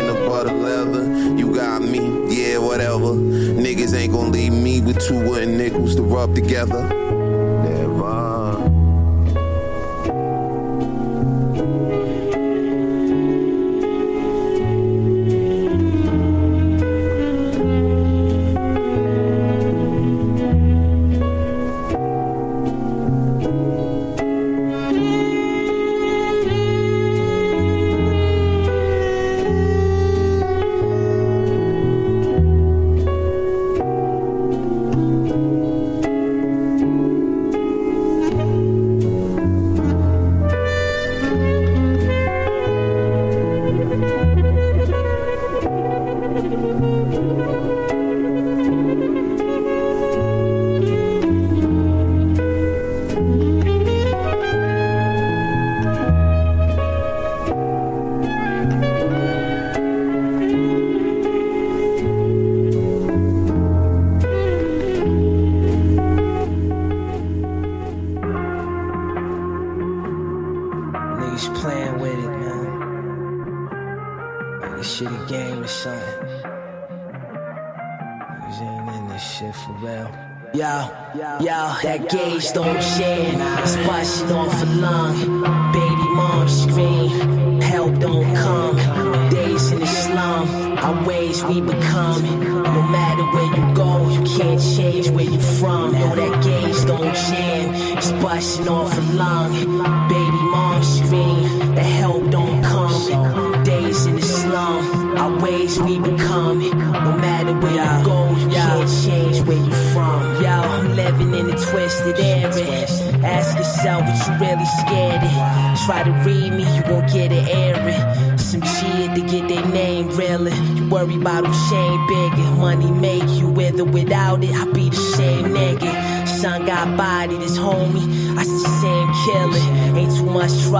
leather. You got me, yeah, whatever. Niggas ain't gonna leave me with two wooden nickels to rub together.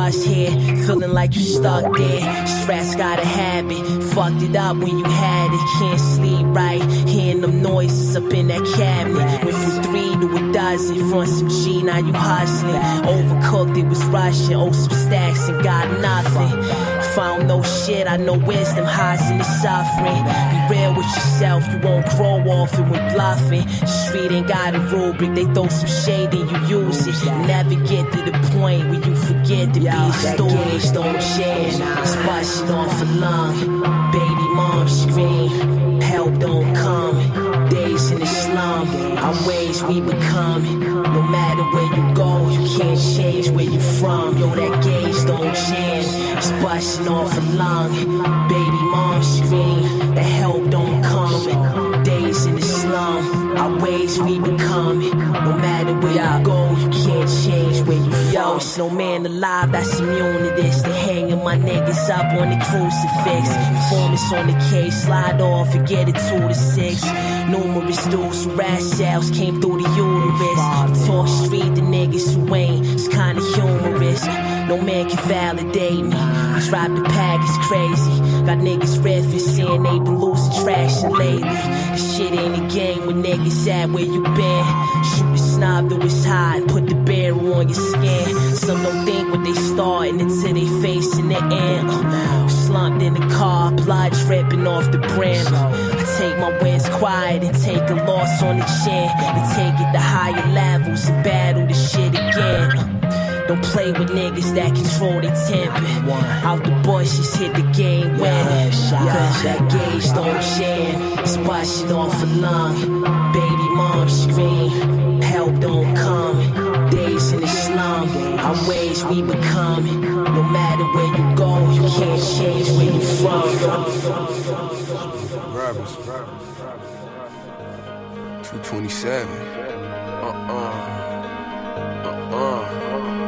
Trust here. Feeling like you stuck there. Stress got a habit. Fucked it up when you had it. Can't sleep right. Hearing them noises up in that cabinet. Went from three to a dozen. Front some G, now you hustling. Overcooked, it was rushing. Oh, some stacks and got nothing. Found no shit, I know wisdom hides in the suffering. Be real with yourself, you won't grow off it when bluffing. Street ain't got a rubric, they throw some shade and you use it. You Never get to the point where you forget to be a student. Don't jam, splashing off a lung. Baby mom scream, help don't come. Days in the slum, our ways we become. No matter where you can't change where you from. Yo, that gauge don't change. It's Splashing off a lung. Baby mom scream. The help don't come. Our ways we become. No matter where you go, you can't change where you. Yo, it's no man alive that's immune to this. They hanging my niggas up on the crucifix. Informants on the case, slide off and get it two to six. Numerous dudes who rat shells came through the uterus. Talk street, the niggas who ain't. It's kinda humorous. No man can validate me. I drive the pack, it's crazy. Got niggas riffing, saying they been losing traction lately. This shit ain't a game when niggas at where you been. Shoot the snob though it's hot, put the bear on your skin. Some don't think what they starting until they facing the end. Slumped in the car, blood dripping off the brim. I take my wins quiet and take a loss on the chin. And take it to higher levels and battle the shit again. Don't play with niggas that control their temper. Out the bushes, hit the game winning. Cause that gauge don't jam. Splashing off a lung. Baby mom scream. Help don't come. Days in the slum. Our ways we become. No matter where you go, you can't change where you from. Rappers. 227. Uh-uh. Uh-uh.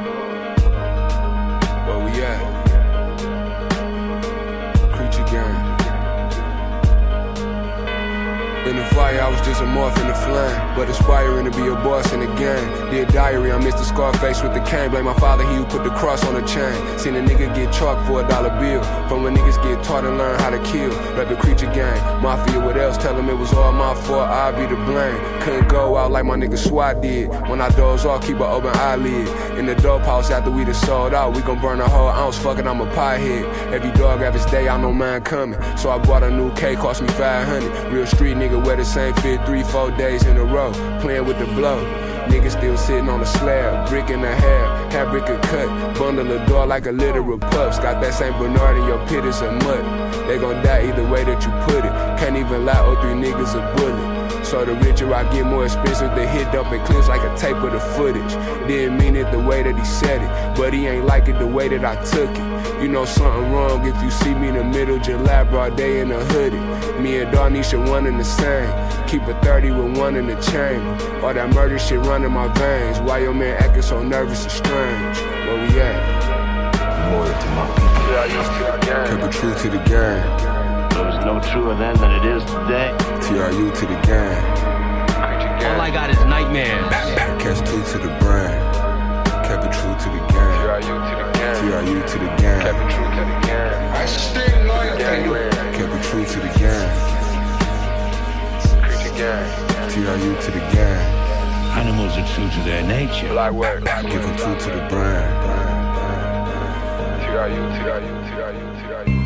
In the fire, I was just a moth in the flame. But aspiring to be a boss in the game. Dear diary, I missed the Scarface with the cane. Blame my father, he who put the cross on the chain. Seen a nigga get chalked for a dollar bill. From when niggas get taught and learn how to kill. The creature gang. Mafia, what else? Tell them it was all my fault, I be the blame. Couldn't go out like my nigga SWAT did. When I doze off, keep an open eyelid. In the dope house after we done sold out, we gon' burn a whole ounce. Fucking, I'm a piehead. Every dog have his day, I know mine coming. So I bought a new K, cost me 500. Real street nigga wear the same fit three, four days in a row. Playing with the blow. Niggas still sitting on the slab, brick in the hair, hair brick a cut, bundle the door like a litter of pups. Got that St. Bernard in your pit, it's a mutt. They gon' die either way that you put it. Can't even lie, oh three niggas a bullet. So the richer I get, more expensive the hit up and clips like a tape of the footage. Didn't mean it the way that he said it, but he ain't like it the way that I took it. You know something wrong if you see me in the middle, July broad day in a hoodie. Me and Darnisha one in the same. Keep a 30 with one in the chamber. All that murder shit running my veins. Why your man acting so nervous and strange? Where we at? More to my people. Kept it true to the game. It was no truer then than it is today. TRU to the game. All I got is nightmares. Catch two to the brain. Kept it true to the game. TRU to the game. Kept it true to the game. I stay loyal Kept it true to the game. TRU to the game. Animals are true to their nature. Black work. Give them true to the brain. TRU, TRU, TRU, TRU.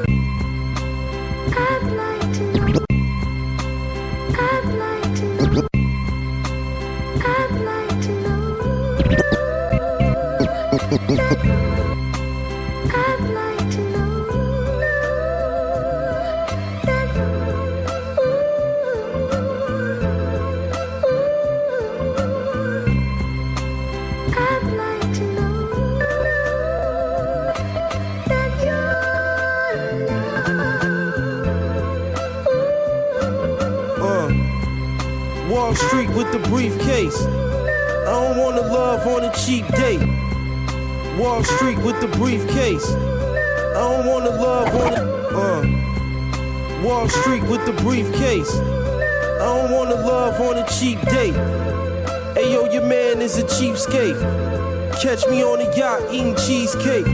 Catch me on a yacht eating cheesecake.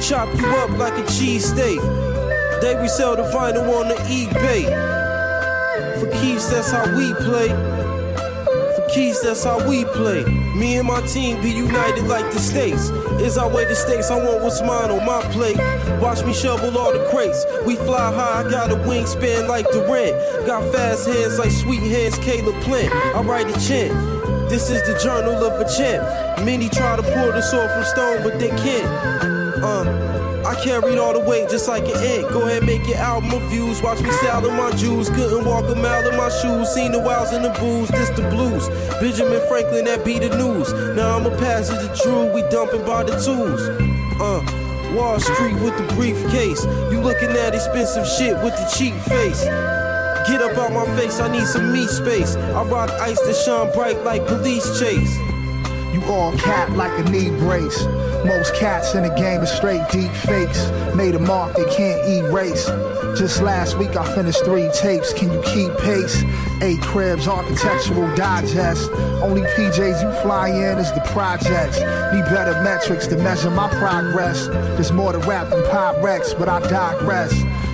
Chop you up like a cheesesteak. They resell the vinyl on the eBay. For keeps, that's how we play. For keys, that's how we play. Me and my team be united like the states. Is our way to stakes, I want what's mine on my plate. Watch me shovel all the crates. We fly high, I got a wingspan like rent. Got fast hands like sweet hands, Caleb Plant. I write a chant. This is the journal of a champ. Many try to pull the sword from stone, but they can't. Uh. I carried all the weight just like an ant. Go ahead, make your album of views. Watch me style my jewels. Couldn't walk a mile in my shoes. Seen the wows and the booze. This the blues. Benjamin Franklin, that be the news. Now I'm a passenger Drew. We dumping by the tools. Uh. Wall Street with the briefcase. You looking at expensive shit with the cheap face. Get up out my face, I need some meat space. I rock ice that shine bright like police chase. All cap like a knee brace. Most cats in the game are straight deep fakes. Made a mark they can't erase. Just last week I finished three tapes. Can you keep pace? Eight cribs, architectural digest. Only PJs you fly in is the projects. Need better metrics to measure my progress. There's more to rap than Pyrex, but I digress.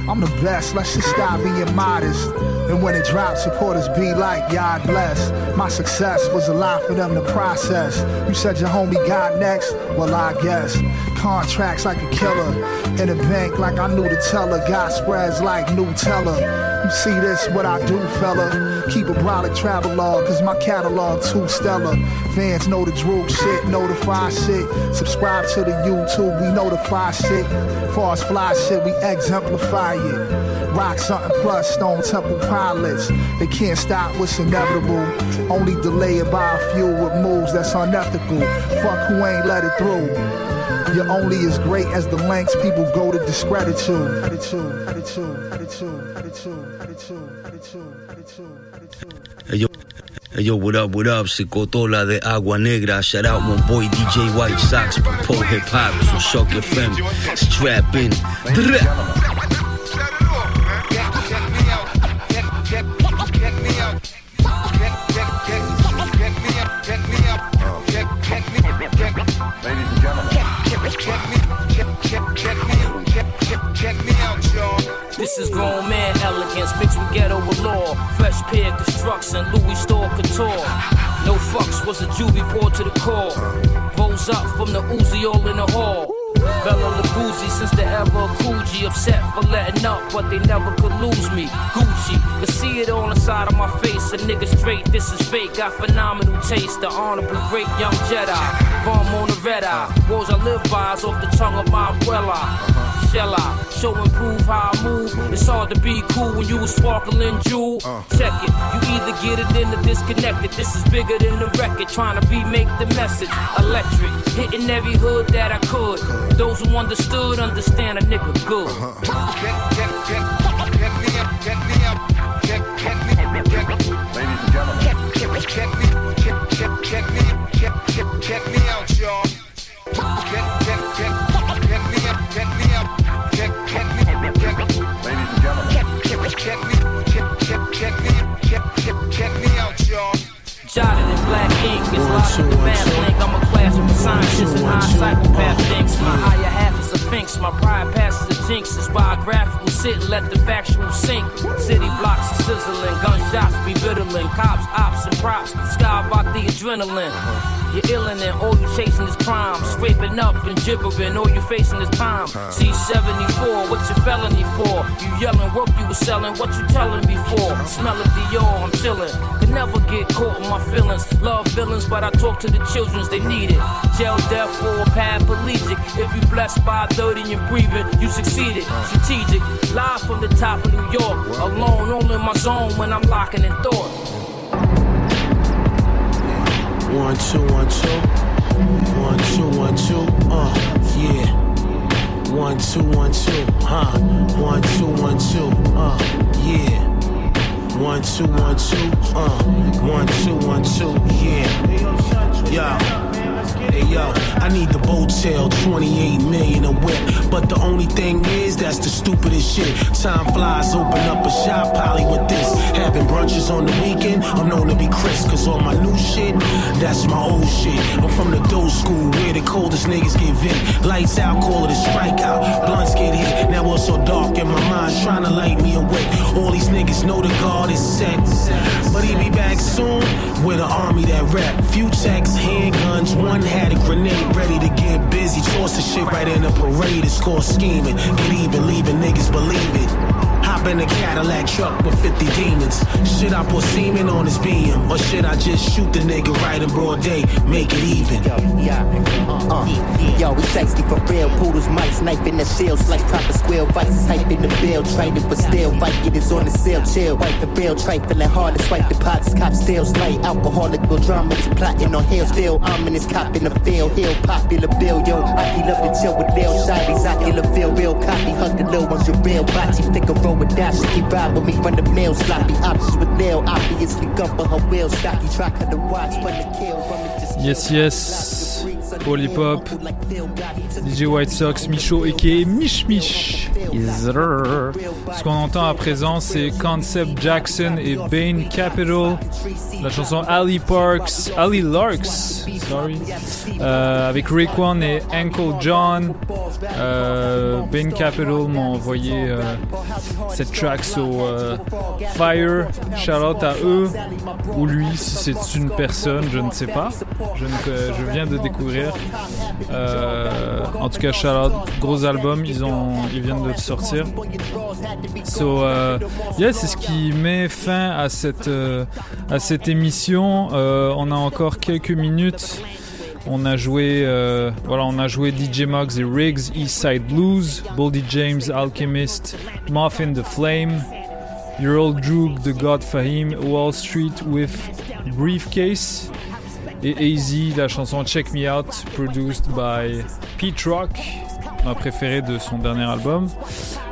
I'm the best, let's just stop being modest. And when it drops, supporters be like, God bless. My success was a lot for them to process. You said your homie got next? Well, I guess. Contracts like a killer. In a bank like I knew the teller. Got spreads like Nutella. You see this, what I do, fella. Keep a brolic travel log, cause my catalog too stellar. Fans know the drool shit, notify shit. Subscribe to the YouTube, we notify shit. Far as fly shit, we exemplify it. Rock something plus Stone Temple pilots. They can't stop what's inevitable. Only delay it by a few with moves that's unethical. Fuck who ain't let it through. You're only as great as the lengths people go to you. Hey yo, hey yo, what up, what up? Se de Agua Negra. Shout out my boy DJ White Sox, Pro Hip Hop, so Shock FM. Strap in. This is grown man elegance mixed with ghetto allure. Fresh pair construction, Louis store couture. No fucks was a juvie poured to the core. Rose up from the Uzi all in the hall. Bella Lugosi since the ever Coogee upset for letting up, but they never could lose me. Gucci, could see it on the side of my face. A nigga straight, this is fake. Got phenomenal taste, the honorable great young Jedi. Bomb on the red eye, words I live by is off the tongue of my abuela. Shall I show and prove how I move? It's hard to be cool when you a sparkling jewel. Check it, you either get it in or disconnect it. This is bigger than the record, trying to remake the message. Electric, hitting every hood that I could. Those who understood understand a nigga good. Ladies and gentlemen. Check me, check, check, check me, check, check, check me out, y'all. Check, check, check, check me up, check me up, check, check me, check. Ladies and gentlemen. Check, check me, check, check, check me, check, check, check me out, y'all. Jotted in black ink, it's locked in the math scientist and I psychopath thinks. My higher half is a sphinx, my pride passes jinx. It's biographical, sit and let the factual sink. City blocks are sizzling, gunshots be bittering. Cops, ops, and props, skyrock the adrenaline. You're illin' and all you chasing is crime. Scraping up and gibbering, all you facing is time. C74, what's your felony for? You yelling work you was selling, what you telling me for? Smell of Dior, I'm chillin'. Could never get caught in my feelings. Love villains, but I talk to the childrens, they need it. Jail, death, or paraplegic. If you blessed by 30 and breathing, you succeeded. Strategic, live from the top of New York. Alone, all in my zone when I'm locking in thought. One, two, one, two. One, two, one, two. Uh, yeah. One, two, one, two. Huh. One, two, one, two. Uh, yeah. One, two, one, two. Uh, one, two, one, two. Yeah. Yeah. Hey yo, I need the boat tail, 28 million a whip. But the only thing is, that's the stupidest shit. Time flies, open up a shop, poly with this. Having brunches on the weekend, I'm known to be Chris, cause all my new shit, that's my old shit. I'm from the dough school, where the coldest niggas get vent. Lights out, call it a strikeout. Blunts get hit, now it's so dark in my mind, trying to light me awake. All these niggas know the guard is set. But he be back soon with an army that rap. Few checks, handguns, one had a grenade ready to get busy. Toss the shit right in a parade. It's called scheming. Get even, leaving niggas believe it. Hop in a Cadillac truck with 50 demons. Should I put semen on his beam? Or should I just shoot the nigga right in broad day? Make it even. yeah uh, uh. yo, we sexy for real. Poodles, mice, knife in the shell, slice of square, vices, hype in the bill, traded but still, Viking is on the sale, chill, wipe the bill, trifling hard, swipe the pots. cop steals, light, alcoholic, will drama is plotting on hills, still, ominous, cop in the field, hill, popular bill, yo, I be love to chill with Lil Shotties, I kill a feel real, copy, hug the little ones, your real, bocce, thick a roll with dash, she keep ride with me, run the mill, sloppy, options with Lil, obviously, gun for her wheel, stocky, try cut the watch, run the kill, run me just Yes, yes. Hop, DJ White Sox, Micho et Mich Mich. Ce qu'on entend à présent, c'est Concept Jackson et Bane Capital. La chanson Ali Parks, Ali Larks, sorry, euh, avec Raekwon et Uncle John. Euh, Bane Capital m'a envoyé euh, cette track sur euh, Fire. Shout out à eux ou lui si c'est une personne, je ne sais pas. Je viens de découvrir. Euh, en tout cas, shout out, gros album, ils ont, ils viennent de sortir. So, euh, c'est ce qui met fin à cette, euh, à cette émission. Euh, on a encore quelques minutes. On a joué, voilà, on a joué DJ Muggs et Riggs, Eastside Blues, Boldy James, Alchemist, Muffin the Flame, Your Old Droog, The God Fahim, Wall Street with Briefcase, et AZ, la chanson Check Me Out, produced by Pete Rock, ma préférée de son dernier album.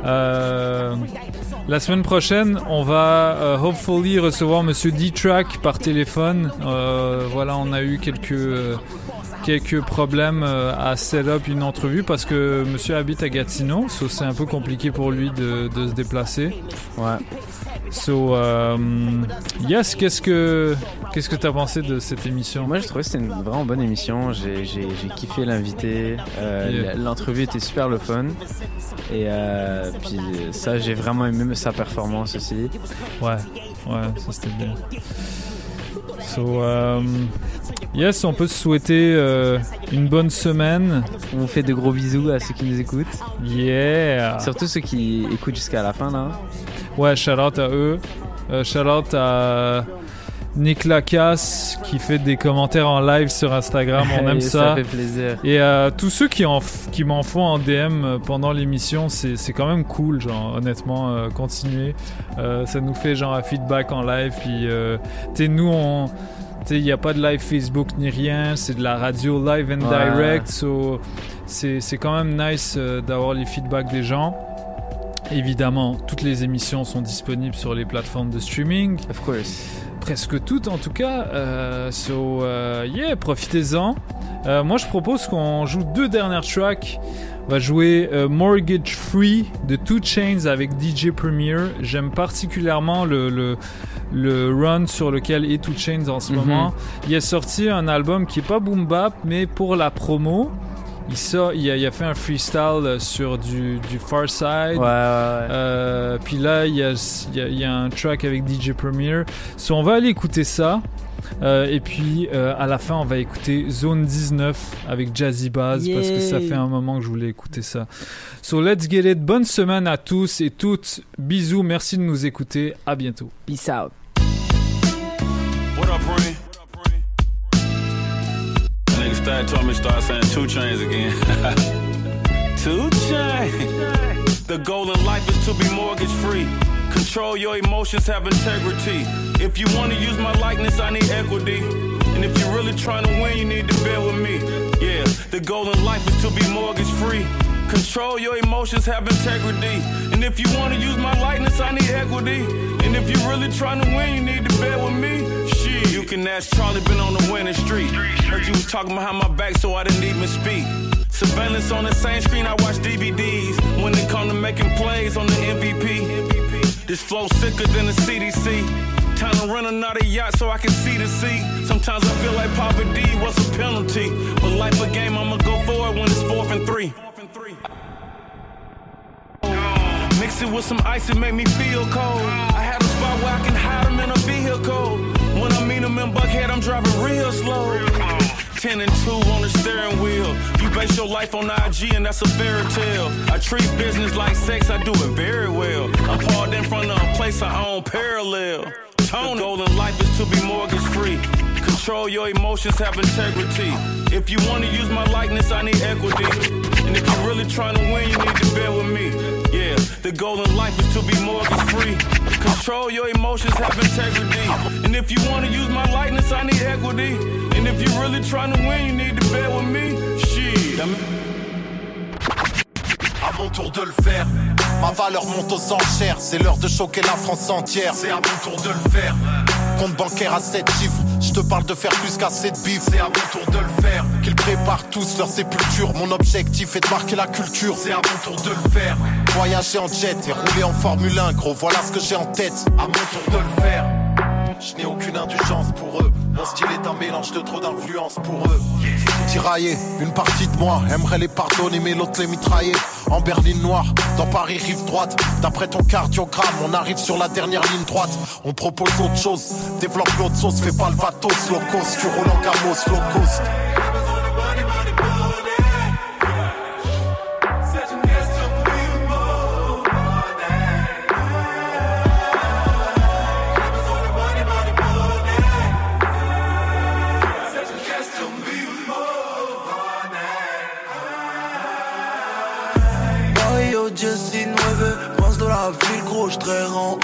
Euh, la semaine prochaine, on va euh, hopefully recevoir Monsieur D-Track par téléphone. Euh, voilà, on a eu quelques quelques problèmes euh, à set up une entrevue parce que Monsieur habite à Gatineau, so c'est un peu compliqué pour lui de, de se déplacer. Ouais. So, euh, yes, qu'est-ce que qu'est-ce que t'as pensé de cette émission? Moi, j'ai trouvé que c'était une vraiment bonne émission. J'ai kiffé l'invité. Euh, Yeah. L'entrevue était super le fun. Et euh, puis ça, j'ai vraiment aimé sa performance aussi. Ouais, ouais, ça c'était bien. So, yes, on peut se souhaiter euh, une bonne semaine. On fait de gros bisous à ceux qui nous écoutent. Yeah. Surtout ceux qui écoutent jusqu'à la fin là. Ouais, shout out à eux. Euh, shout out à Nick Lacasse qui fait des commentaires en live sur Instagram. On aime ça. ça fait plaisir. Et à tous ceux qui, en f- qui m'en font en DM euh, pendant l'émission, c'est quand même cool, genre, honnêtement, euh, continuer. Euh, ça nous fait genre un feedback en live. Puis, euh, tu nous, on. Il n'y a pas de live Facebook ni rien, c'est de la radio live and Ouais. direct. So, c'est c'est quand même nice euh, d'avoir les feedbacks des gens. Évidemment, toutes les émissions sont disponibles sur les plateformes de streaming. Of course. Presque toutes en tout cas. Euh, so, euh, yeah, profitez-en. Euh, moi, je propose qu'on joue deux dernières tracks. On va jouer Mortgage Free de Two Chains avec DJ Premier. J'aime particulièrement le, le, le run sur lequel est Two Chains en ce Mhm. moment. Il a sorti un album qui est pas boom bap, mais pour la promo. Il, sort, il, a, il a fait un freestyle sur du, du Far Side. Ouais, ouais, ouais. Euh, puis là, il y, a, il y a- il y a un track avec DJ Premier. So, on va aller écouter ça. Euh, et puis euh, à la fin, on va écouter Zone 19 avec Jazzy Bass parce que ça fait un moment que je voulais écouter ça. So let's get it. Bonne semaine à tous et toutes. Bisous. Merci de nous écouter. À bientôt. Peace out. Stat told me start saying two chains again. two chains. The goal in life is to be mortgage free. Control your emotions, have integrity. If you want to use my likeness, I need equity. And if you're really trying to win, you need to bear with me. Yeah, the goal in life is to be mortgage free. Control your emotions, have integrity. And if you want to use my likeness, I need equity. And if you're really trying to win, you need to bear with me. Shit. You can ask Charlie, been on the winning street. Heard you was talking behind my back, so I didn't even speak. Surveillance on the same screen, I watch DVDs. When it come to making plays on the MVP. This flow sicker than the CDC. Time to run another yacht so I can see the sea. Sometimes I feel like poverty was a penalty. But life a game, I'ma go for it when it's fourth and three. Mix it with some ice and make me feel cold. I had a spot where I can hide them in a vehicle. I in Buckhead, I'm driving real slow. 10 and 2 on the steering wheel. You base your life on IG, and that's a fairy tale. I treat business like sex, I do it very well. I'm parked in front of a place I own parallel. Tone goal in life is to be mortgage free. Control your emotions, have integrity. If you want to use my likeness, I need equity. And if you're really trying to win, you need to bear with me. Yeah, the goal in life is to be mortgage free. Control your emotions, have integrity. And if you want to use my likeness, I need equity. And if you're really trying to win, you need to bear with me. Shit. I'm- À mon tour de le faire. Ma valeur monte aux enchères. C'est l'heure de choquer la France entière. C'est à mon tour de le faire. Compte bancaire à 7 chiffres. Je te parle de faire plus qu'assez de bif, c'est à mon tour de le faire. Qu'ils préparent tous leur sépulture. Mon objectif est de marquer la culture, c'est à mon tour de le faire. Voyager en jet et rouler en Formule 1, gros, voilà ce que j'ai en tête. À mon tour de le faire. Je n'ai aucune indulgence pour eux. Mon style est un mélange de trop d'influence pour eux. Tiraillé, une partie de moi aimerait les pardonner, mais l'autre les mitrailler. En berline noire, dans Paris rive droite. D'après ton cardiogramme, on arrive sur la dernière ligne droite. On propose autre chose, développe l'autre sauce, fais pas le vatos, locos, tu roules en camos, locos. Mario, Justin 9, pense